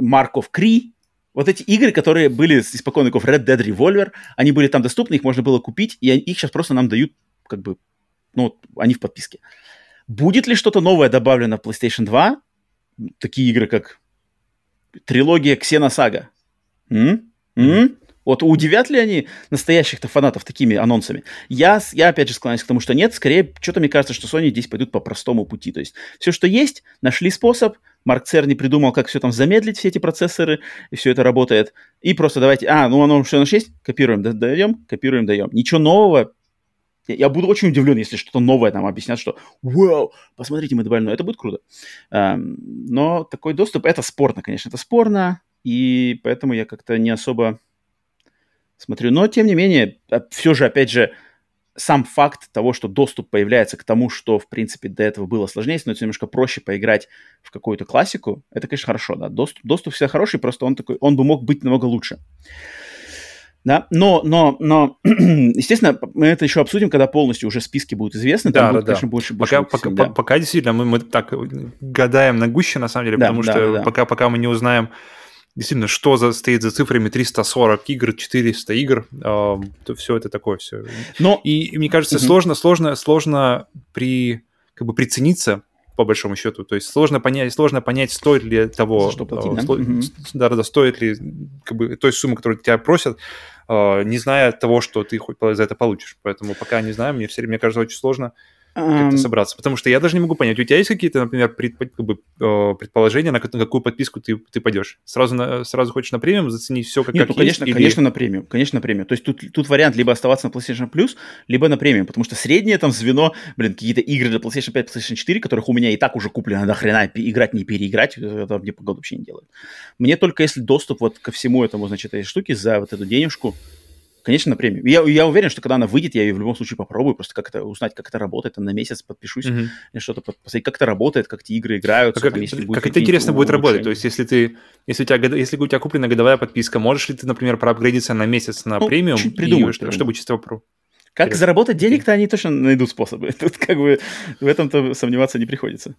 Markov Cree, вот эти игры, которые были испокон веков Red Dead Revolver, они были там доступны, их можно было купить, и их сейчас просто нам дают, как бы, ну, они в подписке. Будет ли что-то новое добавлено в PlayStation 2? Такие игры, как трилогия Ксеносага. М? М? Вот удивят ли они настоящих-то фанатов такими анонсами? Я, я опять же склоняюсь к тому, что нет. Скорее, что-то мне кажется, что Sony здесь пойдут по простому пути. То есть все, что есть, нашли способ. Марк Церни придумал, как все там замедлить, все эти процессоры, и все это работает. И просто давайте, а, ну оно что у нас есть, копируем, даем, копируем, даем. Ничего нового я буду очень удивлен, если что-то новое нам объяснят, что «Вау, посмотрите, мы добавили». Это будет круто. Эм, но такой доступ, это спорно, конечно, это спорно, и поэтому я как-то не особо смотрю. Но, тем не менее, э, все же, опять же, сам факт того, что доступ появляется к тому, что, в принципе, до этого было сложнее, становится немножко проще поиграть в какую-то классику, это, конечно, хорошо, да. Доступ, доступ всегда хороший, просто он такой, он бы мог быть намного лучше. Да, но, но, но, *clears throat* естественно, мы это еще обсудим, когда полностью уже списки будут известны. Да, да, да. Больше, больше пока, пока, да. пока действительно мы, мы так гадаем на гуще, на самом деле, да, потому да, что да, Пока, пока мы не узнаем действительно, что за, стоит за цифрами 340 игр, 400 игр, э, то все это такое все. Но... И, и мне кажется, угу. сложно, сложно, сложно при, как бы прицениться по большому счету. То есть сложно понять, сложно понять, стоит ли того, что платить, да? Сто, угу. да, да, стоит ли как бы, той суммы, которую тебя просят, э, не зная того, что ты хоть за это получишь. Поэтому пока не знаю, мне все мне кажется очень сложно как-то собраться. Потому что я даже не могу понять, у тебя есть какие-то, например, пред, как бы, э, предположения, на какую подписку ты, ты пойдешь? Сразу, на, сразу хочешь на премиум заценить все как, Нет, как ну, конечно, есть? Конечно, или... на премиум. Конечно, на премиум. То есть тут, тут вариант либо оставаться на PlayStation Plus, либо на премиум. Потому что среднее там звено, блин, какие-то игры для PlayStation 5, PlayStation 4, которых у меня и так уже куплено, до хрена играть, не переиграть, это мне погоду вообще не делает. Мне только если доступ вот ко всему этому, значит, этой штуке за вот эту денежку, Конечно, на премию. Я, я уверен, что когда она выйдет, я ее в любом случае попробую, просто как это узнать, как это работает, там, на месяц подпишусь, mm-hmm. что-то посмотреть, как это работает, как эти игры играют. Как, там, если как это интересно будет работать. То есть, если ты, если у тебя, если у тебя куплена годовая подписка, можешь ли ты, например, проапгрейдиться на месяц на ну, премиум? Чуть придумаю, и, чтобы чисто про как Интересно. заработать денег-то они точно найдут способы. *laughs* Тут как бы в этом-то сомневаться не приходится.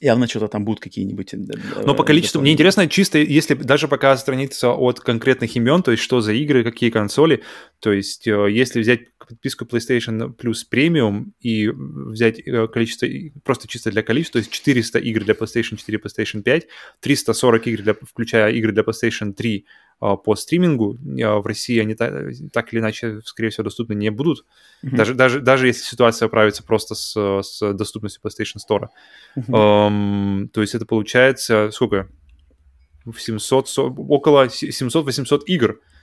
Явно что-то там будут какие-нибудь... Э, Но по количеству, мне интересно, чисто, если даже пока страница от конкретных имен, то есть что за игры, какие консоли, то есть э, если взять подписку PlayStation Plus Premium и взять э, количество, просто чисто для количества, то есть 400 игр для PlayStation 4, PlayStation 5, 340 игр, для, включая игры для PlayStation 3 по стримингу, в России они так, так или иначе, скорее всего, доступны не будут, mm-hmm. даже, даже, даже если ситуация оправится просто с, с доступностью PlayStation Store. Mm-hmm. Um, то есть это получается, сколько? 700, около 700-800 игр. Uh,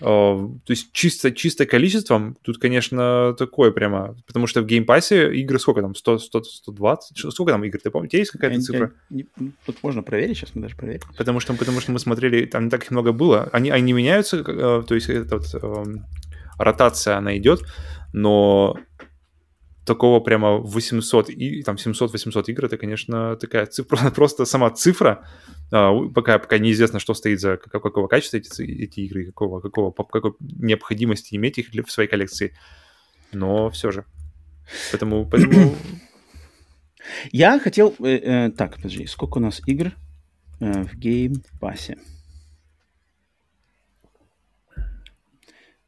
то есть чисто, чисто количеством тут, конечно, такое прямо, потому что в геймпассе игры сколько там, 100, 100, 120? Сколько там игр, ты помнишь? У тебя есть какая-то я, цифра? Я, не, тут можно проверить, сейчас мы даже проверим. Потому что, потому что мы смотрели, там не так их много было. Они, они меняются, uh, то есть это вот, uh, ротация, она идет, но такого прямо 800 и там 700-800 игр, это, конечно, такая цифра, *laughs* просто сама цифра, а, пока, пока неизвестно, что стоит за какого качества эти, эти игры, какого, какого, какой необходимости иметь их в своей коллекции, но все же. Поэтому, *clears throat* поэтому... Я хотел... Э, э, так, подожди, сколько у нас игр э, в геймпассе?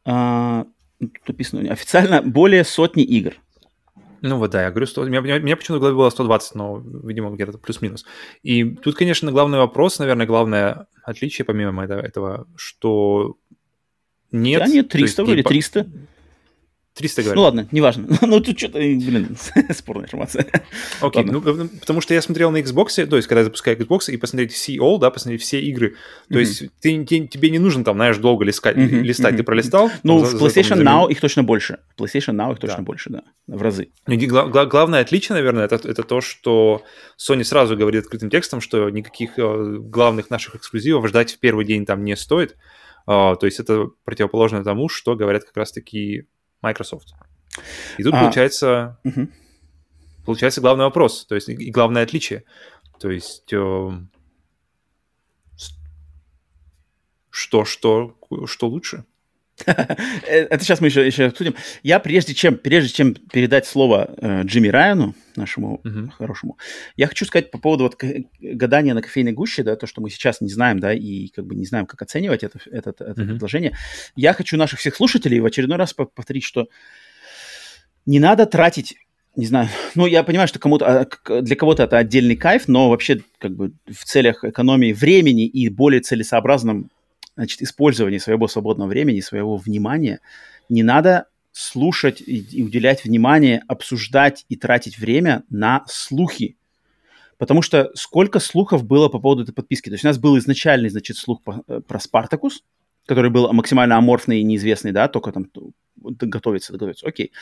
А, тут написано официально более сотни игр. Ну вот да, я говорю, 100, у меня, меня почему-то в голове было 120, но, видимо, где-то плюс-минус. И тут, конечно, главный вопрос, наверное, главное отличие помимо этого, этого что нет... Да нет, 300 вроде, 300. 300 говорят. Ну ладно, неважно. *laughs* ну тут что-то, блин, *laughs* спорная информация. Окей, okay, ну потому что я смотрел на Xbox, то есть когда я запускаю Xbox и посмотреть все all, да, посмотреть все игры, то mm-hmm. есть ты, ты, тебе не нужно там, знаешь, долго листать, mm-hmm. листать, mm-hmm. ты пролистал. Ну, в PlayStation за, Now их точно больше. В PlayStation Now их точно да. больше, да, в разы. Ну, гла- гла- главное отличие, наверное, это, это то, что Sony сразу говорит открытым текстом, что никаких э, главных наших эксклюзивов ждать в первый день там не стоит. Uh, то есть это противоположно тому, что говорят как раз-таки Microsoft. И тут а, получается, угу. получается главный вопрос, то есть и главное отличие. То есть э, что, что, что лучше? *laughs* Это сейчас мы еще, еще обсудим. Я прежде чем, прежде чем передать слово э, Джимми Райану, нашему uh-huh. хорошему, я хочу сказать по поводу вот гадания на кофейной гуще, да, то, что мы сейчас не знаем, да, и как бы не знаем, как оценивать это, это, это uh-huh. предложение. Я хочу наших всех слушателей в очередной раз повторить, что не надо тратить не знаю, ну, я понимаю, что кому-то, а, для кого-то это отдельный кайф, но вообще, как бы, в целях экономии времени и более целесообразном значит, использовании своего свободного времени, своего внимания, не надо слушать и, и уделять внимание, обсуждать и тратить время на слухи. Потому что сколько слухов было по поводу этой подписки. То есть у нас был изначальный, значит, слух по, э, про Спартакус, который был максимально аморфный и неизвестный, да, только там готовится, готовится, окей.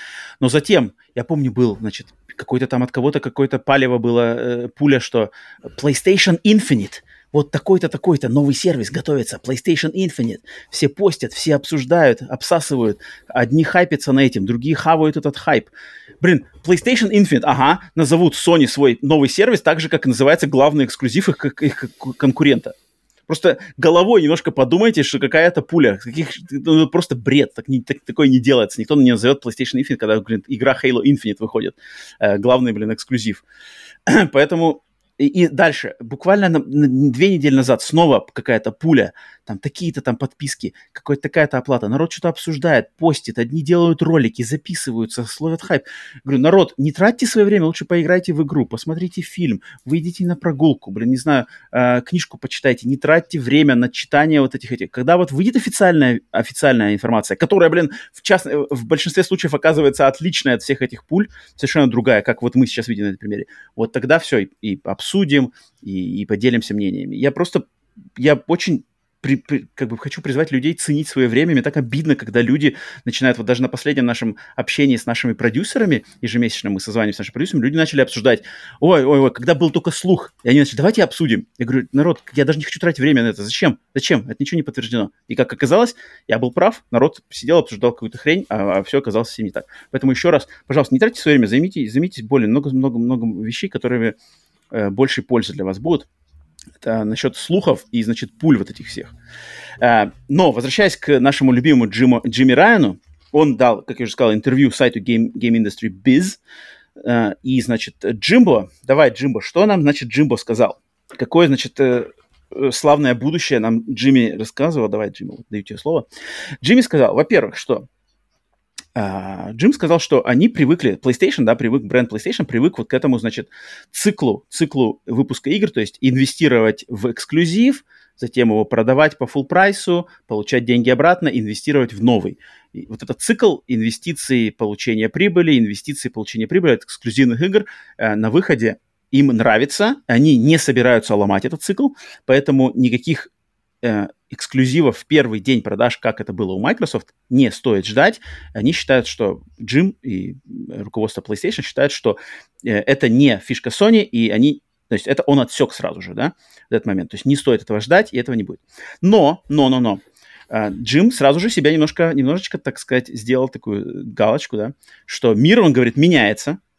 Но затем, я помню, был, значит, какой-то там от кого-то какое-то палево было, э, пуля, что PlayStation Infinite – вот такой-то, такой-то новый сервис готовится, PlayStation Infinite. Все постят, все обсуждают, обсасывают. Одни хайпятся на этим, другие хавают этот хайп. Блин, PlayStation Infinite, ага, назовут Sony свой новый сервис так же, как называется главный эксклюзив их, их конкурента. Просто головой немножко подумайте, что какая-то пуля, каких, ну, просто бред, так, не, так, такое не делается. Никто не назовет PlayStation Infinite, когда, блин, игра Halo Infinite выходит. Э, главный, блин, эксклюзив. *clears throat* Поэтому и, дальше, буквально на, на, две недели назад снова какая-то пуля, там такие-то там подписки, какая-то такая-то оплата. Народ что-то обсуждает, постит, одни делают ролики, записываются, словят хайп. Говорю, народ, не тратьте свое время, лучше поиграйте в игру, посмотрите фильм, выйдите на прогулку, блин, не знаю, э, книжку почитайте, не тратьте время на читание вот этих этих. Когда вот выйдет официальная, официальная информация, которая, блин, в, част... в большинстве случаев оказывается отличная от всех этих пуль, совершенно другая, как вот мы сейчас видим на этом примере, вот тогда все, и, и обсудим и, и поделимся мнениями. Я просто, я очень при, при, как бы хочу призвать людей ценить свое время. Мне так обидно, когда люди начинают, вот даже на последнем нашем общении с нашими продюсерами, ежемесячно мы созваниваемся с нашими продюсерами, люди начали обсуждать, ой, ой, ой, когда был только слух, и они начали, давайте обсудим. Я говорю, народ, я даже не хочу тратить время на это. Зачем? Зачем? Это ничего не подтверждено. И как оказалось, я был прав, народ сидел, обсуждал какую-то хрень, а, а все оказалось совсем не так. Поэтому еще раз, пожалуйста, не тратьте свое время, займитесь, займитесь более много-много-много вещей, которые э, большей пользы для вас будут. Это насчет слухов и, значит, пуль вот этих всех. Э, но, возвращаясь к нашему любимому Джиму, Джимми Райану, он дал, как я уже сказал, интервью сайту Game, Game Industry Biz, Э, и, значит, Джимбо, давай, Джимбо, что нам, значит, Джимбо сказал? Какое, значит, э, э, славное будущее нам Джимми рассказывал. Давай, Джимми, вот, даю тебе слово. Джимми сказал, во-первых, что Uh, Джим сказал, что они привыкли, PlayStation, да, привык, бренд PlayStation привык вот к этому, значит, циклу, циклу выпуска игр, то есть инвестировать в эксклюзив, затем его продавать по full прайсу, получать деньги обратно, инвестировать в новый. И вот этот цикл инвестиций, получения прибыли, инвестиций, получения прибыли от эксклюзивных игр э, на выходе им нравится, они не собираются ломать этот цикл, поэтому никаких э, эксклюзивов в первый день продаж, как это было у Microsoft, не стоит ждать. Они считают, что Джим и руководство PlayStation считают, что э, это не фишка Sony, и они то есть это он отсек сразу же, да, в этот момент. То есть не стоит этого ждать, и этого не будет. Но, но, но, но, а, Джим сразу же себя немножко, немножечко, так сказать, сделал такую галочку, да, что мир, он говорит, меняется, Э,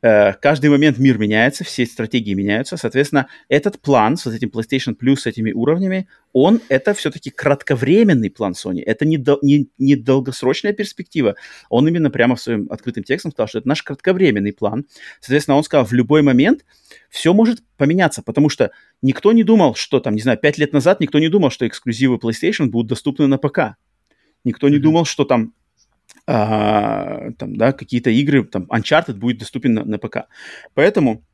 каждый момент мир меняется, все стратегии меняются. Соответственно, этот план с этим PlayStation Plus, с этими уровнями, он это все-таки кратковременный план Sony. Это не, дол- не, не долгосрочная перспектива. Он именно прямо в своем открытым текстом сказал, что это наш кратковременный план. Соответственно, он сказал, в любой момент все может поменяться, потому что никто не думал, что там, не знаю, пять лет назад никто не думал, что эксклюзивы PlayStation будут доступны на ПК. Никто не mm-hmm. думал, что там а, там, да, какие-то игры, там, Uncharted будет доступен на, на ПК. Поэтому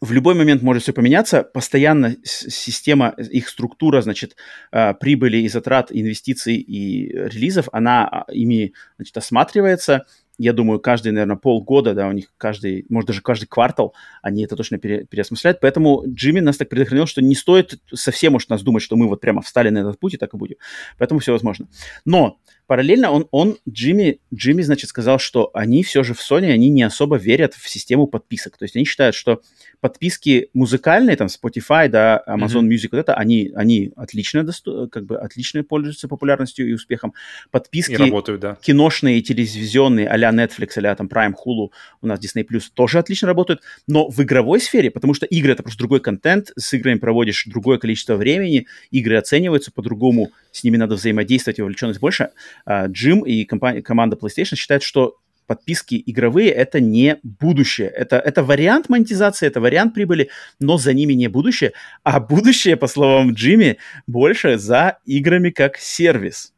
в любой момент может все поменяться. Постоянно система, их структура, значит, а, прибыли и затрат, инвестиций и релизов, она а, ими, значит, осматривается. Я думаю, каждый, наверное, полгода, да, у них каждый, может, даже каждый квартал они это точно пере, переосмысляют. Поэтому Джимми нас так предохранил, что не стоит совсем уж нас думать, что мы вот прямо встали на этот путь и так и будем. Поэтому все возможно. Но Параллельно он, он Джимми, Джимми, значит, сказал, что они все же в Sony, они не особо верят в систему подписок. То есть они считают, что подписки музыкальные, там, Spotify, да, Amazon mm-hmm. Music, вот это, они, они отлично, досту- как бы отлично пользуются популярностью и успехом. Подписки и работают, да. киношные, телевизионные, а-ля Netflix, а там Prime, Hulu, у нас Disney Plus тоже отлично работают. Но в игровой сфере, потому что игры — это просто другой контент, с играми проводишь другое количество времени, игры оцениваются по-другому, с ними надо взаимодействовать, вовлеченность больше — Джим и компания, команда PlayStation считают, что подписки игровые это не будущее. Это, это вариант монетизации, это вариант прибыли, но за ними не будущее. А будущее, по словам Джимми, больше за играми как сервис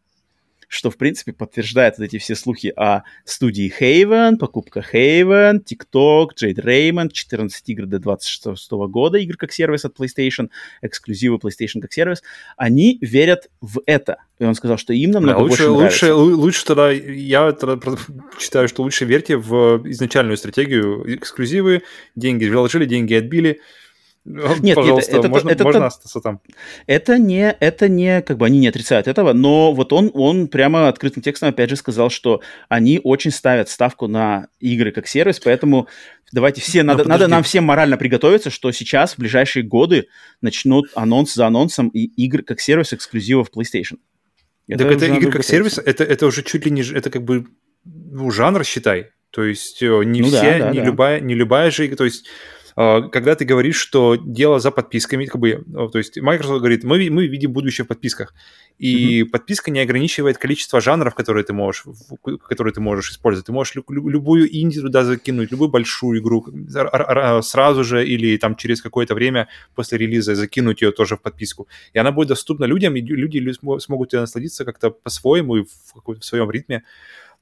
что, в принципе, подтверждает вот эти все слухи о студии Haven, покупка Haven, TikTok, Jade Raymond, 14 игр до 26 года, игр как сервис от PlayStation, эксклюзивы PlayStation как сервис. Они верят в это. И он сказал, что им намного да, лучше, больше лучше, лучше тогда, я тогда считаю, что лучше верьте в изначальную стратегию. Эксклюзивы, деньги вложили, деньги отбили, нет, Пожалуйста, нет, это, можно, это, можно остаться там. Это не, это не, как бы они не отрицают этого, но вот он, он прямо открытым текстом опять же сказал, что они очень ставят ставку на игры как сервис, поэтому давайте все, надо, надо нам всем морально приготовиться, что сейчас в ближайшие годы начнут анонс за анонсом и игры как сервис эксклюзивов PlayStation. Это так это игры как сервис, это, это уже чуть ли не, это как бы ну, жанр, считай. То есть э, не ну, все, да, да, не, да. Любая, не любая же, то есть когда ты говоришь, что дело за подписками, как бы, то есть Microsoft говорит, мы, мы видим будущее в подписках, и mm-hmm. подписка не ограничивает количество жанров, которые ты можешь, которые ты можешь использовать. Ты можешь любую инди туда закинуть, любую большую игру сразу же или там через какое-то время после релиза закинуть ее тоже в подписку. И она будет доступна людям, и люди смогут ее насладиться как-то по-своему и в, в своем ритме.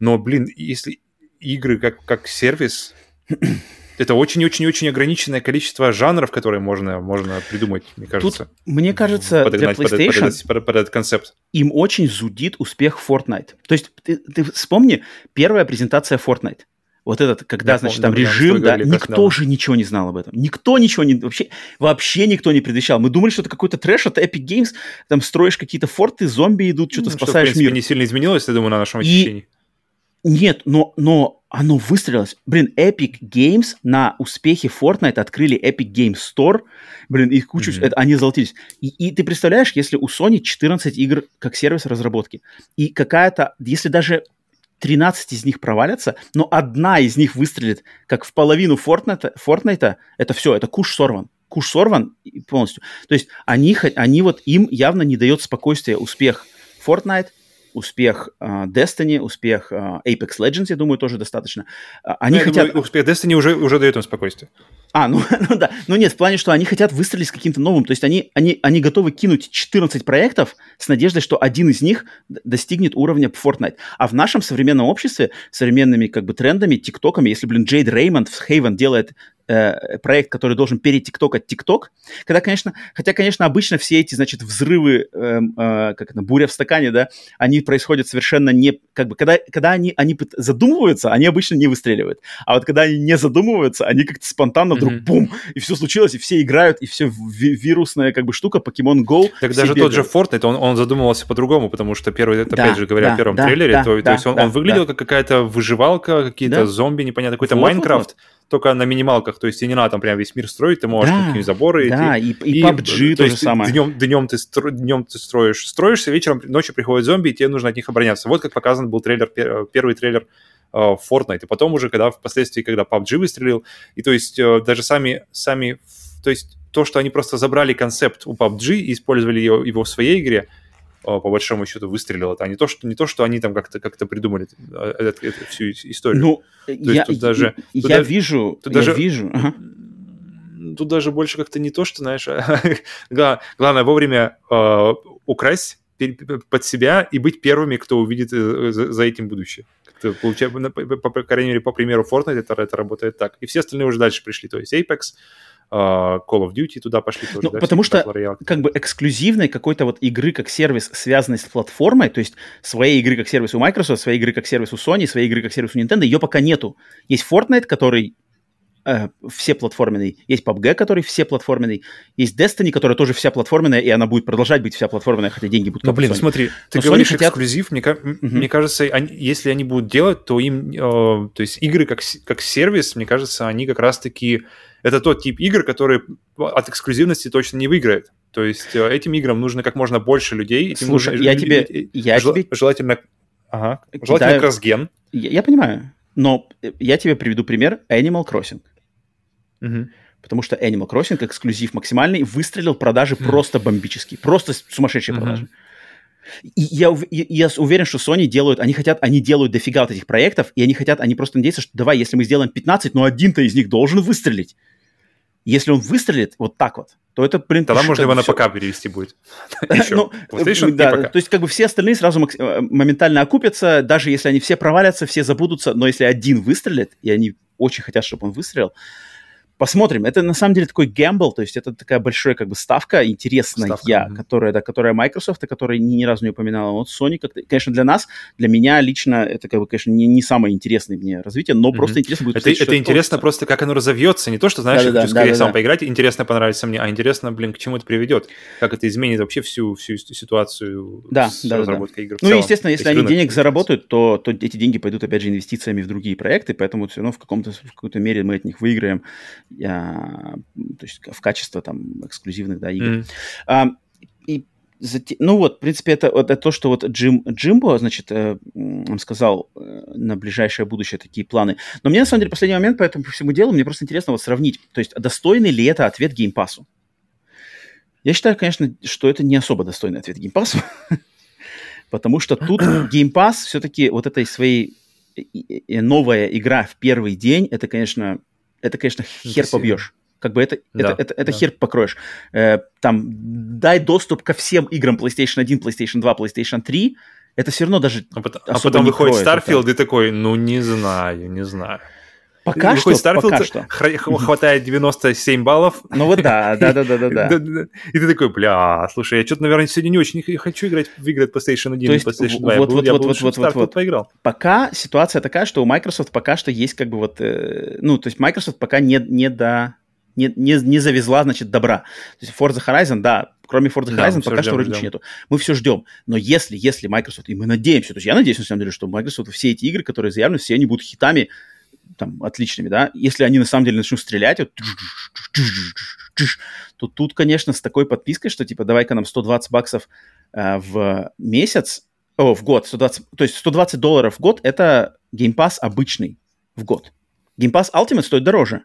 Но, блин, если игры как, как сервис, это очень-очень-очень ограниченное количество жанров, которые можно, можно придумать, мне кажется. Тут, мне кажется, подогнать для PlayStation под, под, под, под этот концепт. Им очень зудит успех Fortnite. То есть ты, ты вспомни, первая презентация Fortnite. Вот этот, когда, Я значит, помню, там режим, да, никто же ничего не знал об этом. Никто ничего не... Вообще, вообще никто не предвещал. Мы думали, что это какой-то трэш, это Epic Games, там строишь какие-то форты, зомби идут, что-то ну, спасаешь что, в принципе, мир. не сильно изменилось, я думаю, на нашем ощущении. Нет, но, но оно выстрелилось. Блин, Epic Games на успехе Fortnite открыли Epic Games Store. Блин, их кучу... Mm-hmm. Это, они золотились. И, и ты представляешь, если у Sony 14 игр как сервис разработки, и какая-то... Если даже 13 из них провалятся, но одна из них выстрелит как в половину Fortnite, Fortnite это все, это куш сорван. Куш сорван полностью. То есть они, они вот, им явно не дает спокойствия успех Fortnite, успех uh, Destiny, успех uh, Apex Legends, я думаю, тоже достаточно. Uh, они ну, хотят... Думаю, успех Destiny уже, уже дает им спокойствие. А, ну, *laughs* ну да. Ну нет, в плане, что они хотят выстрелить с каким-то новым. То есть они, они, они готовы кинуть 14 проектов с надеждой, что один из них достигнет уровня Fortnite. А в нашем современном обществе, современными как бы трендами, тиктоками, если, блин, Джейд Реймонд в Хейвен делает э, проект, который должен перетиктокать ТикТок, когда, конечно, хотя, конечно, обычно все эти, значит, взрывы, э, э, как это, буря в стакане, да, они происходят совершенно не, как бы, когда, когда они, они задумываются, они обычно не выстреливают, а вот когда они не задумываются, они как-то спонтанно вдруг mm-hmm. бум, и все случилось, и все играют, и все вирусная, как бы, штука, Pokemon Go. Так даже бегают. тот же Fortnite, он, он задумывался по-другому, потому что первый, это, да, опять же говоря, да, в первом да, трейлере, да, то, да, то есть он, да, он выглядел да. как какая-то выживалка, какие-то да. зомби, непонятно, какой-то Майнкрафт. Вот, вот, вот только на минималках, то есть тебе не надо там прям весь мир строить, ты можешь да, какие-нибудь заборы да, идти. и, и, и PUBG то, то же самое. Днем, днем, ты стро, днем ты строишь, строишься, вечером, ночью приходят зомби, и тебе нужно от них обороняться. Вот как показан был трейлер, первый трейлер uh, Fortnite. И потом уже, когда впоследствии, когда PUBG выстрелил, и то есть uh, даже сами, сами, то есть то, что они просто забрали концепт у PUBG и использовали его, его в своей игре, по большому счету выстрелил это, а не то, что, не то, что они там как-то как придумали эту, эту всю историю. Ну, то я, тут даже, я тут даже, вижу, тут я даже, вижу. Ага. Тут даже больше как-то не то, что, знаешь, *laughs* главное вовремя э, украсть под себя и быть первыми, кто увидит э, за, этим будущее. Получается, по, по, по крайней мере, по примеру Fortnite это, это работает так. И все остальные уже дальше пришли. То есть Apex, Call of Duty туда пошли тоже. Ну, да, потому что как бы эксклюзивной какой-то вот игры как сервис, связанной с платформой, то есть своей игры как сервис у Microsoft, своей игры как сервис у Sony, своей игры как сервис у Nintendo, ее пока нету. Есть Fortnite, который э, все платформенный, есть PUBG, который все платформенный, есть Destiny, которая тоже вся платформенная, и она будет продолжать быть вся платформенная, хотя деньги будут Ну, блин, Sony. смотри, ты Но говоришь хотят... эксклюзив, мне, uh-huh. мне кажется, они, если они будут делать, то им, э, то есть игры как, как сервис, мне кажется, они как раз-таки это тот тип игр, который от эксклюзивности точно не выиграет. То есть э, этим играм нужно как можно больше людей. Этим Слушай, нужно, я тебе... Я жел, тебе... Желательно... Ага. Желательно да, кросс-ген. Я, я понимаю, но я тебе приведу пример Animal Crossing. Угу. Потому что Animal Crossing эксклюзив максимальный, выстрелил продажи просто бомбические, просто сумасшедшие продажи. И я, я, я уверен, что Sony делают, они хотят, они делают дофига вот этих проектов, и они хотят, они просто надеются, что давай, если мы сделаем 15, но один-то из них должен выстрелить. Если он выстрелит вот так вот, то это, блин... Тогда можно его на ПК перевести будет. *laughs* ну, да, то есть как бы все остальные сразу э, моментально окупятся, даже если они все провалятся, все забудутся, но если один выстрелит, и они очень хотят, чтобы он выстрелил, посмотрим. Это на самом деле такой гэмбл, то есть это такая большая как бы ставка интересная, ставка, mm-hmm. которая, да, которая Microsoft, которая ни, ни разу не упоминала. Вот Sony, как конечно, для нас, для меня лично это, как бы, конечно, не, не самое интересное мне развитие, но mm-hmm. просто интересно будет Это, это, это интересно просто, как оно разовьется, не то, что, знаешь, да, я хочу да, скорее да, сам да. поиграть, интересно понравится мне, а интересно, блин, к чему это приведет, как это изменит вообще всю, всю ситуацию да, с да, разработкой да. игр. Ну, естественно, если они денег заработают, то, то эти деньги пойдут, опять же, инвестициями в другие проекты, поэтому все равно в, каком-то, в какой-то мере мы от них выиграем то есть в качестве там эксклюзивных да, игр. Mm-hmm. И ну вот, в принципе, это, вот, это то, что вот Джим, Джимбо, значит, э, сказал э, на ближайшее будущее такие планы. Но мне, на самом деле, последний момент по этому по всему делу, мне просто интересно вот сравнить, то есть достойный ли это ответ геймпасу? Я считаю, конечно, что это не особо достойный ответ геймпасу, *laughs* потому что тут *clears throat* геймпас все-таки вот этой своей новая игра в первый день, это, конечно, это, конечно, хер побьешь. Как бы это, да, это, это, это да. хер покроешь. Э, там, дай доступ ко всем играм PlayStation 1, PlayStation 2, PlayStation 3, это все равно даже А потом, а потом выходит Starfield это. и такой, ну, не знаю, не знаю. Пока что, Starfield, пока что. хватает 97 баллов. Ну вот да, да, да, да, да. И ты такой, бля, слушай, я что-то, наверное, сегодня не очень хочу играть в игры PlayStation 1 и PlayStation 2. Вот, вот, вот, вот, вот, вот, вот. поиграл. Пока ситуация такая, что у Microsoft пока что есть как бы вот, э, ну, то есть Microsoft пока не, не до не, не, не завезла, значит, добра. То есть Forza Horizon, да, кроме Forza Horizon да, пока ждем, что вроде ничего нету. Мы все ждем. Но если, если Microsoft, и мы надеемся, то есть я надеюсь, на самом деле, что Microsoft все эти игры, которые заявлены, все они будут хитами, там, отличными, да, если они на самом деле начнут стрелять, вот, то тут, конечно, с такой подпиской, что, типа, давай-ка нам 120 баксов э, в месяц, о, в год, 120, то есть 120 долларов в год – это Pass обычный в год. Pass Ultimate стоит дороже.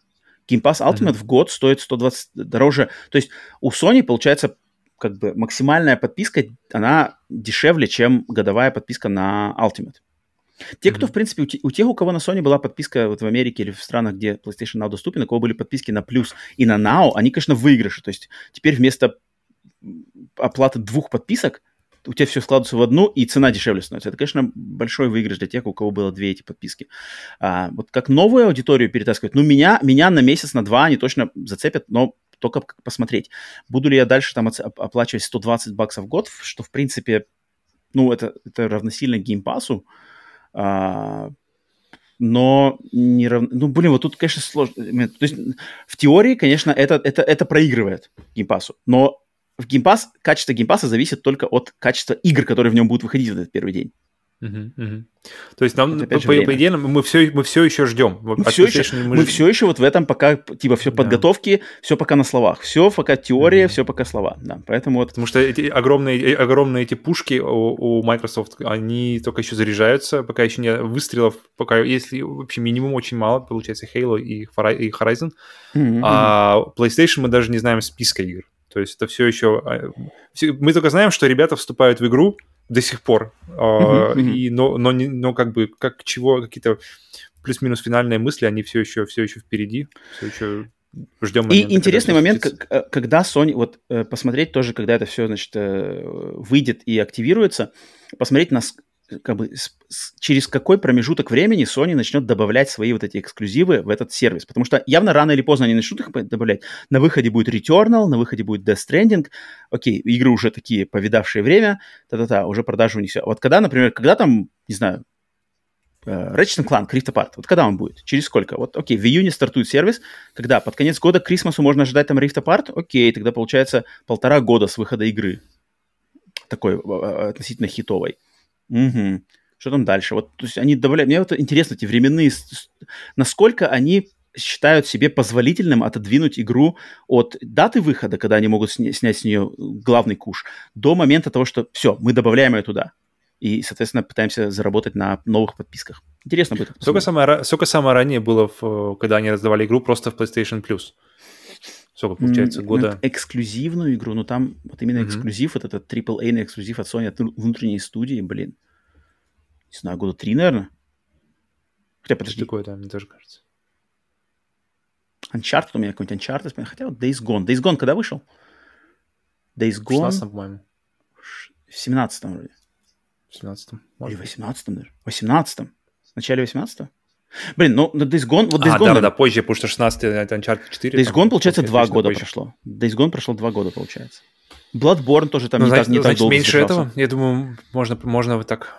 Pass Ultimate mm-hmm. в год стоит 120 дороже. То есть у Sony, получается, как бы максимальная подписка, она дешевле, чем годовая подписка на Ultimate. Те, mm-hmm. кто, в принципе, у, те, у тех, у кого на Sony была подписка вот в Америке или в странах, где PlayStation Now доступен, у кого были подписки на Plus и на Now, они, конечно, выигрыши. То есть теперь вместо оплаты двух подписок у тебя все складывается в одну, и цена дешевле становится. Это, конечно, большой выигрыш для тех, у кого было две эти подписки. А, вот как новую аудиторию перетаскивать, ну, меня, меня на месяц, на два они точно зацепят, но только посмотреть. Буду ли я дальше там оплачивать 120 баксов в год, что, в принципе, ну, это, это равносильно геймпасу, а, но не равно... Ну, блин, вот тут, конечно, сложно. То есть в теории, конечно, это, это, это проигрывает геймпасу, но в геймпас, качество геймпаса зависит только от качества игр, которые в нем будут выходить в этот первый день. Uh-huh, uh-huh. То есть нам, по, по, по идее, мы все, мы все еще ждем. Мы, все еще, мы, мы все еще вот в этом пока, типа, все подготовки, да. все пока на словах. Все пока теория, uh-huh. все пока слова. Да, поэтому вот... Потому что эти огромные, огромные эти пушки у, у Microsoft, они только еще заряжаются, пока еще не выстрелов, пока если вообще минимум очень мало, получается Halo и Horizon. Uh-huh, а PlayStation мы даже не знаем списка игр. То есть это все еще... А, мы только знаем, что ребята вступают в игру до сих пор, uh-huh, uh-huh. И, но, но, но как бы как чего какие-то плюс-минус финальные мысли, они все еще, все еще впереди, все еще ждем момента, И интересный момент, как, когда Sony, вот э, посмотреть тоже, когда это все, значит, э, выйдет и активируется, посмотреть, нас, как бы с, с, через какой промежуток времени Sony начнет добавлять свои вот эти эксклюзивы в этот сервис. Потому что явно рано или поздно они начнут их добавлять. На выходе будет Returnal, на выходе будет Death Stranding. Окей, игры уже такие повидавшие время, та-та-та, уже продажи у них все. Вот когда, например, когда там, не знаю, Uh, Ratchet Clank, Rift Apart. Вот когда он будет? Через сколько? Вот, окей, в июне стартует сервис. Когда? Под конец года к Крисмасу можно ожидать там Rift Apart? Окей, тогда получается полтора года с выхода игры. Такой uh, относительно хитовой. Угу. Что там дальше? Вот, то есть они добавляют... Мне вот интересно, эти временные... Насколько они считают себе позволительным отодвинуть игру от даты выхода, когда они могут сня- снять с нее главный куш, до момента того, что все, мы добавляем ее туда. И, соответственно, пытаемся заработать на новых подписках. Интересно будет. Сколько самое, сколько самое ранее было, в, когда они раздавали игру просто в PlayStation Plus? Сколько получается, года? Ну, эксклюзивную игру, ну там вот именно эксклюзив, вот этот AAA эксклюзив от Sony, от внутренней студии, блин. Не знаю, года три, наверное. Хотя, подожди. Такое, да, мне тоже кажется. Uncharted у меня какой-нибудь Uncharted, хотя вот Days Gone. Days Gone когда вышел? Days Gone... В 16 по-моему. В 17-м вроде. В 17-м. Или в 18-м даже. В 18-м. В начале 18-го? Блин, ну Days Gone... Вот Days а, Gone, да, да, позже, потому что 16 это Uncharted 4. Days Gone, получается, два года позже. прошло. Days Gone прошло два года, получается. Bloodborne тоже там ну, не, значит, так, не значит, так долго меньше держался. этого? Я думаю, можно, можно вот так...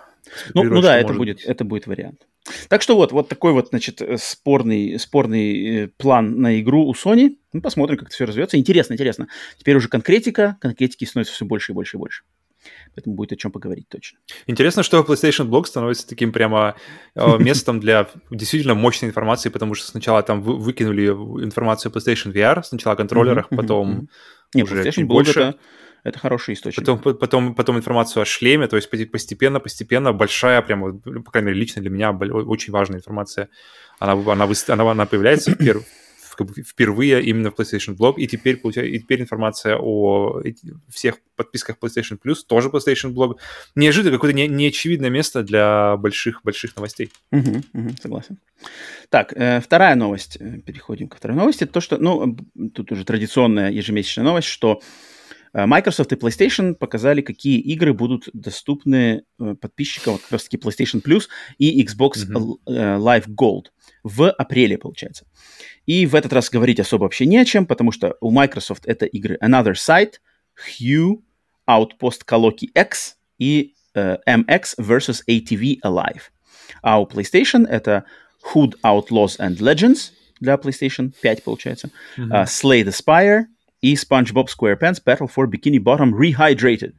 Ну, ну да, это будет, быть. это будет вариант. Так что вот, вот такой вот, значит, э, спорный, спорный э, план на игру у Sony. Ну, посмотрим, как это все развивается. Интересно, интересно. Теперь уже конкретика, конкретики становится все больше и больше и больше. Поэтому будет о чем поговорить точно. Интересно, что PlayStation Blog становится таким прямо э, *laughs* местом для действительно мощной информации, потому что сначала там выкинули информацию о PlayStation VR, сначала о контроллерах, потом уже чуть больше. Это хороший источник. Потом, потом, потом информацию о шлеме, то есть постепенно, постепенно большая, прям, по крайней мере, лично для меня очень важная информация. Она, она, она, она появляется в, пер, впервые именно в PlayStation Blog, и теперь, и теперь информация о всех подписках PlayStation Plus, тоже PlayStation Blog. Неожиданно какое-то не, неочевидное место для больших-больших новостей. Угу, угу, согласен. Так, э, вторая новость. Э, переходим ко второй новости. То, что, ну, тут уже традиционная ежемесячная новость, что э, Microsoft и PlayStation показали, какие игры будут доступны э, подписчикам как раз-таки PlayStation Plus и Xbox mm-hmm. Live Gold в апреле, получается. И в этот раз говорить особо вообще не о чем, потому что у Microsoft это игры Another Side, Hue, Outpost Kaloki X и uh, MX vs. ATV Alive. А у PlayStation это Hood Outlaws and Legends для PlayStation 5, получается, mm-hmm. uh, Slay the Spire и SpongeBob SquarePants Battle for Bikini Bottom Rehydrated.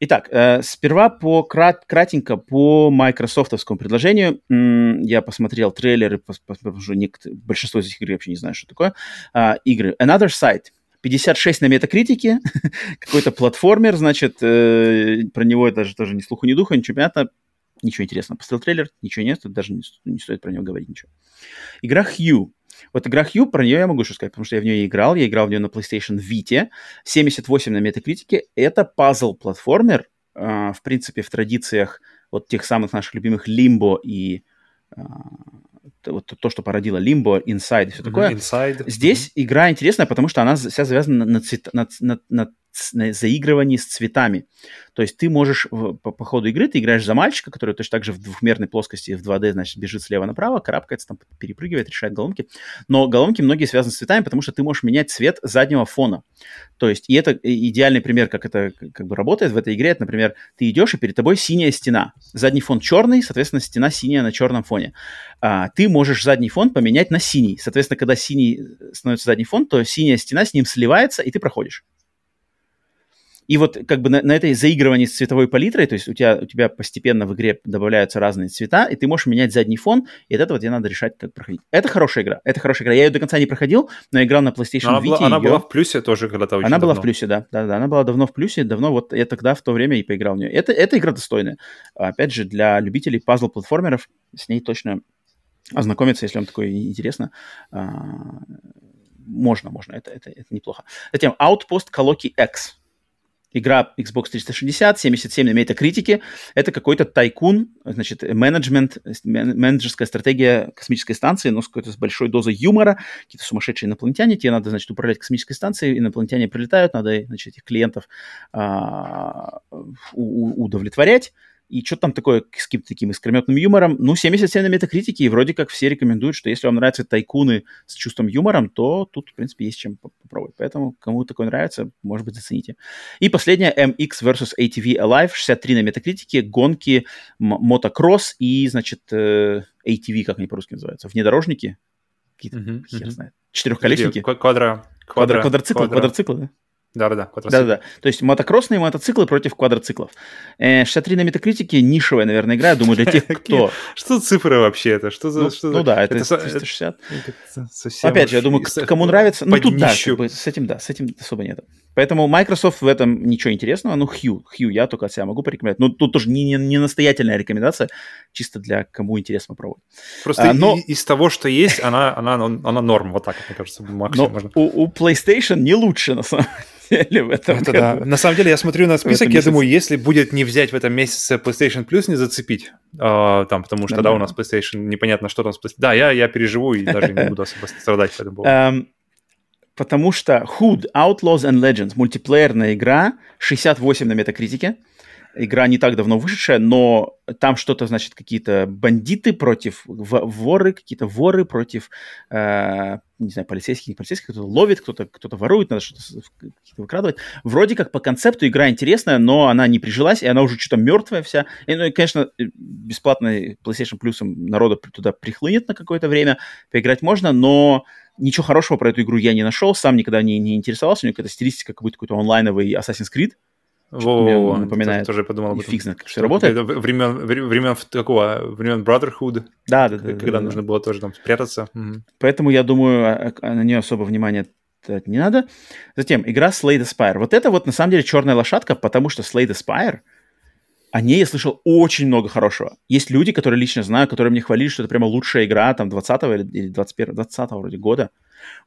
Итак, э, сперва по крат, кратенько по майкрософтовскому предложению. М- я посмотрел трейлеры, пос, пос, большинство из этих игр я вообще не знаю, что такое. А, игры. Another Side. 56 на метакритике, *laughs* какой-то платформер, значит, э, про него даже тоже ни слуху, ни духа, ничего понятно, ничего интересного. Посмотрел трейлер, ничего нет, даже не, не стоит про него говорить ничего. Игра Hue. Вот игра Hue, про нее я могу что сказать, потому что я в нее играл, я играл в нее на PlayStation Vita, 78 на метакритике. Это пазл-платформер, э, в принципе, в традициях вот тех самых наших любимых Limbo и э, вот то, что породило Limbo, Inside и все такое. Inside. Здесь mm-hmm. игра интересная, потому что она вся завязана на, цвет, на, на, на заигрывании с цветами. То есть ты можешь по, по ходу игры, ты играешь за мальчика, который точно так же в двухмерной плоскости в 2D, значит, бежит слева направо, карабкается, там перепрыгивает, решает головки. Но головки многие связаны с цветами, потому что ты можешь менять цвет заднего фона. То есть, и это идеальный пример, как это как бы работает в этой игре. Это, например, ты идешь, и перед тобой синяя стена. Задний фон черный, соответственно, стена синяя на черном фоне. А, ты можешь задний фон поменять на синий. Соответственно, когда синий становится задний фон, то синяя стена с ним сливается, и ты проходишь. И вот как бы на, на этой заигрывании с цветовой палитрой, то есть у тебя, у тебя постепенно в игре добавляются разные цвета, и ты можешь менять задний фон, и от этого тебе надо решать, как проходить. Это хорошая игра, это хорошая игра. Я ее до конца не проходил, но играл на PlayStation она Vita. Была, она ее... была в плюсе тоже когда-то Она давно. была в плюсе, да, да, да. Она была давно в плюсе, давно вот я тогда в то время и поиграл в нее. Это, эта игра достойная. Опять же, для любителей пазл-платформеров с ней точно ознакомиться, если вам такое интересно. А, можно, можно, это, это, это неплохо. Затем Outpost Coloki X игра Xbox 360, 77 на метакритике. Это какой-то тайкун, значит, менеджмент, менеджерская стратегия космической станции, но с какой-то с большой дозой юмора. Какие-то сумасшедшие инопланетяне. Тебе надо, значит, управлять космической станцией, инопланетяне прилетают, надо, значит, этих клиентов а, удовлетворять и что там такое с каким-то таким искрометным юмором. Ну, 77 на метакритике, и вроде как все рекомендуют, что если вам нравятся тайкуны с чувством юмором, то тут, в принципе, есть чем попробовать. Поэтому, кому такое нравится, может быть, зацените. И последняя, MX vs ATV Alive, 63 на метакритике, гонки, мотокросс и, значит, э, ATV, как они по-русски называются, внедорожники, какие-то, uh-huh, хер uh-huh. знает, четырехколесники. Квадро, квадро, квадроциклы, квадроциклы, да? Да-да-да, Да-да-да. То есть мотокроссные мотоциклы против квадроциклов. 63 э, на метакритике нишевая, наверное, игра, я думаю, для тех, *laughs* кто... Что цифры вообще это? Что за... Ну, что ну да, это 360. Опять же, я думаю, кому нравится... Ну тут да, с этим да, с этим особо нет. Поэтому Microsoft в этом ничего интересного. Ну, Hue, Hue я только от себя могу порекомендовать. Ну, тут тоже не, не, не настоятельная рекомендация, чисто для кому интересно попробовать. Просто а, но... из того, что есть, она, она, она норм, вот так, мне кажется, максимум можно. У, у PlayStation не лучше, на самом деле деле в этом это году. Да. На самом деле, я смотрю на список, я думаю, если будет не взять в этом месяце PlayStation Plus, не зацепить, э, там, потому что, да, да, у нас PlayStation, непонятно, что там с PlayStation. Да, я, я переживу и даже не буду особо страдать по этому поводу. Um, потому что Hood, Outlaws and Legends, мультиплеерная игра, 68 на метакритике, игра не так давно вышедшая, но там что-то, значит, какие-то бандиты против воры, какие-то воры против, э, не знаю, полицейских, не полицейских, кто-то ловит, кто-то кто ворует, надо что-то выкрадывать. Вроде как по концепту игра интересная, но она не прижилась, и она уже что-то мертвая вся. И, ну и, конечно, бесплатный PlayStation Plus народу туда прихлынет на какое-то время, поиграть можно, но ничего хорошего про эту игру я не нашел, сам никогда не, не интересовался, у нее какая-то стилистика, как будто какой-то онлайновый Assassin's Creed, во, напоминает. Тоже подумал об этом. Фиг знает, все работает. Времен, времен такого, времен Brotherhood. Да, да, да. Когда да, нужно да. было тоже там спрятаться. Поэтому я думаю, а, а, на нее особо внимания не надо. Затем, игра Slay the Spire. Вот это вот на самом деле черная лошадка, потому что Slay the Spire, о ней я слышал очень много хорошего. Есть люди, которые лично знаю, которые мне хвалили, что это прямо лучшая игра там 20-го или 21 20 вроде года.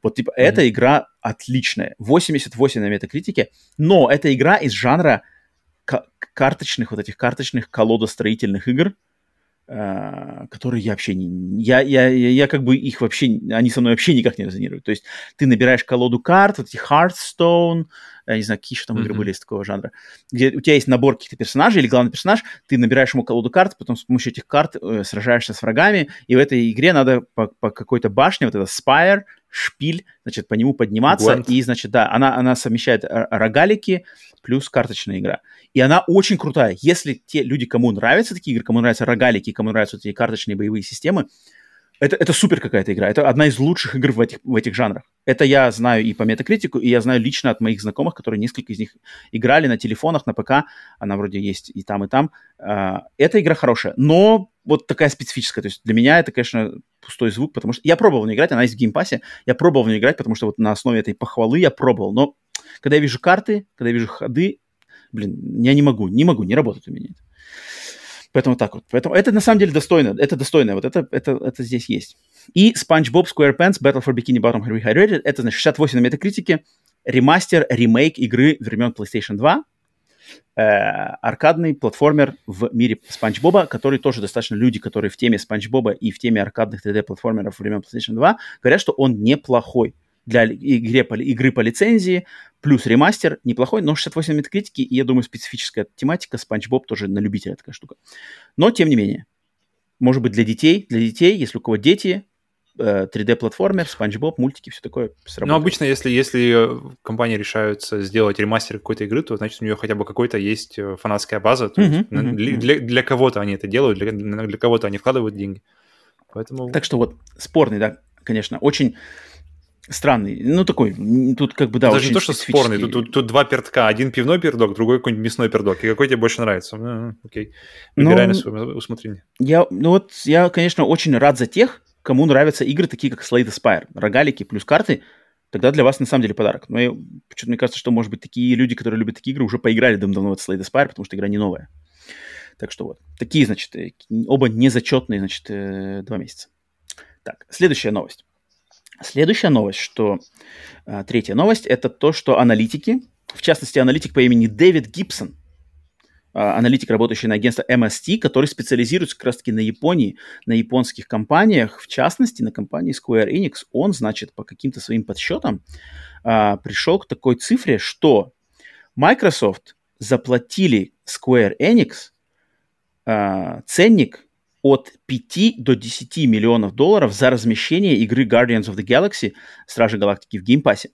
Вот, типа, mm-hmm. эта игра отличная. 88 на метакритике, но это игра из жанра карточных, вот этих карточных колодостроительных игр, которые я вообще не... Я, я, я, я как бы их вообще... Они со мной вообще никак не резонируют. То есть ты набираешь колоду карт, вот эти Hearthstone, я не знаю, какие еще там mm-hmm. игры были из такого жанра, где у тебя есть набор каких-то персонажей или главный персонаж, ты набираешь ему колоду карт, потом с помощью этих карт э, сражаешься с врагами, и в этой игре надо по, по какой-то башне, вот это Spire, шпиль, значит, по нему подниматься, Gwent. и, значит, да, она, она совмещает рогалики плюс карточная игра. И она очень крутая. Если те люди, кому нравятся такие игры, кому нравятся рогалики, кому нравятся вот эти карточные боевые системы, это, это супер какая-то игра. Это одна из лучших игр в этих, в этих жанрах. Это я знаю и по метакритику, и я знаю лично от моих знакомых, которые несколько из них играли на телефонах, на ПК. Она вроде есть и там, и там. Uh, эта игра хорошая, но вот такая специфическая. То есть для меня это, конечно, пустой звук, потому что я пробовал в нее играть, она есть в геймпассе. Я пробовал в нее играть, потому что вот на основе этой похвалы я пробовал. Но когда я вижу карты, когда я вижу ходы, блин, я не могу, не могу, не работает у меня это. Поэтому так вот. Поэтому это на самом деле достойно. Это достойно. Вот это, это, это здесь есть. И SpongeBob SquarePants Battle for Bikini Bottom Rehydrated. Это, значит, 68 на метакритике. Ремастер, ремейк игры времен PlayStation 2. Э, аркадный платформер в мире Спанч Боба, который тоже достаточно люди, которые в теме Спанч Боба и в теме аркадных 3D-платформеров времен PlayStation 2, говорят, что он неплохой для игре, игры по лицензии, плюс ремастер неплохой, но 68 метакритики, и, я думаю, специфическая тематика, Спанч Боб тоже на любителя такая штука. Но, тем не менее, может быть, для детей, для детей, если у кого дети, 3D-платформер, э, Спанч Боб, мультики, все такое сработает. Ну, обычно, если, если э, компания решается сделать ремастер какой-то игры, то, значит, у нее хотя бы какой-то есть э, фанатская база. То uh-huh, uh-huh, для, для, для кого-то они это делают, для, для кого-то они вкладывают деньги. Поэтому... Так что вот, спорный, да, конечно, очень странный. Ну, такой, тут как бы, да, Даже не то, что спорный, тут, тут, тут два пердка. Один пивной пердок, другой какой-нибудь мясной пердок. И какой тебе больше нравится? Ну, окей. Выбирай ну, на свое усмотрение. Я, ну вот, я, конечно, очень рад за тех, кому нравятся игры такие, как Slay the Spire. Рогалики плюс карты, тогда для вас на самом деле подарок. Но почему-то мне кажется, что, может быть, такие люди, которые любят такие игры, уже поиграли давно в Slay the Spire, потому что игра не новая. Так что вот. Такие, значит, э, оба незачетные, значит, э, два месяца. Так, следующая новость. Следующая новость, что а, третья новость, это то, что аналитики, в частности, аналитик по имени Дэвид Гибсон, а, аналитик, работающий на агентство MST, который специализируется как раз-таки на Японии, на японских компаниях, в частности, на компании Square Enix, он, значит, по каким-то своим подсчетам а, пришел к такой цифре, что Microsoft заплатили Square Enix ценник от 5 до 10 миллионов долларов за размещение игры Guardians of the Galaxy Стражи Галактики в геймпассе.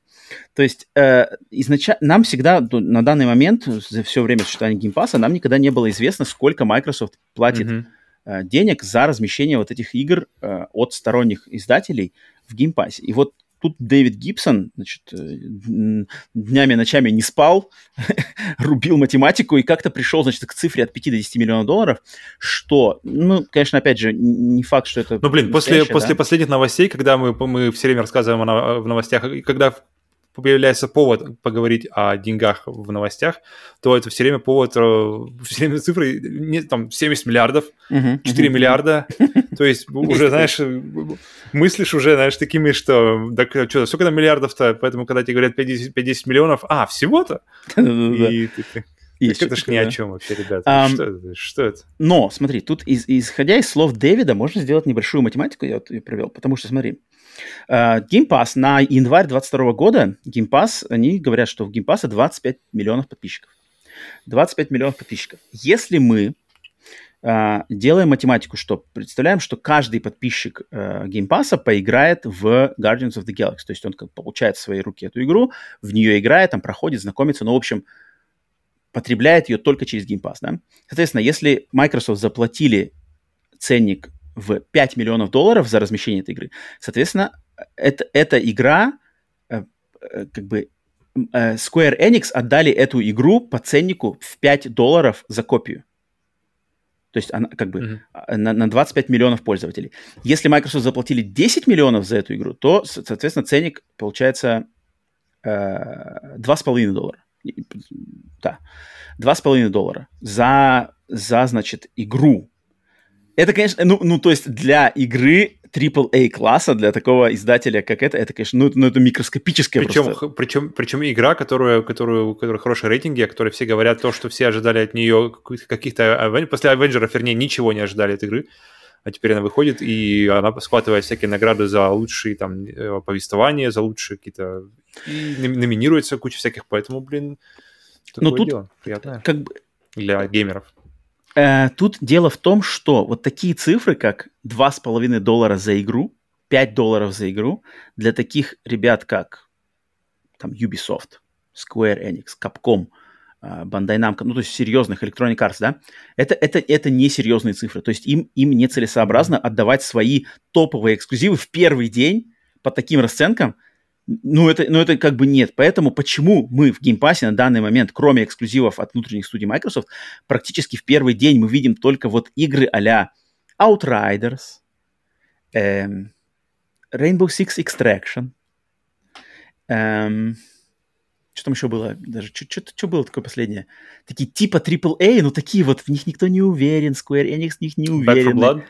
То есть э, изначально нам всегда на данный момент, за все время существования геймпасса, нам никогда не было известно, сколько Microsoft платит mm-hmm. э, денег за размещение вот этих игр э, от сторонних издателей в геймпассе. И вот тут Дэвид Гибсон, значит, э, днями, ночами не спал, *laughs* рубил математику и как-то пришел, значит, к цифре от 5 до 10 миллионов долларов, что, ну, конечно, опять же, не факт, что это... Ну, блин, после, да? после последних новостей, когда мы, мы все время рассказываем о, в новостях, когда появляется повод поговорить о деньгах в новостях, то это все время повод, э, все время цифры, не, там, 70 миллиардов, uh-huh, 4 uh-huh. миллиарда, то есть уже, знаешь, *laughs* мыслишь уже, знаешь, такими, что, да, что, сколько там миллиардов-то, поэтому, когда тебе говорят 50, 50 миллионов, а, всего-то? *laughs* И ты, есть это ж ни о чем вообще, ребята. Um, что, это? что это? Но, смотри, тут, из, исходя из слов Дэвида, можно сделать небольшую математику, я вот ее провел, потому что, смотри, Game Pass на январь 22 года, Game Pass, они говорят, что в Game Pass 25 миллионов подписчиков. 25 миллионов подписчиков. Если мы Uh, делаем математику, что представляем, что каждый подписчик uh, Game Pass поиграет в Guardians of the Galaxy. То есть он как, получает в свои руки эту игру, в нее играет, там проходит, знакомится. Ну, в общем, потребляет ее только через Game Pass, да? Соответственно, если Microsoft заплатили ценник в 5 миллионов долларов за размещение этой игры, соответственно, это, эта игра, э, э, как бы э, Square Enix отдали эту игру по ценнику в 5 долларов за копию. То есть она как бы mm-hmm. на, на 25 миллионов пользователей. Если Microsoft заплатили 10 миллионов за эту игру, то, соответственно, ценник получается э, 2,5 доллара да, два с половиной доллара за, за, значит, игру. Это, конечно, ну, ну, то есть для игры AAA класса, для такого издателя, как это, это, конечно, ну, ну это микроскопическая причем, просто... Причем, причем игра, которая, которую, у которой хорошие рейтинги, о которой все говорят то, что все ожидали от нее каких-то... После Авенджеров, вернее, ничего не ожидали от игры. А теперь она выходит, и она схватывает всякие награды за лучшие там э, повествования, за лучшие какие-то... И номинируется куча всяких, поэтому, блин, такое Но тут дело приятное как бы... для геймеров. Э, тут дело в том, что вот такие цифры, как 2,5 доллара за игру, 5 долларов за игру, для таких ребят, как там Ubisoft, Square Enix, Capcom – Bandai Namco, ну, то есть серьезных Electronic Arts, да, это, это, это не серьезные цифры. То есть им, им нецелесообразно отдавать свои топовые эксклюзивы в первый день по таким расценкам. Ну это, ну, это как бы нет. Поэтому почему мы в Pass на данный момент, кроме эксклюзивов от внутренних студий Microsoft, практически в первый день мы видим только вот игры а-ля Outriders, эм, Rainbow Six Extraction, эм, Что там еще было? Даже что было такое последнее? Такие типа AAA, но такие вот, в них никто не уверен, Square Enix в них не уверен. Back for Blood?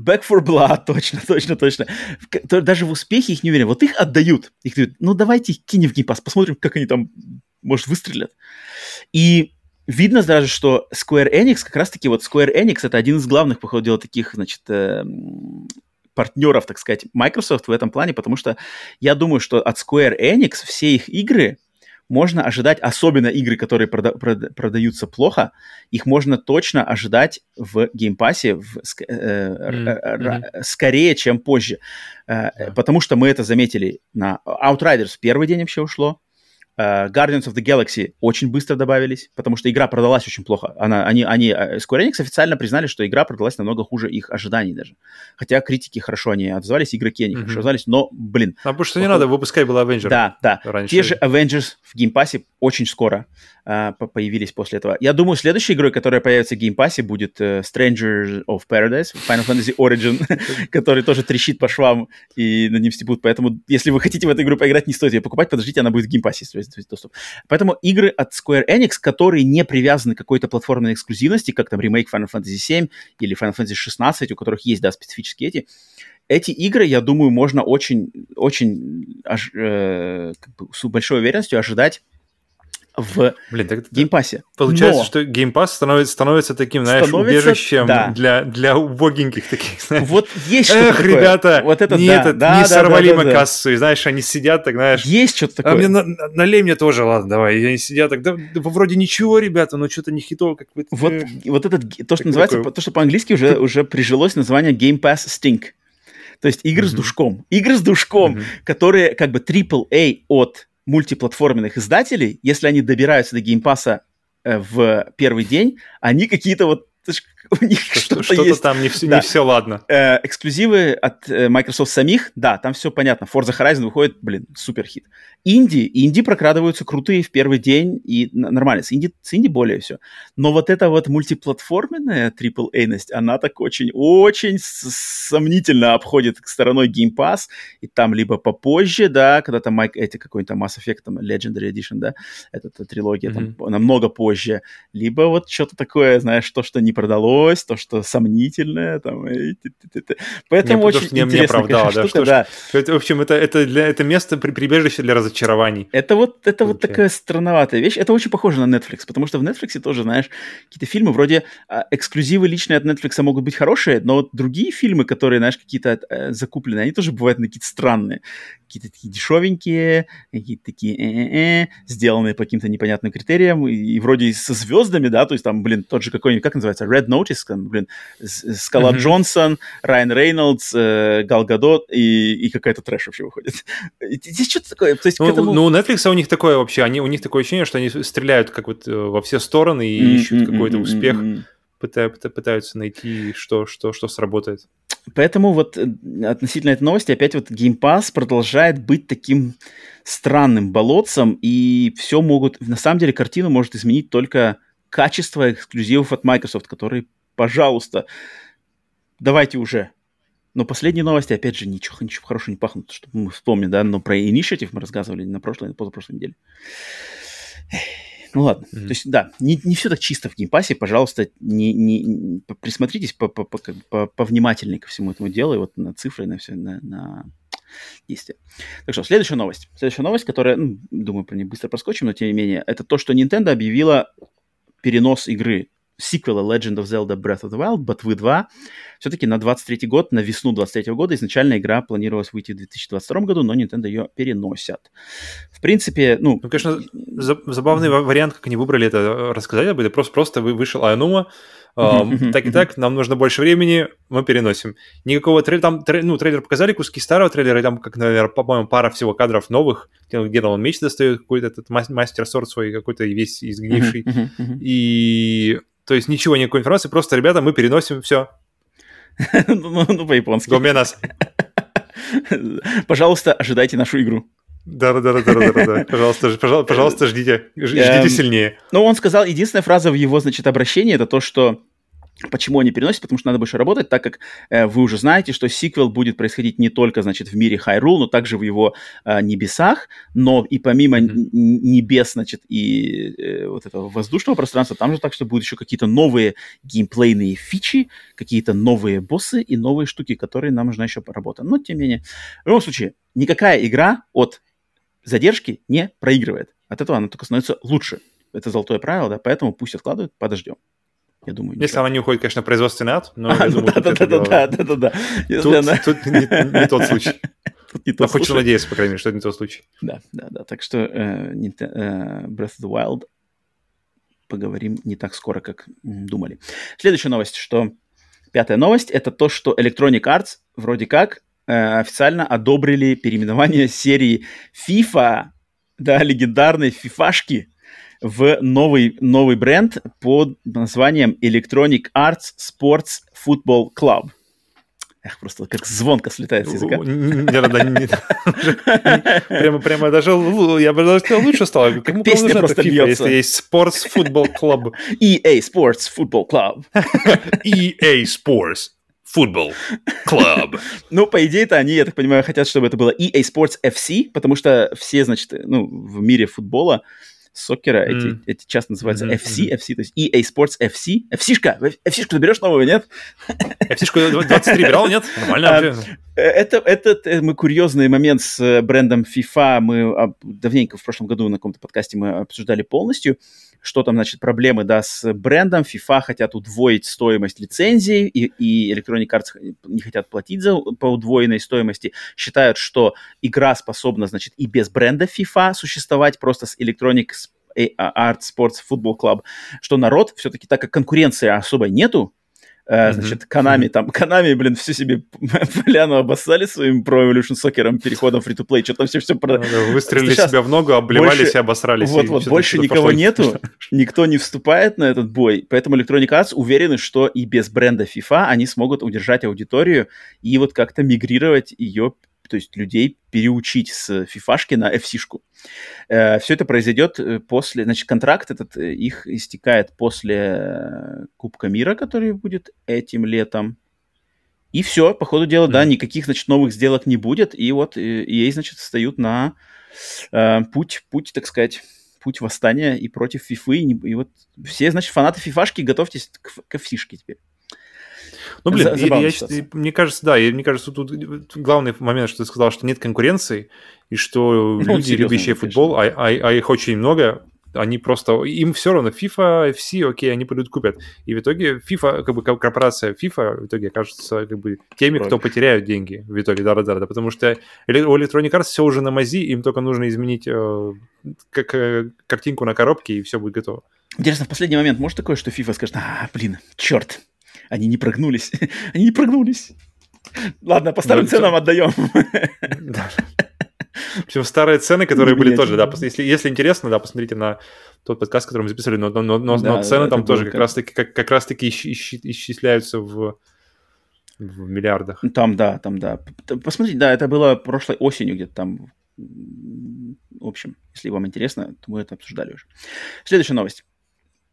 Back for Blood, *laughs* точно, точно, точно. Даже в успехе их не уверен. Вот их отдают. Их говорят, ну давайте их кинем в Pass, посмотрим, как они там, может, выстрелят. И видно даже, что Square Enix, как раз-таки вот Square Enix, это один из главных, по дела, таких, значит, э, партнеров, так сказать, Microsoft в этом плане, потому что я думаю, что от Square Enix все их игры можно ожидать, особенно игры, которые прода- прода- продаются плохо, их можно точно ожидать в геймпассе в, э, mm-hmm. скорее, чем позже. Э, yeah. Потому что мы это заметили на Outriders первый день вообще ушло, Uh, Guardians of the Galaxy очень быстро добавились, потому что игра продалась очень плохо. Она, они, они, э, Square Enix официально признали, что игра продалась намного хуже их ожиданий даже. Хотя критики хорошо они отзывались, игроки они mm-hmm. хорошо отзывались, но, блин. А потому что не надо, выпускать было Avengers. Да, да. Раньше. Те же Avengers в геймпассе очень скоро э, появились после этого. Я думаю, следующей игрой, которая появится в геймпассе, будет э, Stranger of Paradise, Final Fantasy Origin, *laughs* который тоже трещит по швам и над ним стебут. Поэтому, если вы хотите в эту игру поиграть, не стоит ее покупать, подождите, она будет в геймпассе доступ. Поэтому игры от Square Enix, которые не привязаны к какой-то платформенной эксклюзивности, как там ремейк Final Fantasy VII или Final Fantasy XVI, у которых есть, да, специфические эти, эти игры, я думаю, можно очень, очень э, как бы, с большой уверенностью ожидать в Блин, так, Game Pass'е. Получается, Но... что Game Pass становится, становится таким, знаешь, становится, убежищем да. для, для убогеньких таких, знаешь. Вот есть что-то Эх, такое. ребята, вот это не, да, это, да, не да, сорвали да, да, мы да. кассу, и знаешь, они сидят так, знаешь. Есть что-то такое. А мне на, налей мне тоже, ладно, давай. И они сидят так, да, да вроде ничего, ребята, но что-то не хитово. Как бы, вот, э... вот этот, то, что называется, такое... то, что по-английски уже, уже прижилось название Game Pass Stink. То есть игры mm-hmm. с душком. Игры с душком, mm-hmm. которые как бы AAA от мультиплатформенных издателей, если они добираются до Game Pass'а э, в первый день, они какие-то вот *laughs* у них что-то, что-то есть. там не, все, да. не все ладно. Э, эксклюзивы от э, Microsoft самих, да, там все понятно. Forza Horizon выходит, блин, супер хит. Инди, инди прокрадываются крутые в первый день, и нормально, с инди, с инди более все. Но вот эта вот мультиплатформенная AAA-ность, она так очень-очень сомнительно обходит стороной Game Pass, и там либо попозже, да, когда там Майк, эти какой-то Mass Effect, там Legendary Edition, да, эта, трилогия, mm-hmm. там намного позже, либо вот что-то такое, знаешь, то, что не продалось, то, что сомнительное, там, и, поэтому не, очень не, интересная, оправдало, конечно, да, штука, что да. Это, в общем, это, это, для, это место при, прибежище для разочарований. Это вот, это вот такая странноватая вещь. Это очень похоже на Netflix, потому что в Netflix тоже, знаешь, какие-то фильмы вроде а, эксклюзивы личные от Netflix могут быть хорошие, но вот другие фильмы, которые, знаешь, какие-то э, закупленные, они тоже бывают какие-то странные. Какие-то такие дешевенькие, какие-то такие сделанные по каким-то непонятным критериям, и, и вроде со звездами, да, то есть там, блин, тот же какой-нибудь, как называется, Red Notice, там, блин, Скала mm-hmm. Джонсон, Райан Рейнольдс, э, Гал Гадот и, и какая-то трэш вообще выходит. Здесь что-то такое, то есть ну, этому... ну, у Netflix у них такое вообще, они, у них такое ощущение, что они стреляют как вот э, во все стороны и mm-hmm, ищут какой-то mm-hmm, успех, mm-hmm. Пытаются, пытаются найти, что, что, что сработает. Поэтому вот э, относительно этой новости опять вот Game Pass продолжает быть таким странным болотцем, и все могут... На самом деле картину может изменить только качество эксклюзивов от Microsoft, которые, пожалуйста, давайте уже но последние новости, опять же, ничего, ничего хорошего не пахнут, чтобы мы вспомним, да, но про Initiative мы рассказывали на прошлой, на позапрошлой неделе. Ну ладно, mm-hmm. то есть, да, не, не все так чисто в геймпассе, пожалуйста, не, не, присмотритесь по, по, по, по, повнимательнее ко всему этому делу, и вот на цифры, на все, на, на действия. Так что, следующая новость. Следующая новость, которая, ну, думаю, про нее быстро проскочим, но тем не менее, это то, что Nintendo объявила перенос игры сиквела Legend of Zelda Breath of the Wild, Ботвы 2, все-таки на 23 год, на весну 23 года. Изначально игра планировалась выйти в 2022 году, но Nintendo ее переносят. В принципе, ну... Ну, конечно, забавный вариант, как они выбрали это, рассказать об этом. Просто, просто вышел Аянума, Uh, *laughs* так и так, нам нужно больше времени, мы переносим. Никакого трейлера, там, ну, трейлер показали куски старого трейлера, и там, как, наверное, по-моему, пара всего кадров новых, где он меч достает, какой-то этот мастер сорт свой, какой-то весь изгнивший. И то есть ничего, никакой информации, просто, ребята, мы переносим все. *laughs* Ну, ну, по-японски. Гоменас. *laughs* Пожалуйста, ожидайте нашу игру. Да, да, да, да, да, да, да. Пожалуйста, пожалуйста, пожалуйста, ждите, ждите эм, сильнее. Ну, он сказал, единственная фраза в его, значит, обращении это то, что Почему они переносят? Потому что надо больше работать, так как э, вы уже знаете, что сиквел будет происходить не только, значит, в мире Hyrule, но также в его э, небесах, но и помимо mm-hmm. небес, значит, и э, вот этого воздушного пространства, там же так, что будут еще какие-то новые геймплейные фичи, какие-то новые боссы и новые штуки, которые нам нужна еще поработать. Но, тем не менее, в любом случае, никакая игра от задержки не проигрывает. От этого она только становится лучше. Это золотое правило, да, поэтому пусть откладывают, подождем. Я думаю, Если она не уходит, конечно, производственный ад, но а, *laughs* я ну, думаю, да, да, да, да, да, да, да. Тут, она... тут не, не тот случай. *laughs* Тут не тот надеяться, по крайней мере, что это не тот случай. Да, да, да. Так что э, э, Breath of the Wild поговорим не так скоро, как думали. Следующая новость, что... Пятая новость — это то, что Electronic Arts вроде как официально одобрили переименование серии FIFA, да, легендарной фифашки, в новый, новый бренд под названием Electronic Arts Sports Football Club. Эх, просто как звонко слетает с языка. Прямо, прямо даже, я бы даже сказал, лучше стало. Как песня просто льется. Если есть Sports Football Club. *laughs* EA Sports Football Club. *laughs* EA Sports Football *laughs* Club. ну, по идее-то они, я так понимаю, хотят, чтобы это было EA Sports FC, потому что все, значит, ну, в мире футбола сокера, mm. эти, эти часто называются mm-hmm. FC, FC, то есть EA Sports FC. FC-шка, FC-шку ты берешь новую, нет? FC-шку 23 брал, нет? Нормально а, это, этот э, мы курьезный момент с э, брендом FIFA, мы давненько в прошлом году на каком-то подкасте мы обсуждали полностью, что там, значит, проблемы, да, с брендом. FIFA хотят удвоить стоимость лицензии, и, и Electronic Arts не хотят платить за, по удвоенной стоимости. Считают, что игра способна, значит, и без бренда FIFA существовать, просто с Electronic Arts Sports Football Club, что народ все-таки, так как конкуренции особой нету, Uh, значит, Канами там, Канами, блин, все себе *laughs* поляну обоссали своим Pro Evolution Soccer переходом free-to-play, что там все все про... Выстрелили Сейчас себя в ногу, обливались больше... и обосрались. Вот-вот, больше никого нету, *laughs* никто не вступает на этот бой, поэтому Electronic Arts уверены, что и без бренда FIFA они смогут удержать аудиторию и вот как-то мигрировать ее то есть людей переучить с фифашки на FC-шку. Э, все это произойдет э, после, значит, контракт этот э, их истекает после Кубка мира, который будет этим летом. И все, по ходу дела, mm-hmm. да, никаких, значит, новых сделок не будет. И вот ей, значит, встают на э, путь, путь, так сказать, путь восстания и против фифы. И, и вот все, значит, фанаты фифашки, готовьтесь к, к фишке теперь. Ну, блин, я, я, мне кажется, да, и мне кажется, тут главный момент, что ты сказал, что нет конкуренции, и что *laughs* ну, люди, любящие футбол, а, а, а их очень много, они просто, им все равно, FIFA, FC, окей, они пойдут купят. И в итоге FIFA, как бы корпорация FIFA в итоге окажется как бы теми, кто потеряют деньги в итоге, да-да-да, потому что у Electronic Arts все уже на мази, им только нужно изменить э, как, э, картинку на коробке, и все будет готово. Интересно, в последний момент может такое, что FIFA скажет, а, блин, черт, они не прогнулись. *laughs* Они не прогнулись. Ладно, по старым ну, ценам отдаем. *laughs* Да. Причем старые цены, которые были тоже, да, если, если интересно, да, посмотрите на тот подкаст, который мы записывали, но, но, но, да, но цены да, там тоже как, раз таки, как, как раз таки исчисляются в, в миллиардах. Там, да, там, да. Посмотрите, да, это было прошлой осенью где-то там. В общем, если вам интересно, то мы это обсуждали уже. Следующая новость.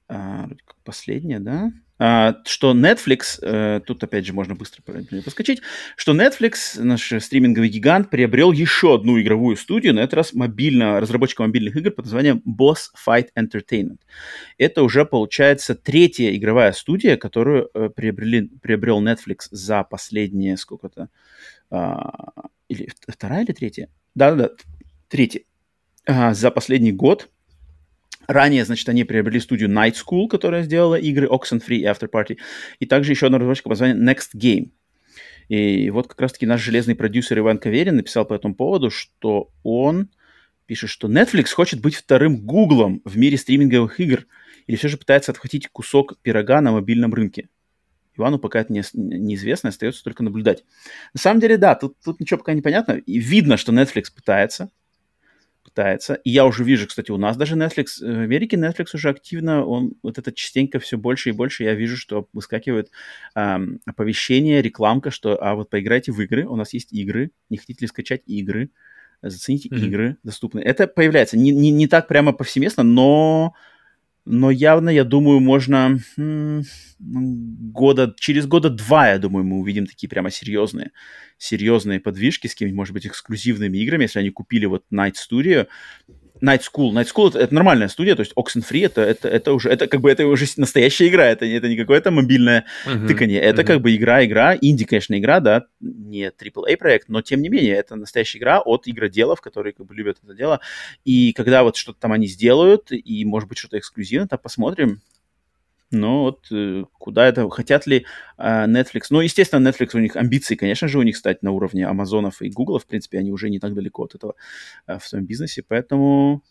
А, последняя, да? А, что Netflix, э, тут опять же можно быстро поскочить, что Netflix, наш стриминговый гигант, приобрел еще одну игровую студию, на этот раз мобильно, разработчика мобильных игр под названием Boss Fight Entertainment. Это уже, получается, третья игровая студия, которую э, приобрели, приобрел Netflix за последние сколько-то... А, или вторая или третья? Да-да-да, третья. А, за последний год Ранее, значит, они приобрели студию Night School, которая сделала игры Oxenfree и After Party, и также еще одна разработчика под названием Next Game. И вот как раз-таки наш железный продюсер Иван Каверин написал по этому поводу, что он пишет, что Netflix хочет быть вторым Гуглом в мире стриминговых игр или все же пытается отхватить кусок пирога на мобильном рынке. Ивану пока это не, неизвестно, остается только наблюдать. На самом деле, да, тут, тут ничего пока не понятно. И видно, что Netflix пытается, пытается. И я уже вижу, кстати, у нас даже Netflix, э, в Америке Netflix уже активно, он вот это частенько все больше и больше, я вижу, что выскакивает эм, оповещение, рекламка, что, а вот поиграйте в игры, у нас есть игры, не хотите ли скачать игры, зацените mm-hmm. игры доступны. Это появляется не, не, не так прямо повсеместно, но но явно, я думаю, можно года, через года два, я думаю, мы увидим такие прямо серьезные, серьезные подвижки с какими-нибудь, может быть, эксклюзивными играми, если они купили вот Night Studio, Night School. Night School это, это нормальная студия, то есть Oxenfree это, это, это уже, это как бы это уже настоящая игра, это, это не какое-то мобильное uh-huh. тыканье, это uh-huh. как бы игра-игра, инди, конечно, игра, да, не AAA проект, но тем не менее, это настоящая игра от игроделов, которые как бы любят это дело, и когда вот что-то там они сделают, и может быть что-то эксклюзивное, то посмотрим, но вот э, куда это, хотят ли э, Netflix, ну, естественно, Netflix у них амбиции, конечно же, у них стать на уровне Амазонов и Гугла, в принципе, они уже не так далеко от этого э, в своем бизнесе, поэтому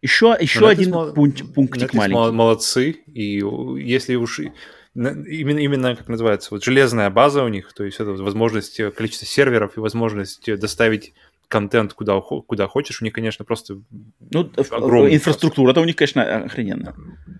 еще, еще один Netflix, пункт, пунктик Netflix маленький. молодцы, и если уж именно, именно, как называется, вот железная база у них, то есть это возможность, э, количество серверов и возможность э, доставить контент куда, куда хочешь, у них, конечно, просто ну, огромный инфраструктура-то у них, конечно, охрененная.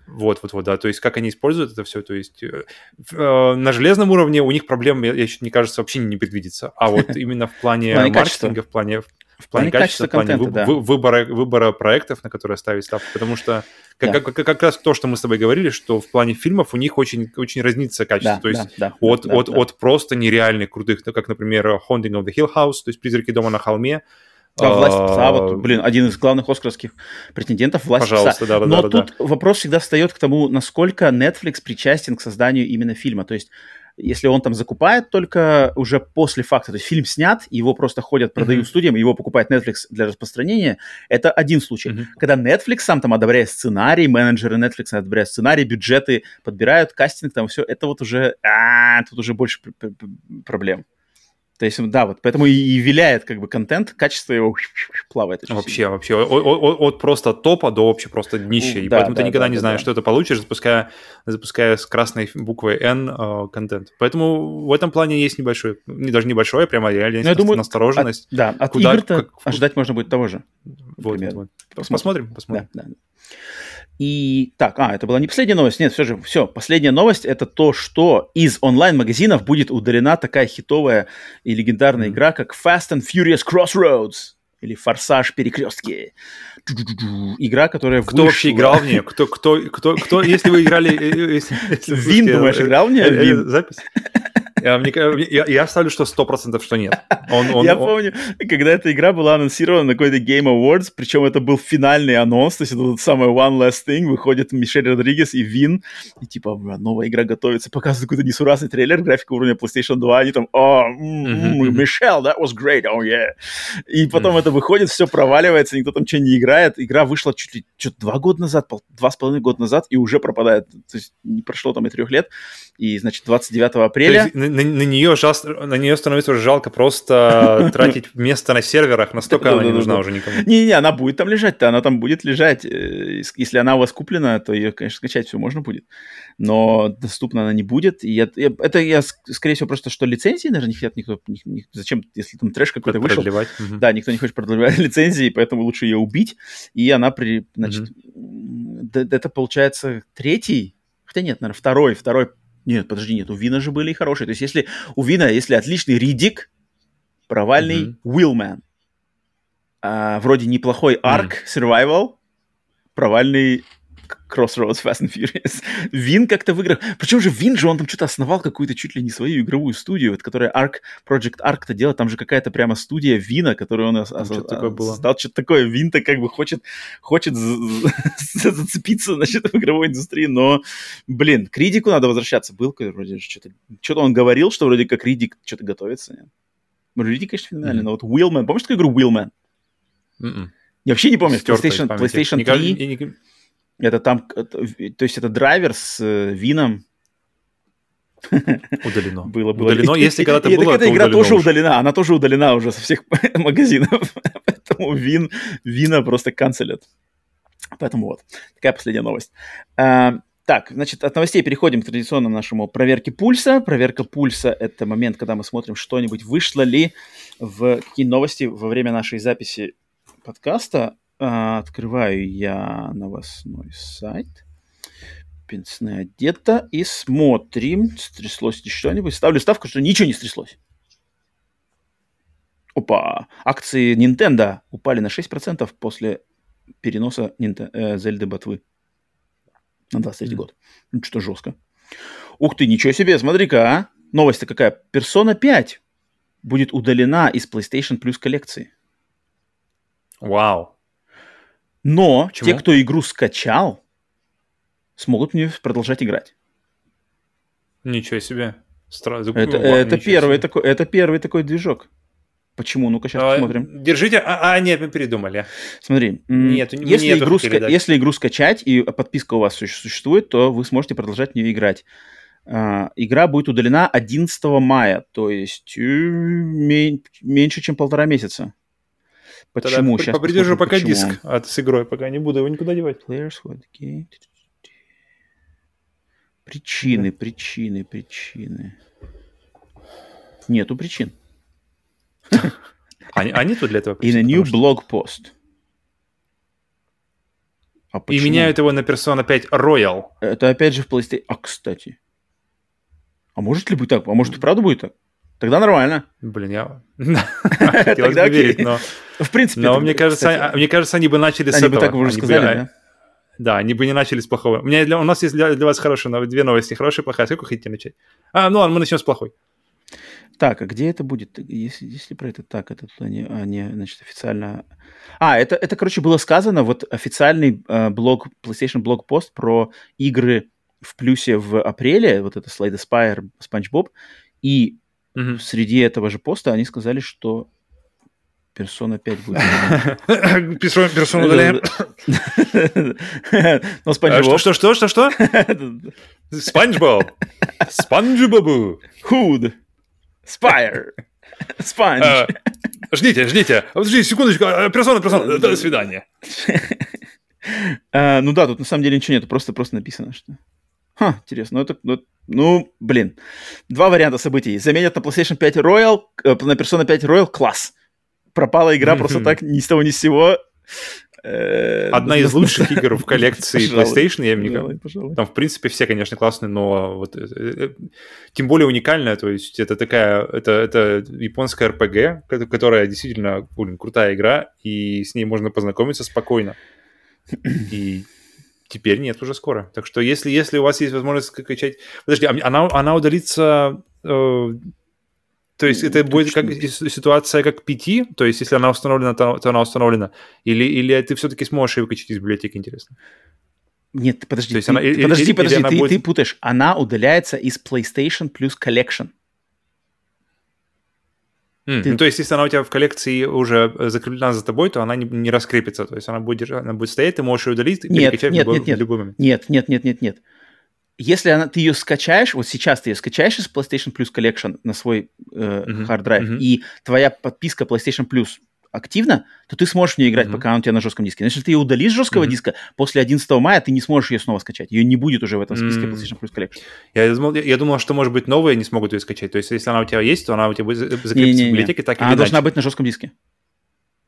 Вот, вот, вот, да. То есть как они используют это все, то есть э, э, на железном уровне у них проблем, я, я, мне кажется, вообще не предвидится. А вот *laughs* именно в плане маркетинга, в плане в плане, качества, в плане да. выбора, выбора проектов, на которые ставить ставку, потому что как, да. как, как, как раз то, что мы с тобой говорили, что в плане фильмов у них очень, очень разнится качество, да, то есть да, да, от, да, от, да. от просто нереальных крутых, ну, как, например, Haunting of the Hill House, то есть «Призраки дома на холме», а, власть пса, вот, блин, один из главных оскаровских претендентов, власть Пожалуйста, пса. Да, да, Но да, тут да. вопрос всегда встает к тому, насколько Netflix причастен к созданию именно фильма. То есть если он там закупает только уже после факта, то есть фильм снят, его просто ходят, продают mm-hmm. студиям, его покупает Netflix для распространения, это один случай. Mm-hmm. Когда Netflix сам там одобряет сценарий, менеджеры Netflix одобряют сценарий, бюджеты подбирают, кастинг там все, это вот уже, а, тут уже больше проблем. То есть, да, вот поэтому и, и виляет как бы контент, качество его *laughs* плавает. Вообще, сильно. вообще, от, от, просто топа до вообще просто днища. И да, поэтому да, ты никогда да, не да, знаешь, да. что ты получишь, запуская, запуская с красной буквой N э, контент. Поэтому в этом плане есть небольшой, не даже небольшой, а прямо реально есть думаю, настороженность. От, да, от куда, игр-то как, ожидать можно будет того же. Вот, вот. Посмотрим, посмотрим. Да, да. И так, а, это была не последняя новость. Нет, все же, все. Последняя новость это то, что из онлайн-магазинов будет удалена такая хитовая и легендарная mm-hmm. игра, как Fast and Furious Crossroads или Форсаж Перекрестки. Игра, которая Кто вышла... вообще играл в нее? Кто, кто, кто, кто, если вы играли... Э, э, Вин, думаешь, играл в нее? Запись? Я, я, я ставлю, что 100% что нет. Я помню, когда эта игра была анонсирована на какой-то Game Awards, причем это был финальный анонс, то есть это вот самое One Last Thing, выходит Мишель Родригес и Вин, и типа, новая игра готовится, показывают какой-то несуразный трейлер, графика уровня PlayStation 2, они там, о, Мишель, that was great, oh yeah. И потом это выходит, все проваливается, никто там что не играет. Игра вышла чуть ли, что-то два года назад, два с половиной года назад, и уже пропадает. То есть не прошло там и трех лет. И, значит, 29 апреля на, на, нее жал, на нее становится уже жалко просто *laughs* тратить место на серверах, настолько она не нужна уже никому. Не-не, она будет там лежать-то, она там будет лежать. Э, если она у вас куплена, то ее, конечно, скачать все можно будет. Но доступна она не будет. И это я, скорее всего, просто что лицензии даже не хотят никто. зачем, если там трэш какой-то вышел. Да, никто не хочет продлевать *laughs* лицензии, поэтому лучше ее убить. И она, при, значит, это получается третий, хотя нет, наверное, второй, второй нет, подожди, нет, у Вина же были и хорошие. То есть если у Вина, если отличный Ридик, провальный mm-hmm. а, вроде неплохой Ark mm-hmm. Survival, провальный Crossroads Fast and Furious. Вин как-то выиграл. Причем же Вин же, он там что-то основал какую-то чуть ли не свою игровую студию, вот, которая Arc, Project Arc-то делает. Там же какая-то прямо студия Вина, которую он такое было. создал. Что-то такое. Вин-то как бы хочет, хочет зацепиться, значит, в игровой индустрии. Но, блин, к Ридику надо возвращаться. Был вроде что-то... Что-то он говорил, что вроде как Ридик что-то готовится. Нет? Ридик, конечно, феноменальный, mm-hmm. но вот Wheelman. Помнишь такую игру Wheelman? Mm-hmm. Я вообще не помню. PlayStation, PlayStation 3. Это там, то есть это драйвер с э, вином. *laughs* Удалено. Было, было. Удалено, если когда-то было, эта игра тоже удалена, она тоже удалена уже со всех *laughs* магазинов. *laughs* Поэтому вин, вина просто канцелят. Поэтому вот, такая последняя новость. А, так, значит, от новостей переходим к традиционному нашему проверке пульса. Проверка пульса – это момент, когда мы смотрим что-нибудь, вышло ли в какие новости во время нашей записи подкаста. А, открываю я новостной сайт. Пенсне одета. И смотрим, стряслось ли что-нибудь. Ставлю ставку, что ничего не стряслось. Опа! Акции Nintendo упали на 6% после переноса Нинте... э, Зельды Ботвы. на 23 mm. год. Ну, что жестко. Ух ты, ничего себе, смотри-ка, а. Новость-то какая? Persona 5 будет удалена из PlayStation Plus коллекции. Вау. Но Почему? те, кто игру скачал, смогут в нее продолжать играть. Ничего себе. Стра... Это, Ладно, это, первый себе. такой, это первый такой движок. Почему? Ну-ка сейчас а, посмотрим. Держите. А, а, нет, мы передумали. Смотри. Нет, если, игру ска... если игру скачать и подписка у вас существует, то вы сможете продолжать в нее играть. А, игра будет удалена 11 мая, то есть э, меньше, чем полтора месяца. Почему? Тогда Сейчас попридержу пока почему. диск от, с игрой, пока не буду его никуда девать. Players okay. Причины, причины, причины. Нету причин. А, а нету для этого причин? In a new blog post. А И меняют его на Persona 5 Royal. Это опять же в PlayStation. А, кстати. А может ли быть так? А может и правда будет так? Тогда нормально. Блин, я *laughs* хотелось бы верить, но... В принципе. Но мне кажется, мне кажется, они бы начали с этого. Они бы так уже сказали, да? Да, они бы не начали с плохого. У, меня для, у нас есть для, для вас хорошие две новости. Хорошая и плохая. С какой хотите начать? А, ну ладно, мы начнем с плохой. Так, а где это будет? Если, если про это так, это туда не, а, не значит, официально... А, это, это, короче, было сказано, вот официальный э, блог, PlayStation блог-пост про игры в плюсе в апреле, вот это Slade Aspire, SpongeBob, и угу. среди этого же поста они сказали, что Персона 5 будет. *laughs* Персону удаляем. Ну, Спанч Боб. Что, что, что, что? *laughs* Спанч Боб. Спанч Бобу. Худ. Спайр. Спанч. Ждите, ждите. Подождите, секундочку. Персона, персона. До свидания. Ну да, тут на самом деле ничего нет, просто просто написано, что... Ха, интересно. Ну, это, ну, ну, блин. Два варианта событий. Заменят на PlayStation 5 Royal, э, на Persona 5 Royal класс пропала игра просто так ни с того ни с сего. Э, Одна из *laughs* лучших игр в коллекции *laughs* PlayStation, я мне Там, в принципе, все, конечно, классные, но вот э, э, тем более уникальная, то есть это такая, это, это японская RPG, которая действительно, блин, крутая игра, и с ней можно познакомиться спокойно. И теперь нет, уже скоро. Так что если, если у вас есть возможность скачать... Подожди, а она, она удалится то есть это будет как ситуация как PT, то есть если она установлена, то, то она установлена, или, или ты все-таки сможешь ее выкачать из библиотеки, интересно? Нет, подожди, ты, она, подожди, или, подожди, или ты, будет... ты путаешь. Она удаляется из PlayStation Plus Collection. Mm, ты... Ну, то есть, если она у тебя в коллекции уже закреплена за тобой, то она не, не раскрепится. То есть она будет, она будет стоять, ты можешь ее удалить и нет, перекачать нет, в, любой, нет, нет. в любой момент. Нет, нет, нет, нет, нет если она, ты ее скачаешь, вот сейчас ты ее скачаешь из PlayStation Plus Collection на свой э, uh-huh, hard drive, uh-huh. и твоя подписка PlayStation Plus активна, то ты сможешь в нее играть, uh-huh. пока она у тебя на жестком диске. Но если ты ее удалишь с жесткого uh-huh. диска, после 11 мая ты не сможешь ее снова скачать. Ее не будет уже в этом списке uh-huh. PlayStation Plus Collection. Я думал, я, я думал, что, может быть, новые не смогут ее скачать. То есть, если она у тебя есть, то она у тебя будет закрепиться в библиотеке, так и Она должна быть на жестком диске.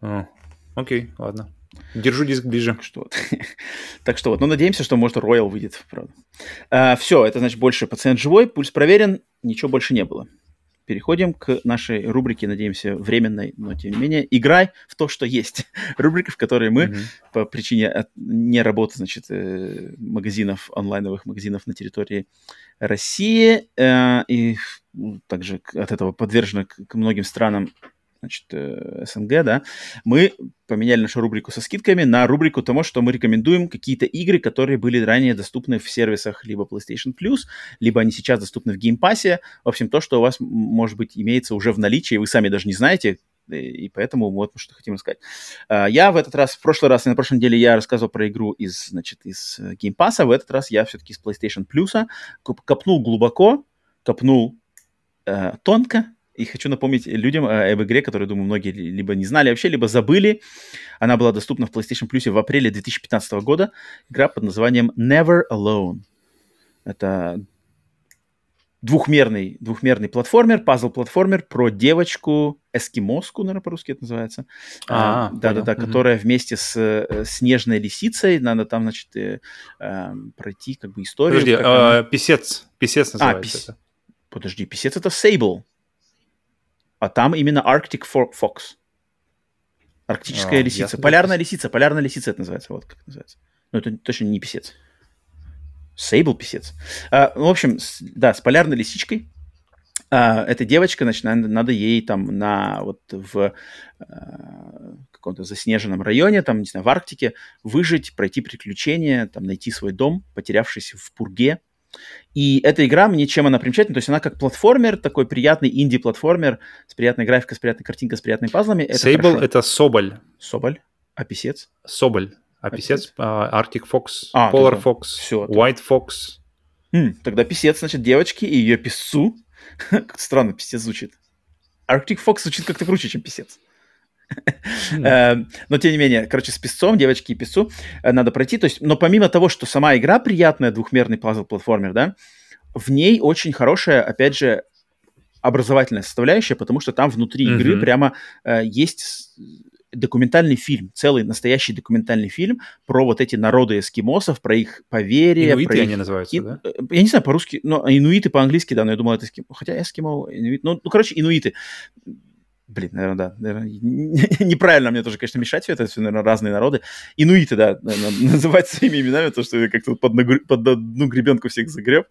Uh, окей, ладно. Держу диск ближе. Так что вот. *laughs* так что вот, ну, надеемся, что, может, Royal выйдет, правда. А, все, это, значит, больше пациент живой, пульс проверен, ничего больше не было. Переходим к нашей рубрике, надеемся, временной, но тем не менее, играй в то, что есть. *laughs* Рубрика, в которой мы mm-hmm. по причине от, не работы, значит, э, магазинов, онлайновых магазинов на территории России э, и также от этого подвержены к, к многим странам значит, э, СНГ, да, мы поменяли нашу рубрику со скидками на рубрику того, что мы рекомендуем какие-то игры, которые были ранее доступны в сервисах либо PlayStation Plus, либо они сейчас доступны в Game Pass. В общем, то, что у вас, может быть, имеется уже в наличии, вы сами даже не знаете, и поэтому вот что хотим рассказать. А, я в этот раз, в прошлый раз и на прошлой неделе я рассказывал про игру из, значит, из э, Game Pass, а в этот раз я все-таки из PlayStation Plus копнул глубоко, копнул э, тонко, и хочу напомнить людям э, об игре, которую, думаю, многие либо не знали вообще, либо забыли. Она была доступна в PlayStation Plus в апреле 2015 года. Игра под названием Never Alone. Это двухмерный, двухмерный платформер, пазл-платформер про девочку, эскимоску, наверное, по-русски это называется. А, Да-да-да, mm-hmm. которая вместе с э, снежной лисицей, надо там, значит, э, э, пройти как бы историю. Подожди, как э, она... писец, писец а, называется а, пис... это. Подожди, писец это Sable а там именно Arctic Fox. Арктическая а, лисица. Полярная лисица, полярная лисица это называется. Вот как называется. Но это точно не писец. Сейбл писец. А, в общем, с, да, с полярной лисичкой. А, эта девочка, значит, надо, надо ей там на вот в а, каком-то заснеженном районе, там, не знаю, в Арктике, выжить, пройти приключения, там, найти свой дом, потерявшийся в пурге. И эта игра, мне чем она примечательна, то есть она как платформер, такой приятный инди-платформер с приятной графикой, с приятной картинкой, с приятными пазлами. Это Sable — это Соболь. Соболь. А писец? Соболь. А писец uh, Arctic Fox, а, Polar тогда... Fox, Все, White Fox. Хм, тогда писец, значит, девочки и ее писцу. *laughs* как странно писец звучит. Arctic Fox звучит как-то круче, чем писец. Хм. Но, тем не менее, короче, с песцом, девочки и песцу э, надо пройти. То есть, но помимо того, что сама игра приятная, двухмерный пазл-платформер, да, в ней очень хорошая, опять же, образовательная составляющая, потому что там внутри игры прямо э, есть документальный фильм, целый настоящий документальный фильм про вот эти народы эскимосов, про их поверья. Инуиты про их... они называются, да? Э, я не знаю по-русски, но инуиты по-английски, да, но я думал, это эскимо. Хотя эскимо, инуит, ну, ну, короче, инуиты. Блин, наверное, да. *laughs* Неправильно мне тоже, конечно, мешать все это, все, наверное, разные народы. Инуиты, да, *laughs* называть своими именами, то, что как-то под, под одну гребенку всех загреб.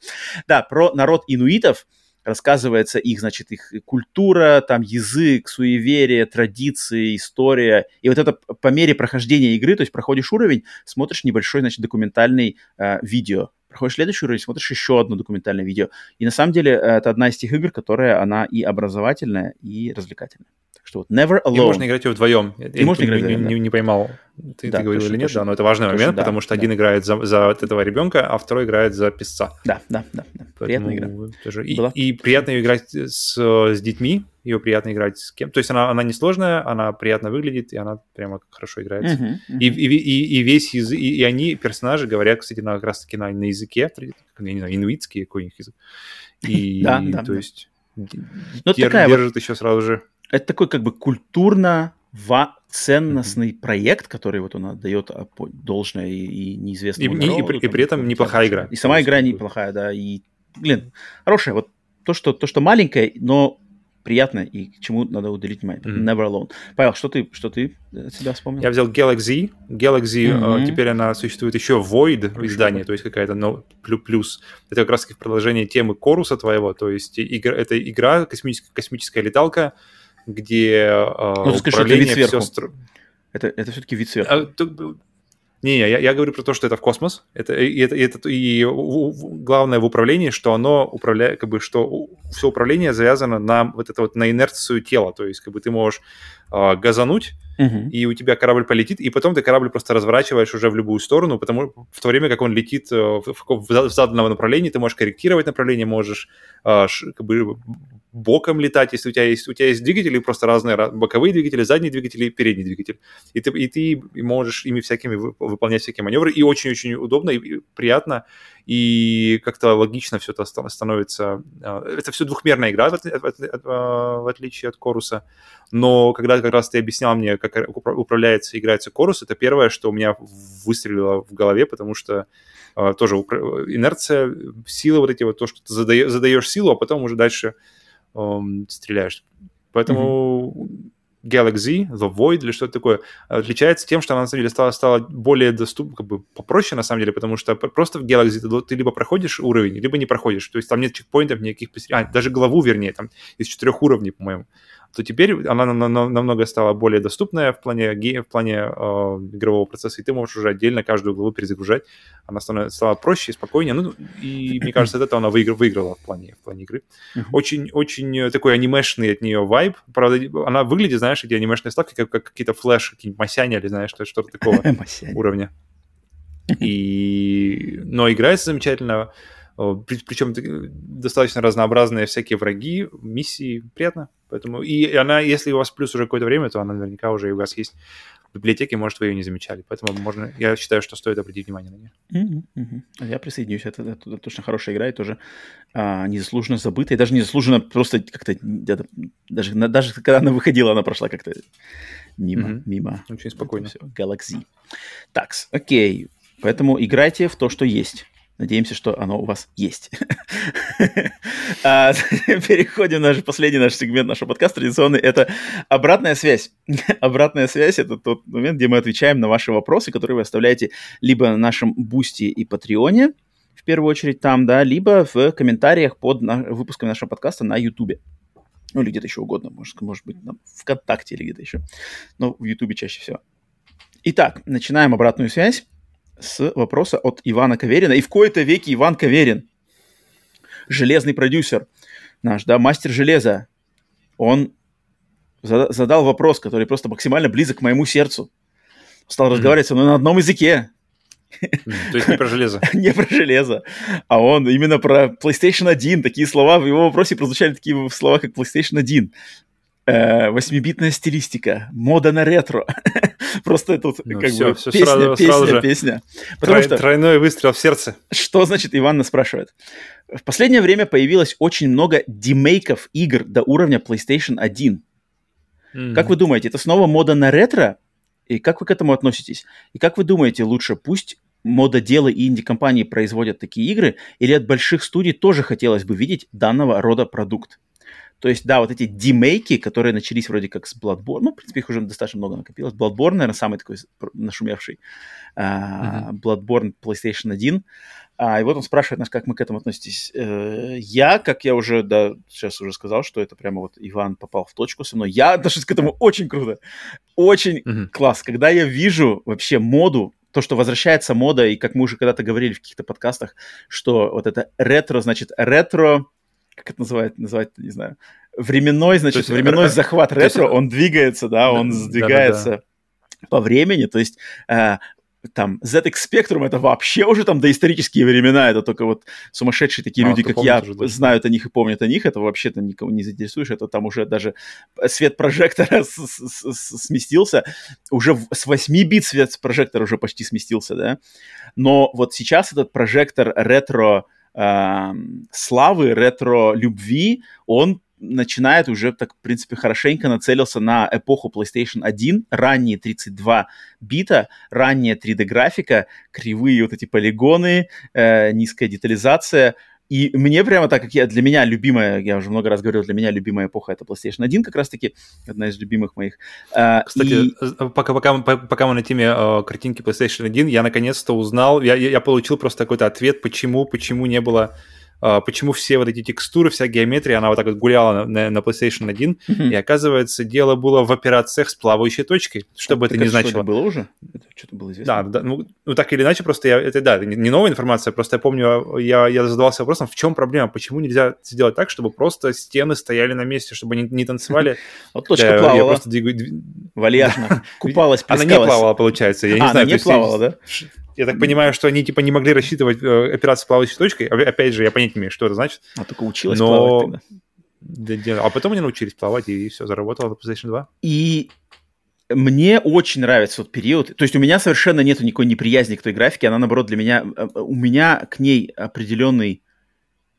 Да, про народ инуитов, рассказывается их, значит, их культура, там язык, суеверие, традиции, история. И вот это по мере прохождения игры, то есть проходишь уровень, смотришь небольшой, значит, документальный э, видео. Проходишь следующий уровень, смотришь еще одно документальное видео. И на самом деле это одна из тех игр, которая, она и образовательная, и развлекательная что вот never alone. И можно играть ее вдвоем. И я можно играть не, не, не поймал, ты, да, ты говорил точно, или нет, точно, да, но это важный точно, момент, да, потому что да. один играет за, за этого ребенка, а второй играет за писца. Да, да, да. да. Приятная игра. Тоже. И, и приятно ее играть с, с детьми, ее приятно играть с кем. То есть она, она несложная, она приятно выглядит, и она прямо хорошо играется. Uh-huh, uh-huh. И, и, и, и весь язык, и, и они, персонажи, говорят, кстати, на, как раз-таки на, на языке, я не знаю, инуитский какой-нибудь язык. И, *laughs* да, да, то есть ну, дер, такая держит вот... еще сразу же это такой как бы культурно ценностный mm-hmm. проект, который вот он отдает а, должное и, и неизвестному и, народу. И, и, и при этом неплохая игра. И сама игра неплохая, да. И, блин, хорошая. Вот то, что, то, что маленькое, но приятно и к чему надо уделить внимание. Mm-hmm. Never Alone. Павел, что ты, что ты от себя вспомнил? Я взял Galaxy. Galaxy, mm-hmm. теперь она существует еще Void в издании, то есть какая-то no, плюс. Это как раз таки продолжение темы Коруса твоего, то есть игра, это игра, космическая, космическая леталка, где ну, ты скажешь, это вид сверху. Все... Это, это все-таки вид сверху. А, не, не, я, я говорю про то, что это в космос. Это, и, это, и, это, и главное в управлении, что оно управляет, как бы, что все управление завязано на вот это вот на инерцию тела. То есть, как бы ты можешь э, газануть, uh-huh. и у тебя корабль полетит, и потом ты корабль просто разворачиваешь уже в любую сторону, потому в то время как он летит э, в, в, в заданном направлении, ты можешь корректировать направление, можешь э, как бы боком летать, если у тебя есть, у тебя есть двигатели, просто разные боковые двигатели, задние двигатели, передний двигатель. И ты, и ты можешь ими всякими выполнять всякие маневры, и очень-очень удобно и приятно, и как-то логично все это становится. А, это все двухмерная игра, в, а, в отличие от Коруса, но когда как раз ты объяснял мне, как управляется и играется Корус, это первое, что у меня выстрелило в голове, потому что uh, тоже инерция, сила вот эти вот, то, что ты задаешь силу, а потом уже дальше um, стреляешь. Поэтому mm-hmm. Galaxy, The Void или что-то такое, отличается тем, что она на самом деле стала, стала более доступна, как бы попроще на самом деле, потому что просто в Galaxy ты, ты либо проходишь уровень, либо не проходишь. То есть там нет чекпоинтов никаких, а, даже главу, вернее, там из четырех уровней, по-моему то теперь она намного стала более доступная в плане, в плане э, игрового процесса, и ты можешь уже отдельно каждую главу перезагружать. Она стала проще и спокойнее. Ну, и мне *coughs* кажется, от этого она выиграла, выиграла в плане, в плане игры. Очень-очень такой анимешный от нее вайб. Правда, она выглядит, знаешь, эти анимешные ставки, как, как какие-то флеш, какие-нибудь масяни или, знаешь, что-то такого *laughs* уровня. И... Но играется замечательно. Причем достаточно разнообразные всякие враги, миссии. Приятно. Поэтому и она, если у вас плюс уже какое-то время, то она наверняка уже у вас есть в библиотеке, может, вы ее не замечали. Поэтому можно, я считаю, что стоит обратить внимание на нее. Mm-hmm, mm-hmm. Я присоединюсь. Это, это, это точно хорошая игра и тоже а, незаслуженно забытая. Даже незаслуженно просто как-то... Даже, даже когда она выходила, она прошла как-то мимо. Mm-hmm. мимо. Очень спокойно. Все, Galaxy. Так, окей. Поэтому играйте в то, что есть. Надеемся, что оно у вас есть. *laughs* А, *laughs* переходим на наш последний наш сегмент нашего подкаста традиционный. Это обратная связь. *laughs* обратная связь – это тот момент, где мы отвечаем на ваши вопросы, которые вы оставляете либо на нашем Boosty и Patreon'е, в первую очередь там, да, либо в комментариях под на, выпусками нашего подкаста на YouTube. Ну, или где-то еще угодно, может, может быть, там, ВКонтакте или где-то еще. Но в YouTube чаще всего. Итак, начинаем обратную связь с вопроса от Ивана Каверина. И в кои-то веке Иван Каверин, железный продюсер наш, да, мастер железа, он задал вопрос, который просто максимально близок к моему сердцу. Стал mm-hmm. разговаривать со мной на одном языке. То есть не про железо. *laughs* не про железо. А он именно про PlayStation 1. Такие слова в его вопросе прозвучали такие слова, как PlayStation 1. Э, восьмибитная стилистика, мода на ретро. *laughs* Просто это ну, как все, бы все песня, сразу, песня, сразу песня. Потому Трой, что, тройной выстрел в сердце. Что значит, Иван нас спрашивает? В последнее время появилось очень много демейков игр до уровня PlayStation 1. Mm-hmm. Как вы думаете, это снова мода на ретро? И как вы к этому относитесь? И как вы думаете, лучше пусть мододелы и инди-компании производят такие игры, или от больших студий тоже хотелось бы видеть данного рода продукт? То есть, да, вот эти демейки, которые начались вроде как с Bloodborne, ну, в принципе, их уже достаточно много накопилось. Bloodborne, наверное, самый такой нашумевший. Uh, Bloodborne PlayStation 1. А, и вот он спрашивает нас, как мы к этому относитесь. Uh, я, как я уже, да, сейчас уже сказал, что это прямо вот Иван попал в точку со мной. Я отношусь к этому очень круто. Очень uh-huh. класс. Когда я вижу вообще моду, то, что возвращается мода, и как мы уже когда-то говорили в каких-то подкастах, что вот это ретро, значит, ретро как это называют, называть, не знаю, временной, значит, есть, временной захват ретро, есть, он двигается, да, он да, сдвигается да, да, да. по времени, то есть э, там ZX Spectrum это вообще уже там доисторические времена, это только вот сумасшедшие такие а, люди, как я, уже, да. знают о них и помнят о них, это вообще там никого не заинтересуешь, это там уже даже свет прожектора *laughs* сместился, уже с 8 бит свет прожектора уже почти сместился, да, но вот сейчас этот прожектор ретро э, славы, ретро-любви, он начинает уже так, в принципе, хорошенько нацелился на эпоху PlayStation 1, ранние 32 бита, ранняя 3D-графика, кривые вот эти полигоны, э, низкая детализация — и мне прямо так, как я, для меня любимая, я уже много раз говорил, для меня любимая эпоха это PlayStation 1 как раз-таки, одна из любимых моих. А, Кстати, и... Э, пока, пока, пока мы на теме э, картинки PlayStation 1, я наконец-то узнал, я, я получил просто какой-то ответ, почему, почему не было почему все вот эти текстуры, вся геометрия, она вот так вот гуляла на, на PlayStation 1, mm-hmm. и оказывается, дело было в операциях с плавающей точкой, что бы это ни значило. Это было уже? Это что-то было известно? Да, да ну, ну, так или иначе, просто я, это, да, не, не новая информация, просто я помню, я, я задавался вопросом, в чем проблема, почему нельзя сделать так, чтобы просто стены стояли на месте, чтобы они не танцевали. *laughs* Вот точка плавала. Вальяжно. *laughs* Купалась, Она не плавала, получается, я не а, знаю. она не плавала, да? Я так понимаю, что они типа не могли рассчитывать э, операцию плавающей точкой. Опять же, я понять не имею, что это значит. А только училась Но... плавать тогда. А потом они научились плавать, и все, заработало на PlayStation 2. И мне очень нравится тот период. То есть у меня совершенно нет никакой неприязни к той графике. Она, наоборот, для меня... Э, э, у меня к ней определенный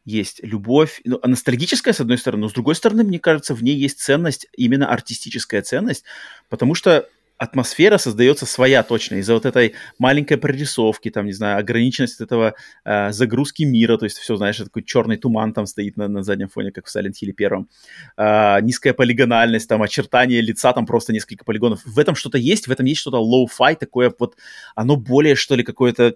есть любовь, ну, ностальгическая, с одной стороны, но с другой стороны, мне кажется, в ней есть ценность, именно артистическая ценность, потому что атмосфера создается своя точно из-за вот этой маленькой прорисовки, там, не знаю, ограниченность этого э, загрузки мира, то есть все, знаешь, такой черный туман там стоит на, на заднем фоне, как в Silent Hill первом, э, низкая полигональность, там, очертания лица, там просто несколько полигонов. В этом что-то есть, в этом есть что-то low-fi такое вот, оно более, что ли, какое-то,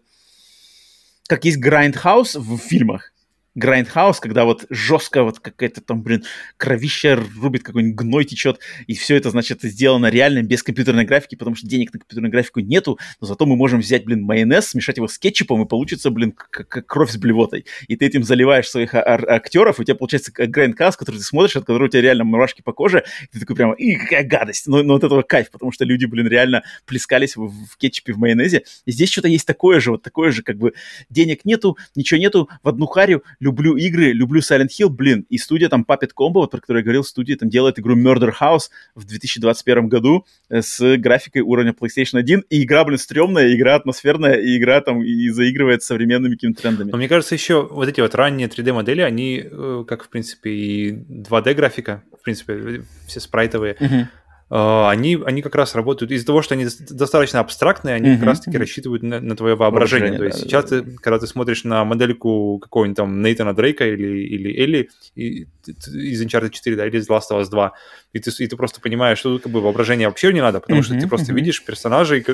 как есть Grindhouse в фильмах, Grindhouse, когда вот жестко вот какая-то там, блин, кровища рубит, какой-нибудь гной течет, и все это, значит, сделано реально без компьютерной графики, потому что денег на компьютерную графику нету, но зато мы можем взять, блин, майонез, смешать его с кетчупом, и получится, блин, как кровь с блевотой. И ты этим заливаешь своих актеров, и у тебя получается Grindhouse, который ты смотришь, от которого у тебя реально мурашки по коже, и ты такой прямо, и какая гадость, но, но от этого кайф, потому что люди, блин, реально плескались в, в кетчупе, в майонезе, и здесь что-то есть такое же, вот такое же, как бы, денег нету, ничего нету, в одну харю, люблю игры, люблю Silent Hill, блин, и студия там Puppet Combo, вот, про которую я говорил, студия там делает игру Murder House в 2021 году э, с графикой уровня PlayStation 1, и игра, блин, стрёмная, игра атмосферная, и игра там и заигрывает с современными какими-то трендами. Но мне кажется, еще вот эти вот ранние 3D-модели, они, э, как, в принципе, и 2D-графика, в принципе, все спрайтовые, uh-huh они, они как раз работают из-за того, что они достаточно абстрактные, они mm-hmm. как раз-таки рассчитывают на, на твое воображение. То есть да, сейчас да, ты, когда ты смотришь на модельку какого-нибудь там Нейтана Дрейка или, или Элли, и из Uncharted 4, да, или из Last of Us 2, и ты, и ты просто понимаешь, что тут как бы воображение вообще не надо, потому mm-hmm, что ты просто mm-hmm. видишь персонажей,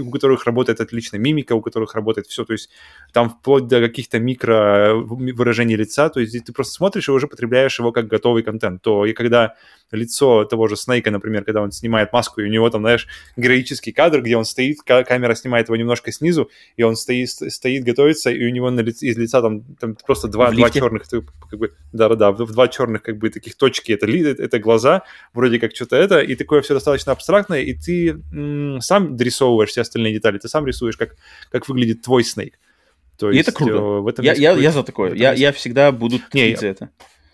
у которых работает отлично мимика, у которых работает все, то есть там вплоть до каких-то микро выражений лица, то есть ты просто смотришь и уже потребляешь его как готовый контент, то и когда лицо того же Снейка, например, когда он снимает маску, и у него там, знаешь, героический кадр, где он стоит, камера снимает его немножко снизу, и он стоит, стоит готовится, и у него на лице, из лица там, там просто два, два черных, как бы, да-да-да, два черных как бы таких точки, это, это глаза, вроде как что-то это, и такое все достаточно абстрактное, и ты м- сам дорисовываешь все остальные детали, ты сам рисуешь, как, как выглядит твой Снейк. То и есть, это круто. Э, в этом я, я, я за такое. Я, я всегда буду не, за это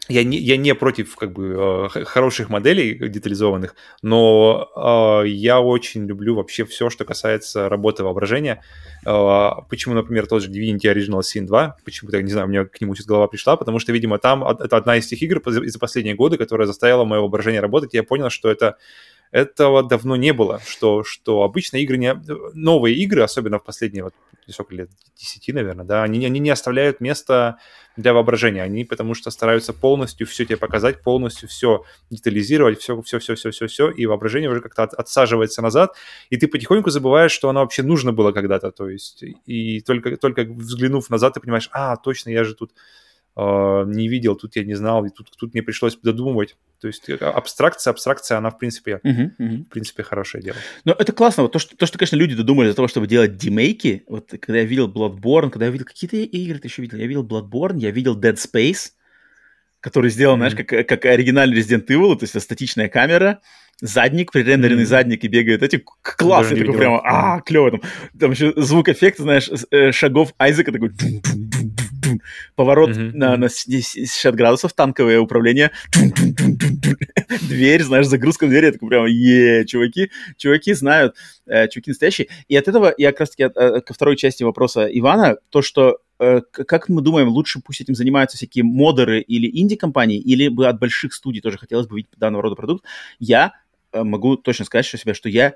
я не, я не против как бы э, хороших моделей детализованных, но э, я очень люблю вообще все, что касается работы воображения. Э, почему, например, тот же Divinity Original Sin 2, почему-то, не знаю, у меня к нему сейчас голова пришла, потому что, видимо, там это одна из тех игр за последние годы, которая заставила мое воображение работать, и я понял, что это этого давно не было, что, что обычно игры не... Новые игры, особенно в последние вот сколько лет, 10, наверное, да, они, они не оставляют места для воображения. Они потому что стараются полностью все тебе показать, полностью все детализировать, все, все, все, все, все, все, и воображение уже как-то от, отсаживается назад, и ты потихоньку забываешь, что оно вообще нужно было когда-то, то есть, и только, только взглянув назад, ты понимаешь, а, точно, я же тут э, не видел, тут я не знал, и тут, тут мне пришлось додумывать. То есть э, абстракция, абстракция, она в принципе, uh-huh, uh-huh. в принципе хорошее дело. Но это классно. Вот то, что, то, что, конечно, люди додумали для того, чтобы делать демейки. Вот когда я видел Bloodborne, когда я видел какие-то игры, ты еще видел. Я видел Bloodborne, я видел Dead Space, который сделан, mm-hmm. знаешь, как, как оригинальный Resident Evil, то есть статичная камера, задник, пререндеренный mm-hmm. задник и бегают эти классные, такой прямо, а, клево там. Там еще звук эффекта, знаешь, э, шагов Айзека такой поворот mm-hmm. на, на 60 градусов, танковое управление, *laughs* дверь, знаешь, загрузка двери, я такой прямо, е, чуваки, чуваки знают, э, чуваки настоящие. И от этого я как раз-таки э, ко второй части вопроса Ивана, то, что э, как мы думаем, лучше пусть этим занимаются всякие модеры или инди-компании, или бы от больших студий тоже хотелось бы видеть данного рода продукт, я э, могу точно сказать, что себя, что я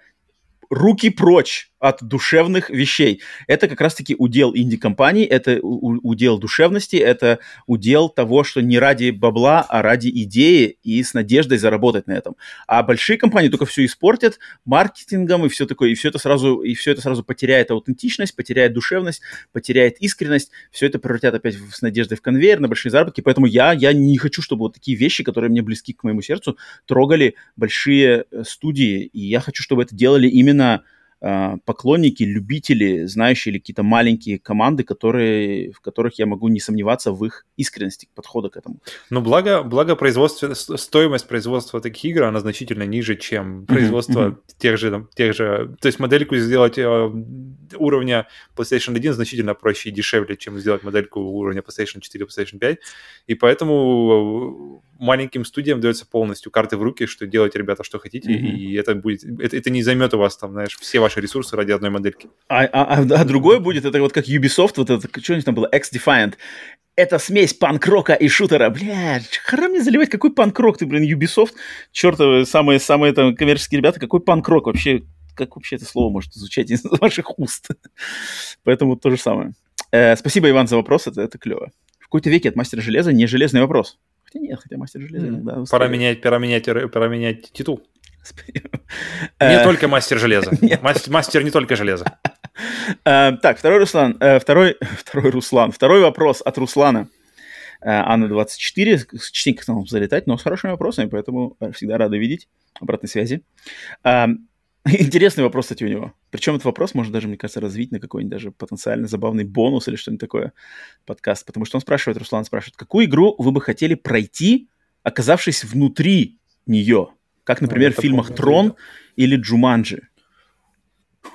руки прочь от душевных вещей. Это как раз-таки удел инди-компаний, это удел душевности, это удел того, что не ради бабла, а ради идеи и с надеждой заработать на этом. А большие компании только все испортят маркетингом и все такое, и все это сразу, и все это сразу потеряет аутентичность, потеряет душевность, потеряет искренность, все это превратят опять с надеждой в конвейер на большие заработки, поэтому я, я не хочу, чтобы вот такие вещи, которые мне близки к моему сердцу, трогали большие э, студии, и я хочу, чтобы это делали именно поклонники, любители, знающие или какие-то маленькие команды, которые, в которых я могу не сомневаться в их искренности подхода к этому. Ну, благо, благо производство, стоимость производства таких игр, она значительно ниже, чем производство mm-hmm. тех, же, там, тех же... То есть модельку сделать э, уровня PlayStation 1 значительно проще и дешевле, чем сделать модельку уровня PlayStation 4, PlayStation 5. И поэтому маленьким студиям дается полностью карты в руки, что делать, ребята, что хотите, mm-hmm. и это будет, это, это не займет у вас там, знаешь, все ваши ресурсы ради одной модельки. А, а, а, а другое будет, это вот как Ubisoft, вот это, что у них там было, X-Defiant, это смесь панк-рока и шутера. Блядь, храм не заливать, какой панк-рок ты, блин, Ubisoft, чертовы, самые, самые там коммерческие ребята, какой панк-рок вообще, как вообще это слово может звучать из *laughs* ваших уст? Поэтому то же самое. Э, спасибо, Иван, за вопрос, это, это клево. В какой-то веке от мастера железа не железный вопрос. Хотя нет, хотя мастер железа иногда... Пора менять, пора менять, пора менять титул. Не э, только мастер железа. *laughs* Мастер не только железо. Э, так, второй Руслан. Э, второй, *laughs* второй Руслан. Второй вопрос от Руслана. Анна 24. Частенько к нам залетать, но с хорошими вопросами, поэтому всегда рада видеть обратной связи. *laughs* Интересный вопрос, кстати, у него. Причем этот вопрос можно даже, мне кажется, развить на какой-нибудь даже потенциально забавный бонус или что-нибудь такое подкаст. Потому что он спрашивает, Руслан спрашивает, какую игру вы бы хотели пройти, оказавшись внутри нее? Как, например, ну, в фильмах «Трон» или «Джуманджи». *laughs*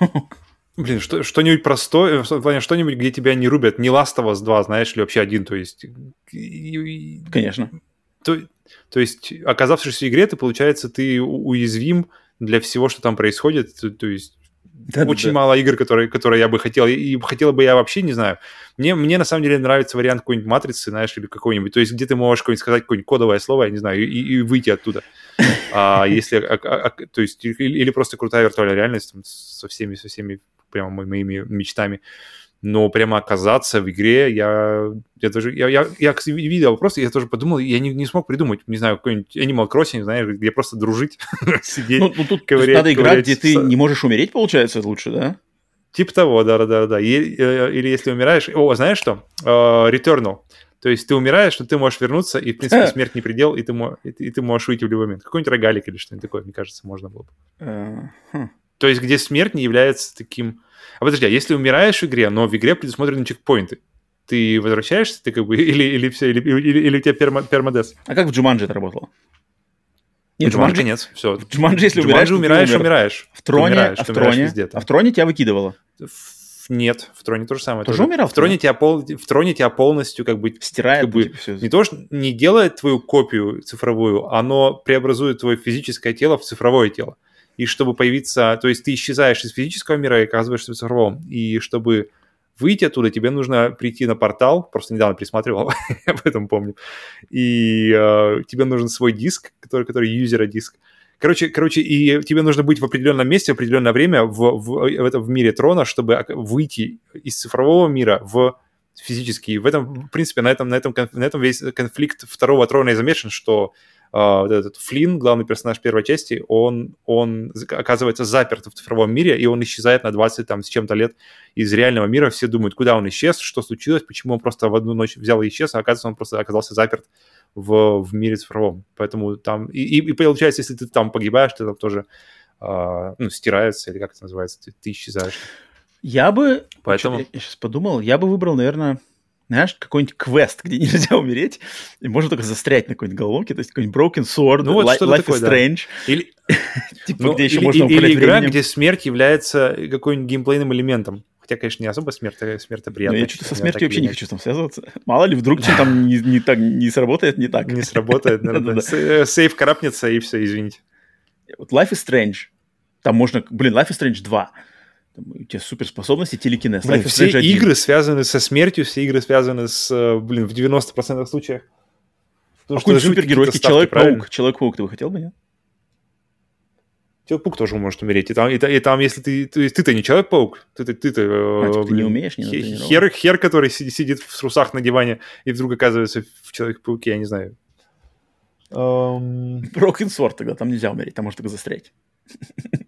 Блин, что, что-нибудь простое, в плане что-нибудь, где тебя не рубят, не Last of Us 2, знаешь ли, вообще один, то есть... Конечно. То, то есть, оказавшись в игре, ты, получается, ты уязвим для всего, что там происходит. То, то есть да, очень да. мало игр, которые, которые я бы хотел. И хотел бы я вообще, не знаю. Мне, мне на самом деле нравится вариант какой-нибудь матрицы, знаешь, или какой-нибудь. То есть, где ты можешь какое-нибудь сказать какое-нибудь кодовое слово, я не знаю, и, и выйти оттуда. *laughs* А если, а, а, а, то есть, или, или просто крутая виртуальная реальность там, со всеми, со всеми прямо моими мечтами. Но прямо оказаться в игре, я, я даже, я, я, я видел вопрос, я тоже подумал, я не, не смог придумать, не знаю, какой-нибудь Animal Crossing, знаешь, где просто дружить, *laughs* сидеть, Ну, ну тут ковырять, надо играть, где ты не можешь умереть, получается, лучше, да? Типа того, да-да-да. Или если умираешь... О, знаешь что? Uh, Returnal. То есть ты умираешь, но ты можешь вернуться, и, в принципе, *laughs* смерть не предел, и ты, и ты можешь выйти в любой момент. Какой-нибудь рогалик или что-нибудь такое, мне кажется, можно было бы. Uh, huh. То есть где смерть не является таким а подожди, а если умираешь в игре, но в игре предусмотрены чекпоинты, ты возвращаешься, ты как бы, *laughs* или, или все, или, или, или у тебя перма, пермодес? А как в Джуманджи это работало? Нет, Джуманджи нет, все. В Джуманджи, если умираешь, умираешь, умер. умираешь. В Троне, умираешь, а в Троне, везде, а в Троне тебя выкидывало? Нет, в Троне то же самое. Тоже, тоже. умирал? В Троне, тебя пол, в Троне тебя полностью как бы... Стирает. Как бы, типа, все. Не то, что не делает твою копию цифровую, оно преобразует твое физическое тело в цифровое тело и чтобы появиться, то есть ты исчезаешь из физического мира и оказываешься в цифровом, и чтобы выйти оттуда, тебе нужно прийти на портал, просто недавно пересматривал, *laughs* об этом помню, и э, тебе нужен свой диск, который, который юзера диск, Короче, короче, и тебе нужно быть в определенном месте в определенное время в, в, в, этом, в мире трона, чтобы выйти из цифрового мира в физический. В этом, в принципе, на этом, на этом, на этом весь конфликт второго трона и замешан, что вот этот Флинн, главный персонаж первой части, он, он оказывается заперт в цифровом мире, и он исчезает на 20 там, с чем-то лет из реального мира. Все думают, куда он исчез, что случилось, почему он просто в одну ночь взял и исчез, а оказывается, он просто оказался заперт в, в мире цифровом. Поэтому там... И, и, и получается, если ты там погибаешь, ты там тоже э, ну, стирается, или как это называется, ты, ты исчезаешь. Я бы... Поэтому... Я, я сейчас подумал, я бы выбрал, наверное знаешь, какой-нибудь квест, где нельзя *laughs* умереть, и можно только застрять на какой-нибудь головке, то есть какой-нибудь Broken Sword, ну, вот Life такое, is Strange. Да. Или, *laughs* типа, ну, где еще или, можно или, или игра, временем. где смерть является какой-нибудь геймплейным элементом. Хотя, конечно, не особо смерть, а смерть приятная. я что-то со смертью вообще не хочу там связываться. Мало ли, вдруг что там не, не, так, не сработает не так. Не сработает, наверное. *laughs* Сейф карапнется, и все, извините. Вот Life is Strange. Там можно... Блин, Life is Strange 2 у тебя суперспособности, телекинез. Блин, все игры связаны со смертью, все игры связаны с, э, блин, в 90% случаев. А какой супергеройский Человек-паук? Человек-паук ты бы хотел бы, нет? Человек-паук тоже может умереть. И там, и, и там если ты... То есть ты-то не Человек-паук. Ты-то... Ты, ты, а, типа, ты не умеешь, не хер, хер, который сидит, сидит в трусах на диване и вдруг оказывается в Человек-пауке, я не знаю. Um... Sword тогда, там нельзя умереть, там можно только застрять. *laughs*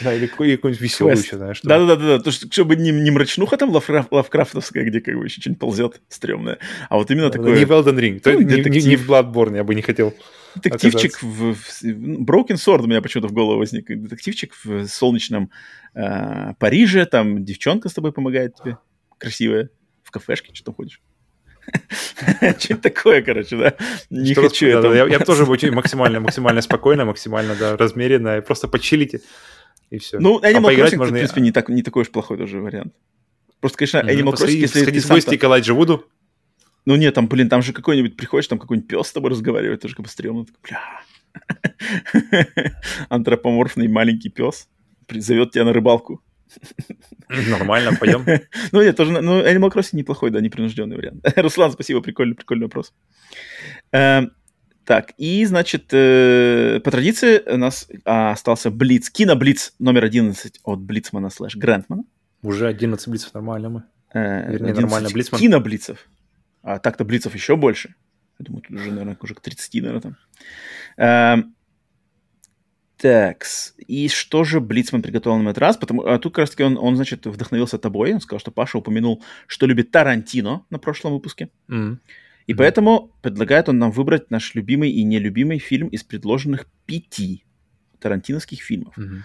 Да, или какой-нибудь веселый еще, знаешь. Да-да-да, то, чтобы не, не мрачнуха там лавкраф, лавкрафтовская, где как бы еще что-нибудь ползет стрёмное, а вот именно такое... Не в Elden Ring, ну, не, в Bloodborne я бы не хотел Детективчик в, в... Broken Sword у меня почему-то в голову возник. Детективчик в солнечном э, Париже, там девчонка с тобой помогает тебе, красивая, в кафешке, что там ходишь. *laughs* Что-то такое, короче, да. Не хочу это. Я тоже бы максимально, максимально спокойно, максимально, да, размеренно, просто почилите и все. Ну, Animal а Crossing, можно... в принципе, не, так, не такой уж плохой тоже вариант. Просто, конечно, Animal Crossing, если Сходить в гости к Вуду. Ну нет, там, блин, там же какой-нибудь приходишь, там какой-нибудь пес с тобой разговаривает, тоже как бы стрёмно. Бля. *laughs* Антропоморфный маленький пес зовет тебя на рыбалку. *laughs* Нормально, пойдем. *laughs* ну нет, тоже, ну Animal Crossing неплохой, да, непринужденный вариант. Руслан, спасибо, прикольный, прикольный вопрос. Так, и, значит, э, по традиции у нас а, остался Блиц, киноблиц номер 11 от Блицмана слэш Грантмана. Уже 11 блицев, нормально мы. Э, Вернее, нормально Блицман. Киноблицев. А так-то блицев еще больше. Я думаю, тут уже, наверное, уже к 30, наверное, там. Э, так, и что же Блицман приготовил на этот раз? Потому, а тут как раз таки он, он, значит, вдохновился тобой. Он сказал, что Паша упомянул, что любит Тарантино на прошлом выпуске. Mm-hmm. И mm-hmm. поэтому предлагает он нам выбрать наш любимый и нелюбимый фильм из предложенных пяти тарантиновских фильмов. Mm-hmm.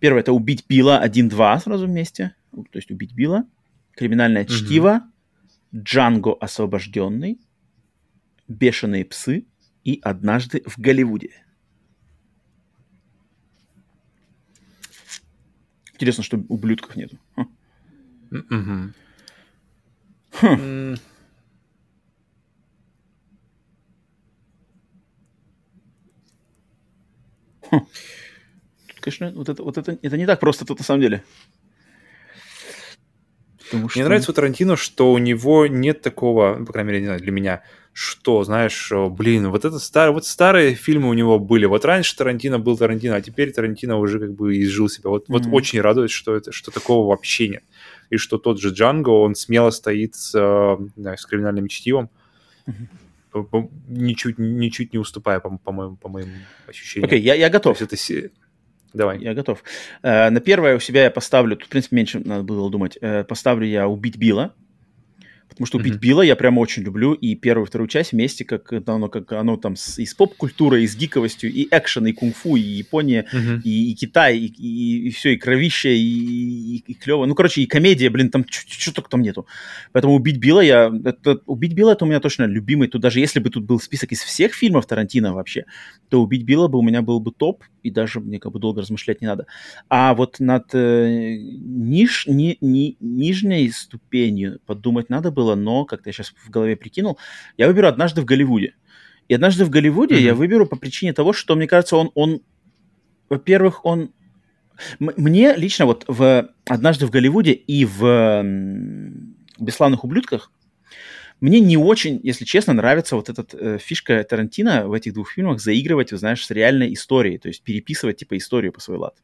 Первое это «Убить Билла 1-2» сразу вместе. То есть «Убить Билла». «Криминальное mm-hmm. чтиво». «Джанго освобожденный». «Бешеные псы» и «Однажды в Голливуде». Интересно, что ублюдков нету. Mm-hmm. Хм. Тут, конечно, вот это, вот это, это не так просто тут на самом деле. Потому Мне нравится у Тарантино, что у него нет такого, ну, по крайней мере, не знаю, для меня, что, знаешь, блин, вот это старые, вот старые фильмы у него были. Вот раньше Тарантино был Тарантино, а теперь Тарантино уже как бы изжил себя. Вот, mm-hmm. вот очень радует, что это, что такого вообще нет. и что тот же Джанго, он смело стоит с, знаю, с криминальным чтивом, mm-hmm. Ничуть, ничуть не уступая, по, по, моим, по моим ощущениям. Окей, okay, я, я готов. Это... Давай. Я готов. Э, на первое у себя я поставлю, тут, в принципе, меньше надо было думать, э, поставлю я «Убить Билла». Потому что «Убить mm-hmm. Билла» я прямо очень люблю, и первую и вторую часть вместе, как оно, как оно там с, и с поп-культурой, и с гиковостью, и экшен, и кунг-фу, и Япония, mm-hmm. и, и Китай, и, и, и все, и кровище, и, и, и клево. Ну, короче, и комедия, блин, там что только там нету. Поэтому «Убить Билла» я... Это, «Убить Билла» это у меня точно любимый. Тут даже если бы тут был список из всех фильмов Тарантино вообще, то «Убить Билла» бы у меня был бы топ, и даже мне как бы долго размышлять не надо. А вот над э, ниж, ни, ни, нижней ступенью подумать надо было, но, как-то я сейчас в голове прикинул, я выберу «Однажды в Голливуде». И «Однажды в Голливуде» mm-hmm. я выберу по причине того, что, мне кажется, он, он во-первых, он... Мне лично вот в «Однажды в Голливуде» и в «Бесславных ублюдках» Мне не очень, если честно, нравится вот эта э, фишка Тарантино в этих двух фильмах заигрывать, знаешь, с реальной историей, то есть переписывать типа историю по свой лад.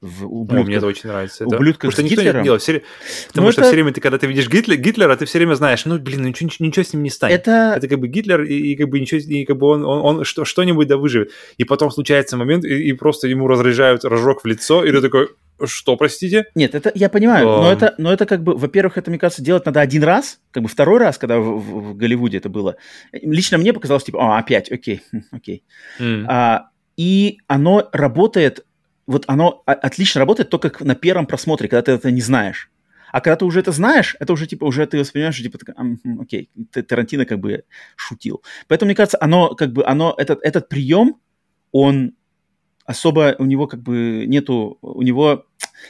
В ублюдках. Мне это очень нравится. Ублюдка Потому что никто Гитлером. не делает. Все... Потому ну, что это... все время ты, когда ты видишь Гитлер, Гитлера, ты все время знаешь, ну, блин, ничего, ничего с ним не станет. Это, это как бы Гитлер, и, и как бы ничего, и как бы он, он, он что, что-нибудь да выживет. И потом случается момент, и, и просто ему разряжают рожок в лицо, и ты такой, что, простите? Нет, это я понимаю, um... но, это, но это как бы, во-первых, это, мне кажется, делать надо один раз, как бы второй раз, когда в, в, в Голливуде это было. Лично мне показалось, типа, а, опять, окей, хм, окей. Mm. А, и оно работает, вот оно отлично работает только на первом просмотре, когда ты это не знаешь. А когда ты уже это знаешь, это уже типа уже ты воспринимаешь, что типа окей, Тарантино как бы шутил. Поэтому мне кажется, оно как бы оно этот этот прием, он особо у него как бы нету, у него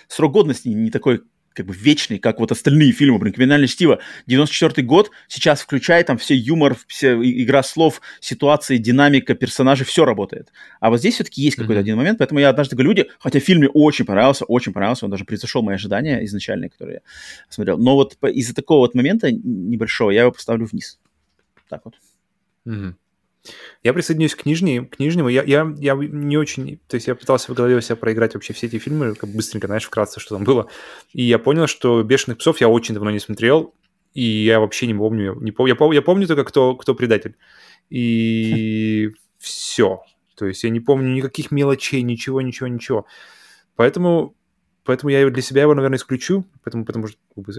срок годности не такой как бы вечный, как вот остальные фильмы, блин, «Криминальное чтиво», 94 год, сейчас включая там все юмор, все игра слов, ситуации, динамика, персонажи, все работает. А вот здесь все-таки есть какой-то mm-hmm. один момент, поэтому я однажды говорю, люди, хотя фильм мне очень понравился, очень понравился, он даже превзошел мои ожидания изначальные, которые я смотрел, но вот из-за такого вот момента небольшого я его поставлю вниз. Так вот. Mm-hmm. Я присоединюсь к, нижней, к нижнему. Я, я, я не очень... То есть я пытался в голове себя проиграть вообще все эти фильмы, как быстренько, знаешь, вкратце, что там было. И я понял, что «Бешеных псов» я очень давно не смотрел, и я вообще не помню... Не пом... я, пом... я помню только, кто, кто предатель. И все. То есть я не помню никаких мелочей, ничего, ничего, ничего. Поэтому поэтому я для себя его, наверное, исключу, поэтому, потому что как бы,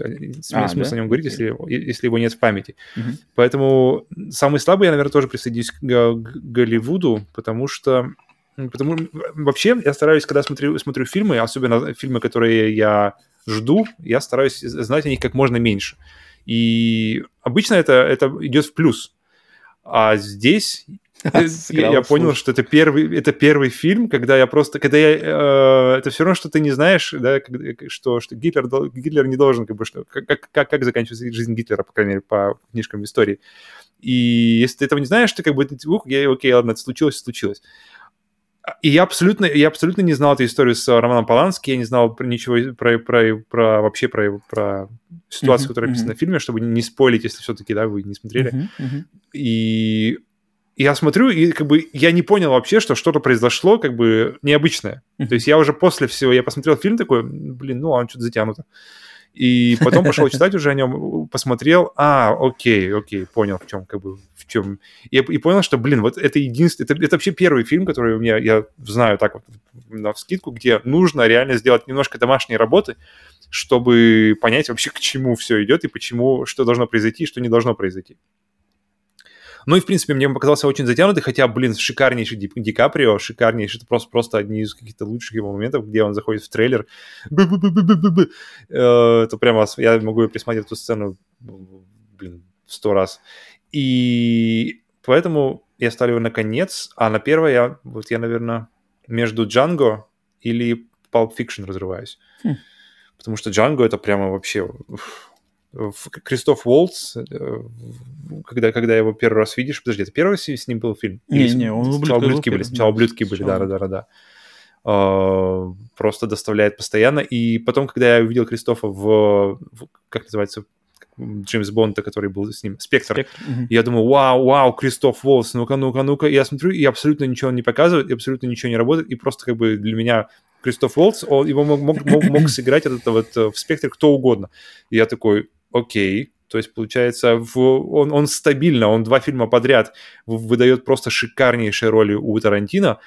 а, смысл да? о нем говорить, если, если его нет в памяти. Угу. Поэтому самый слабый я, наверное, тоже присоединюсь к, к Голливуду, потому что потому вообще я стараюсь, когда смотрю, смотрю фильмы, особенно фильмы, которые я жду, я стараюсь знать о них как можно меньше. И обычно это, это идет в плюс. А здесь *laughs* я, я понял, что это первый, это первый фильм, когда я просто, когда я, э, это все равно, что ты не знаешь, да, что, что Гитлер, Гитлер не должен, как бы, что, как, как, как заканчивается жизнь Гитлера, по крайней мере, по книжкам истории. И если ты этого не знаешь, ты как бы, я, окей, ладно, это случилось, случилось. И я абсолютно, я абсолютно не знал эту историю с Романом Полански, я не знал про ничего про, про, про вообще про, про ситуацию, которая описана в фильме, чтобы не спойлить, если все-таки, да, вы не смотрели. Uh-huh, uh-huh. И я смотрю, и как бы я не понял вообще, что что-то произошло как бы необычное. То есть я уже после всего, я посмотрел фильм такой, блин, ну, он что-то затянуто. И потом пошел читать уже о нем, посмотрел, а, окей, окей, понял, в чем, как бы, в чем. И, и понял, что, блин, вот это единственный, это, это вообще первый фильм, который у меня, я знаю так вот на вскидку, где нужно реально сделать немножко домашней работы, чтобы понять вообще, к чему все идет и почему, что должно произойти и что не должно произойти. Ну и, в принципе, мне показался очень затянутый, хотя, блин, шикарнейший Ди, Ди Каприо, шикарнейший, это просто, просто одни из каких-то лучших его моментов, где он заходит в трейлер. Э, это прямо, я могу присмотреть эту сцену, блин, сто раз. И поэтому я ставлю его на конец, а на первое я, вот я, наверное, между Джанго или Pulp Fiction разрываюсь. Хм. Потому что Джанго это прямо вообще... Кристоф Уолтс, э, когда, когда его первый раз видишь, подожди, это первый с ним был фильм? Не, Или, не, он сначала ублюдки были, сначала ублюдки были, да, да, да, да. Uh, просто доставляет постоянно. И потом, когда я увидел Кристофа в, в как называется, Джеймс Бонда, который был с ним, Спектр. Спектр. Угу. Я думаю, вау, вау, Кристоф Волс, ну-ка, ну-ка, ну-ка. И я смотрю, и абсолютно ничего он не показывает, и абсолютно ничего не работает, и просто как бы для меня Кристоф Уолтс, он, его мог, мог, мог, мог сыграть это вот в спектре кто угодно. И я такой, окей, то есть, получается, в, он, он стабильно, он два фильма подряд выдает просто шикарнейшие роли у Тарантино.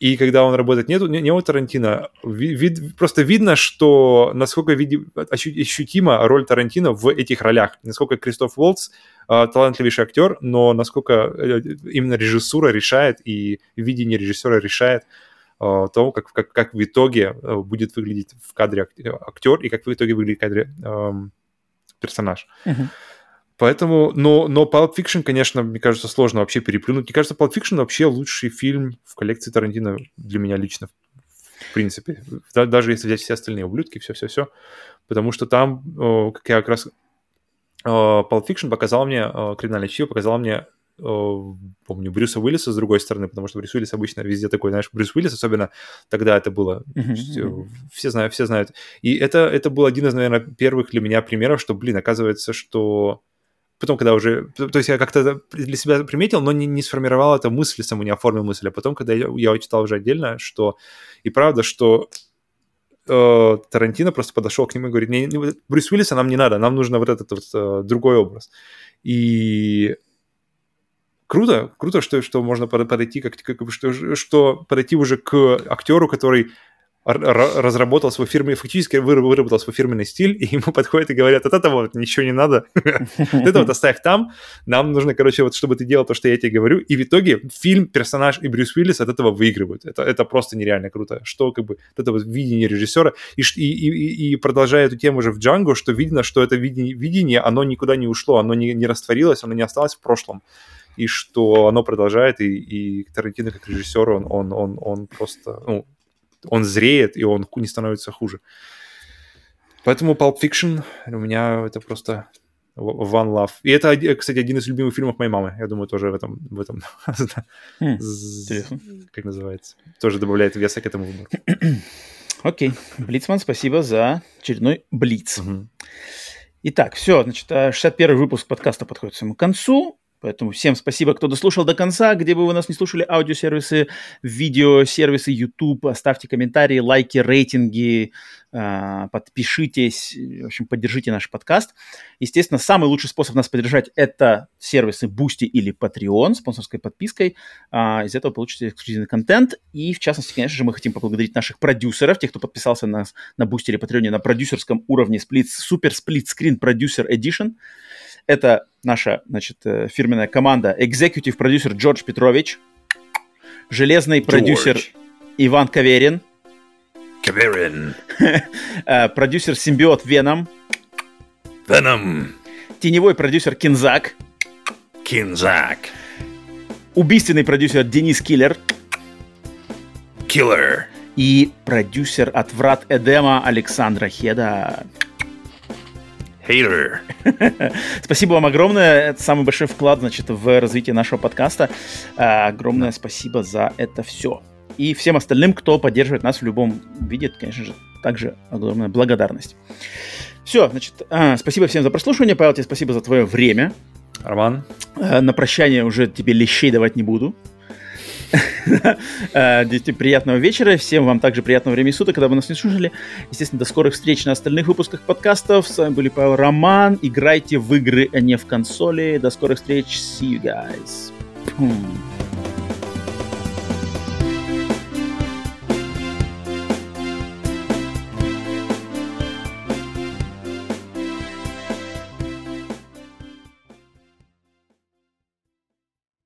И когда он работает не, не, не у Тарантино, вид, просто видно, что насколько види, ощутима роль Тарантино в этих ролях. Насколько Кристоф Уолтс э, талантливейший актер, но насколько э, именно режиссура решает и видение режиссера решает э, то, как, как, как в итоге э, будет выглядеть в кадре актер и как в итоге выглядит в кадре э, персонаж. Поэтому, но, но Pulp Fiction, конечно, мне кажется, сложно вообще переплюнуть. Мне кажется, Pulp Fiction вообще лучший фильм в коллекции Тарантино для меня лично, в принципе. Да, даже если взять все остальные ублюдки, все-все-все. Потому что там, как я как раз... Pulp Fiction показал мне, криминальное чтиво показал мне помню, Брюса Уиллиса с другой стороны, потому что Брюс Уиллис обычно везде такой, знаешь, Брюс Уиллис, особенно тогда это было, mm-hmm. все знают, все знают. И это, это был один из, наверное, первых для меня примеров, что, блин, оказывается, что потом, когда уже, то есть я как-то для себя приметил, но не, не сформировал эту мысль, саму не оформил мысль, а потом, когда я, я читал уже отдельно, что и правда, что э, Тарантино просто подошел к нему и говорит, не, не, Брюс Уиллиса нам не надо, нам нужно вот этот вот э, другой образ. И круто, круто, что, что можно подойти, как, как, что, что подойти уже к актеру, который разработал свой фирменный, фактически выработал свой фирменный стиль, и ему *laughs* подходят и говорят, от этого вот ничего не надо, *laughs* это вот оставь там, нам нужно, короче, вот чтобы ты делал то, что я тебе говорю, и в итоге фильм, персонаж и Брюс Уиллис от этого выигрывают. Это, это просто нереально круто, что как бы это вот видение режиссера, и, и, и, и продолжая эту тему уже в Джанго, что видно, что это видение, видение оно никуда не ушло, оно не, не растворилось, оно не осталось в прошлом и что оно продолжает, и, и Тарантино как режиссер, он, он, он, он просто, ну, он зреет, и он не становится хуже. Поэтому Pulp Fiction у меня это просто One Love. И это, кстати, один из любимых фильмов моей мамы. Я думаю, тоже в этом... В этом *laughs* хм, как называется? Тоже добавляет веса к этому выбору. *clears throat* Окей. Блицман, спасибо за очередной Блиц. Итак, все, значит, 61 выпуск подкаста подходит к своему концу. Поэтому всем спасибо, кто дослушал до конца. Где бы вы нас не слушали, аудиосервисы, видеосервисы, YouTube. Оставьте комментарии, лайки, рейтинги, а, подпишитесь, в общем, поддержите наш подкаст. Естественно, самый лучший способ нас поддержать – это сервисы Boosty или Patreon, спонсорской подпиской. А, из этого получите эксклюзивный контент. И, в частности, конечно же, мы хотим поблагодарить наших продюсеров, тех, кто подписался на, на Boosty или Patreon на продюсерском уровне Split, Super Split Screen Producer Edition – это наша, значит, э, фирменная команда. Executive продюсер Джордж Петрович, железный продюсер Иван Каверин, Каверин, *laughs* э, продюсер Симбиот Веном, Веном, теневой продюсер Кинзак, Кинзак, убийственный продюсер Денис Киллер, Киллер. И продюсер от Врат Эдема Александра Хеда. Hater. *laughs* спасибо вам огромное. Это самый большой вклад, значит, в развитие нашего подкаста. А, огромное спасибо за это все. И всем остальным, кто поддерживает нас в любом виде, конечно же, также огромная благодарность. Все, значит, а, спасибо всем за прослушивание. Павел, тебе спасибо за твое время. Роман. А, на прощание уже тебе лещей давать не буду. *laughs* Э, приятного вечера. Всем вам также приятного времени суток, когда вы нас не слушали. Естественно, до скорых встреч на остальных выпусках подкастов. С вами были Павел Роман. Играйте в игры, а не в консоли. До скорых встреч. See you guys.